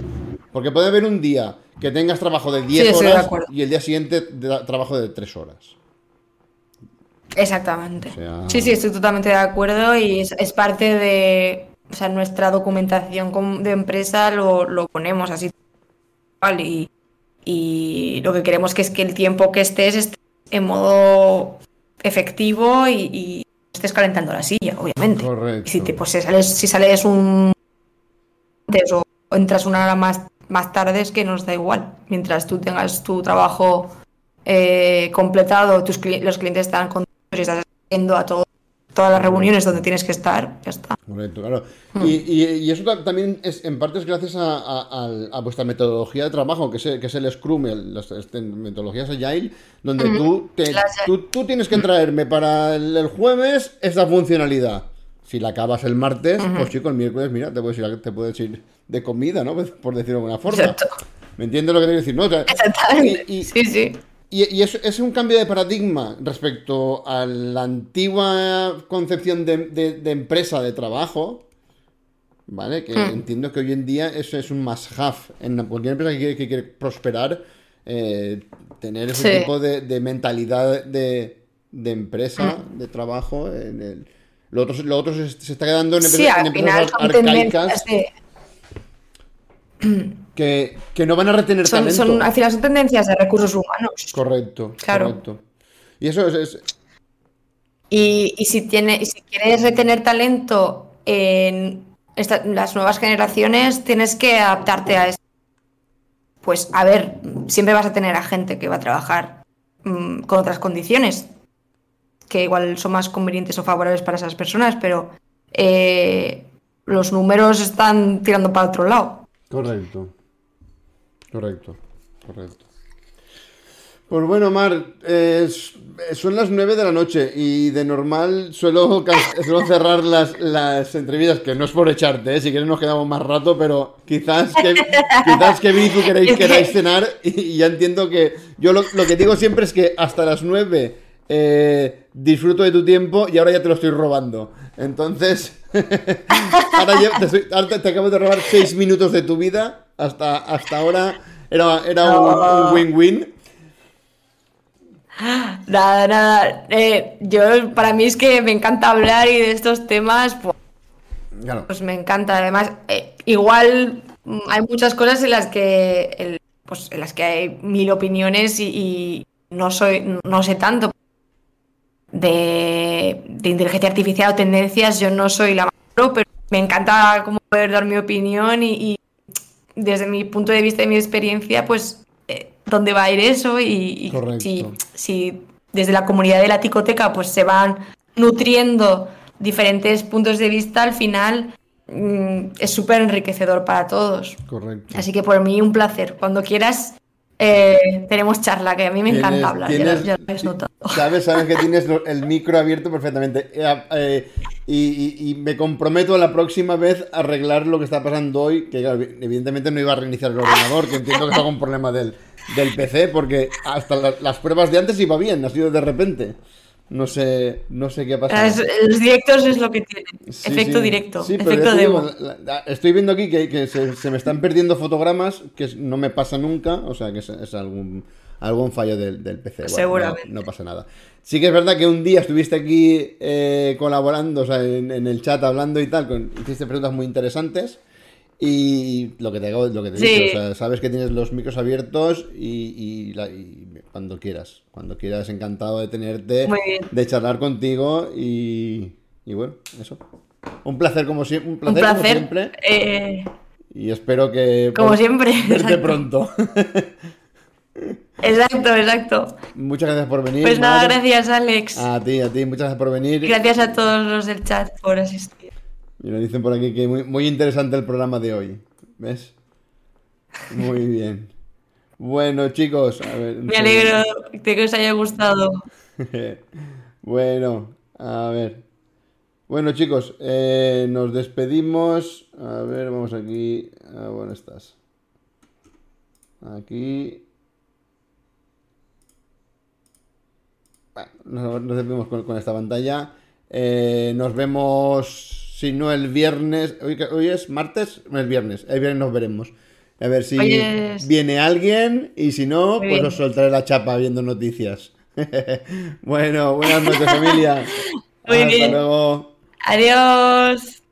Porque puede haber un día que tengas trabajo de 10 horas y el día siguiente trabajo de 3 horas. Exactamente. Sí, sí, estoy totalmente de acuerdo y es, parte de o sea, nuestra documentación de empresa, lo, ponemos así. Y, y lo que queremos que es que el tiempo que estés esté en modo efectivo y, estés calentando la silla, obviamente. Correcto. si, pues, si, sales, si sales un o entras una hora más más tarde es que nos da igual. Mientras tú tengas tu trabajo eh, completado, tus los clientes están contentos y estás haciendo a todas las reuniones donde tienes que estar, ya está. Correcto, claro. Mm. Y, eso también es en parte es gracias a, vuestra metodología de trabajo, que es, el, que es el Scrum, las este, metodologías Agile, donde tú, tú, tienes que traerme para el jueves esta funcionalidad. Si la acabas el martes, pues chico, el miércoles, mira, te puedes ir, te puedes ir de comida, ¿no? <laughs> Por decirlo de alguna forma. Exacto. ¿Me entiendes lo que te quiero decir? ¿no? Exactamente. Y, sí, sí. Y, es, es, un cambio de paradigma respecto a la antigua concepción de, empresa de trabajo, ¿vale? Que hmm. entiendo que hoy en día eso es un must-have. En cualquier empresa que quiere, prosperar, eh, tener ese tipo de, mentalidad de, empresa, hmm. de trabajo, en el lo otro, lo otro se, está quedando en, sí, en empresas arcaicas que, que, no van a retener son, talento. Son, al final son tendencias de recursos humanos. Correcto, claro. Correcto. Y eso es... Y, y, si, tiene, si quieres retener talento en las nuevas generaciones, tienes que adaptarte a esto. Pues a ver, siempre vas a tener a gente que va a trabajar mm, con otras condiciones que igual son más convenientes o favorables para esas personas, pero eh, los números están tirando para otro lado. Correcto. Correcto. Correcto. Pues bueno, Mar, son las 9 de la noche y de normal suelo, cerrar las, las, entrevistas, que no es por echarte, ¿eh? si quieres nos quedamos más rato, pero quizás que, quizás que vi queréis, queráis cenar y, ya entiendo que yo lo, lo, que digo siempre es que hasta las 9 eh, disfruto de tu tiempo y ahora ya te lo estoy robando. Entonces, <laughs> ahora, te, acabo de robar seis minutos de tu vida. Hasta, hasta ahora era, era un win-win. Nada, nada. Eh, yo, para mí es que me encanta hablar y de estos temas, pues, pues me encanta. Además, eh, igual hay muchas cosas en las que, pues, en las que hay mil opiniones y, y no soy, no sé tanto de, inteligencia artificial o tendencias, yo no soy la más pero me encanta como poder dar mi opinión y, desde mi punto de vista y mi experiencia, pues eh, dónde va a ir eso y, si, si, desde la comunidad de la ticoteca pues se van nutriendo diferentes puntos de vista, al final mm, es súper enriquecedor para todos. Correcto. Así que por mí un placer. Cuando quieras eh, tenemos charla, que a mí me encanta hablar, ya, Sabes, sabes que tienes el micro abierto perfectamente. Eh, eh, y, me comprometo la próxima vez a arreglar lo que está pasando hoy, que evidentemente no iba a reiniciar el ordenador, que entiendo que es algún problema del, del PC, porque hasta las pruebas de antes iba bien, ha sido de repente. No sé, no sé qué ha pasado. los directos es lo que tiene. Efecto directo. efecto demo. estoy viendo aquí que, se, me están perdiendo fotogramas, que no me pasa nunca. O sea, que es, algún, algún fallo del, PC. Seguramente. No, pasa nada. Sí que es verdad que un día estuviste aquí eh, colaborando, o sea, en, el chat hablando y tal, con, hiciste preguntas muy interesantes. Y lo que te, lo que te digo, o sea, sabes que tienes los micros abiertos y, cuando quieras, cuando quieras, encantado de tenerte, de charlar contigo y, bueno, eso. Un placer como, siempre un placer, como siempre. Eh, y espero que... Como siempre. <laughs> Verte pronto. Exacto, exacto. Muchas gracias por venir. Pues nada, gracias Alex. A ti, a ti, muchas gracias por venir. Gracias a todos los del chat por asistir. Y nos dicen por aquí que muy, muy interesante el programa de hoy. ¿Ves? Muy bien. Bueno, chicos, a ver. Me alegro de que os haya gustado. <laughs> bueno, a ver. Bueno, chicos, eh, nos despedimos. A ver, vamos aquí. Ah, bueno, estás. Aquí. Bueno, nos, despedimos con, esta pantalla. Eh, nos vemos si no el viernes. Hoy, es martes, no es viernes. El viernes nos veremos. A ver si viene alguien y si no, pues os soltaré la chapa viendo noticias. <laughs> bueno, buenas noches familia. <laughs> Hasta luego. Adiós.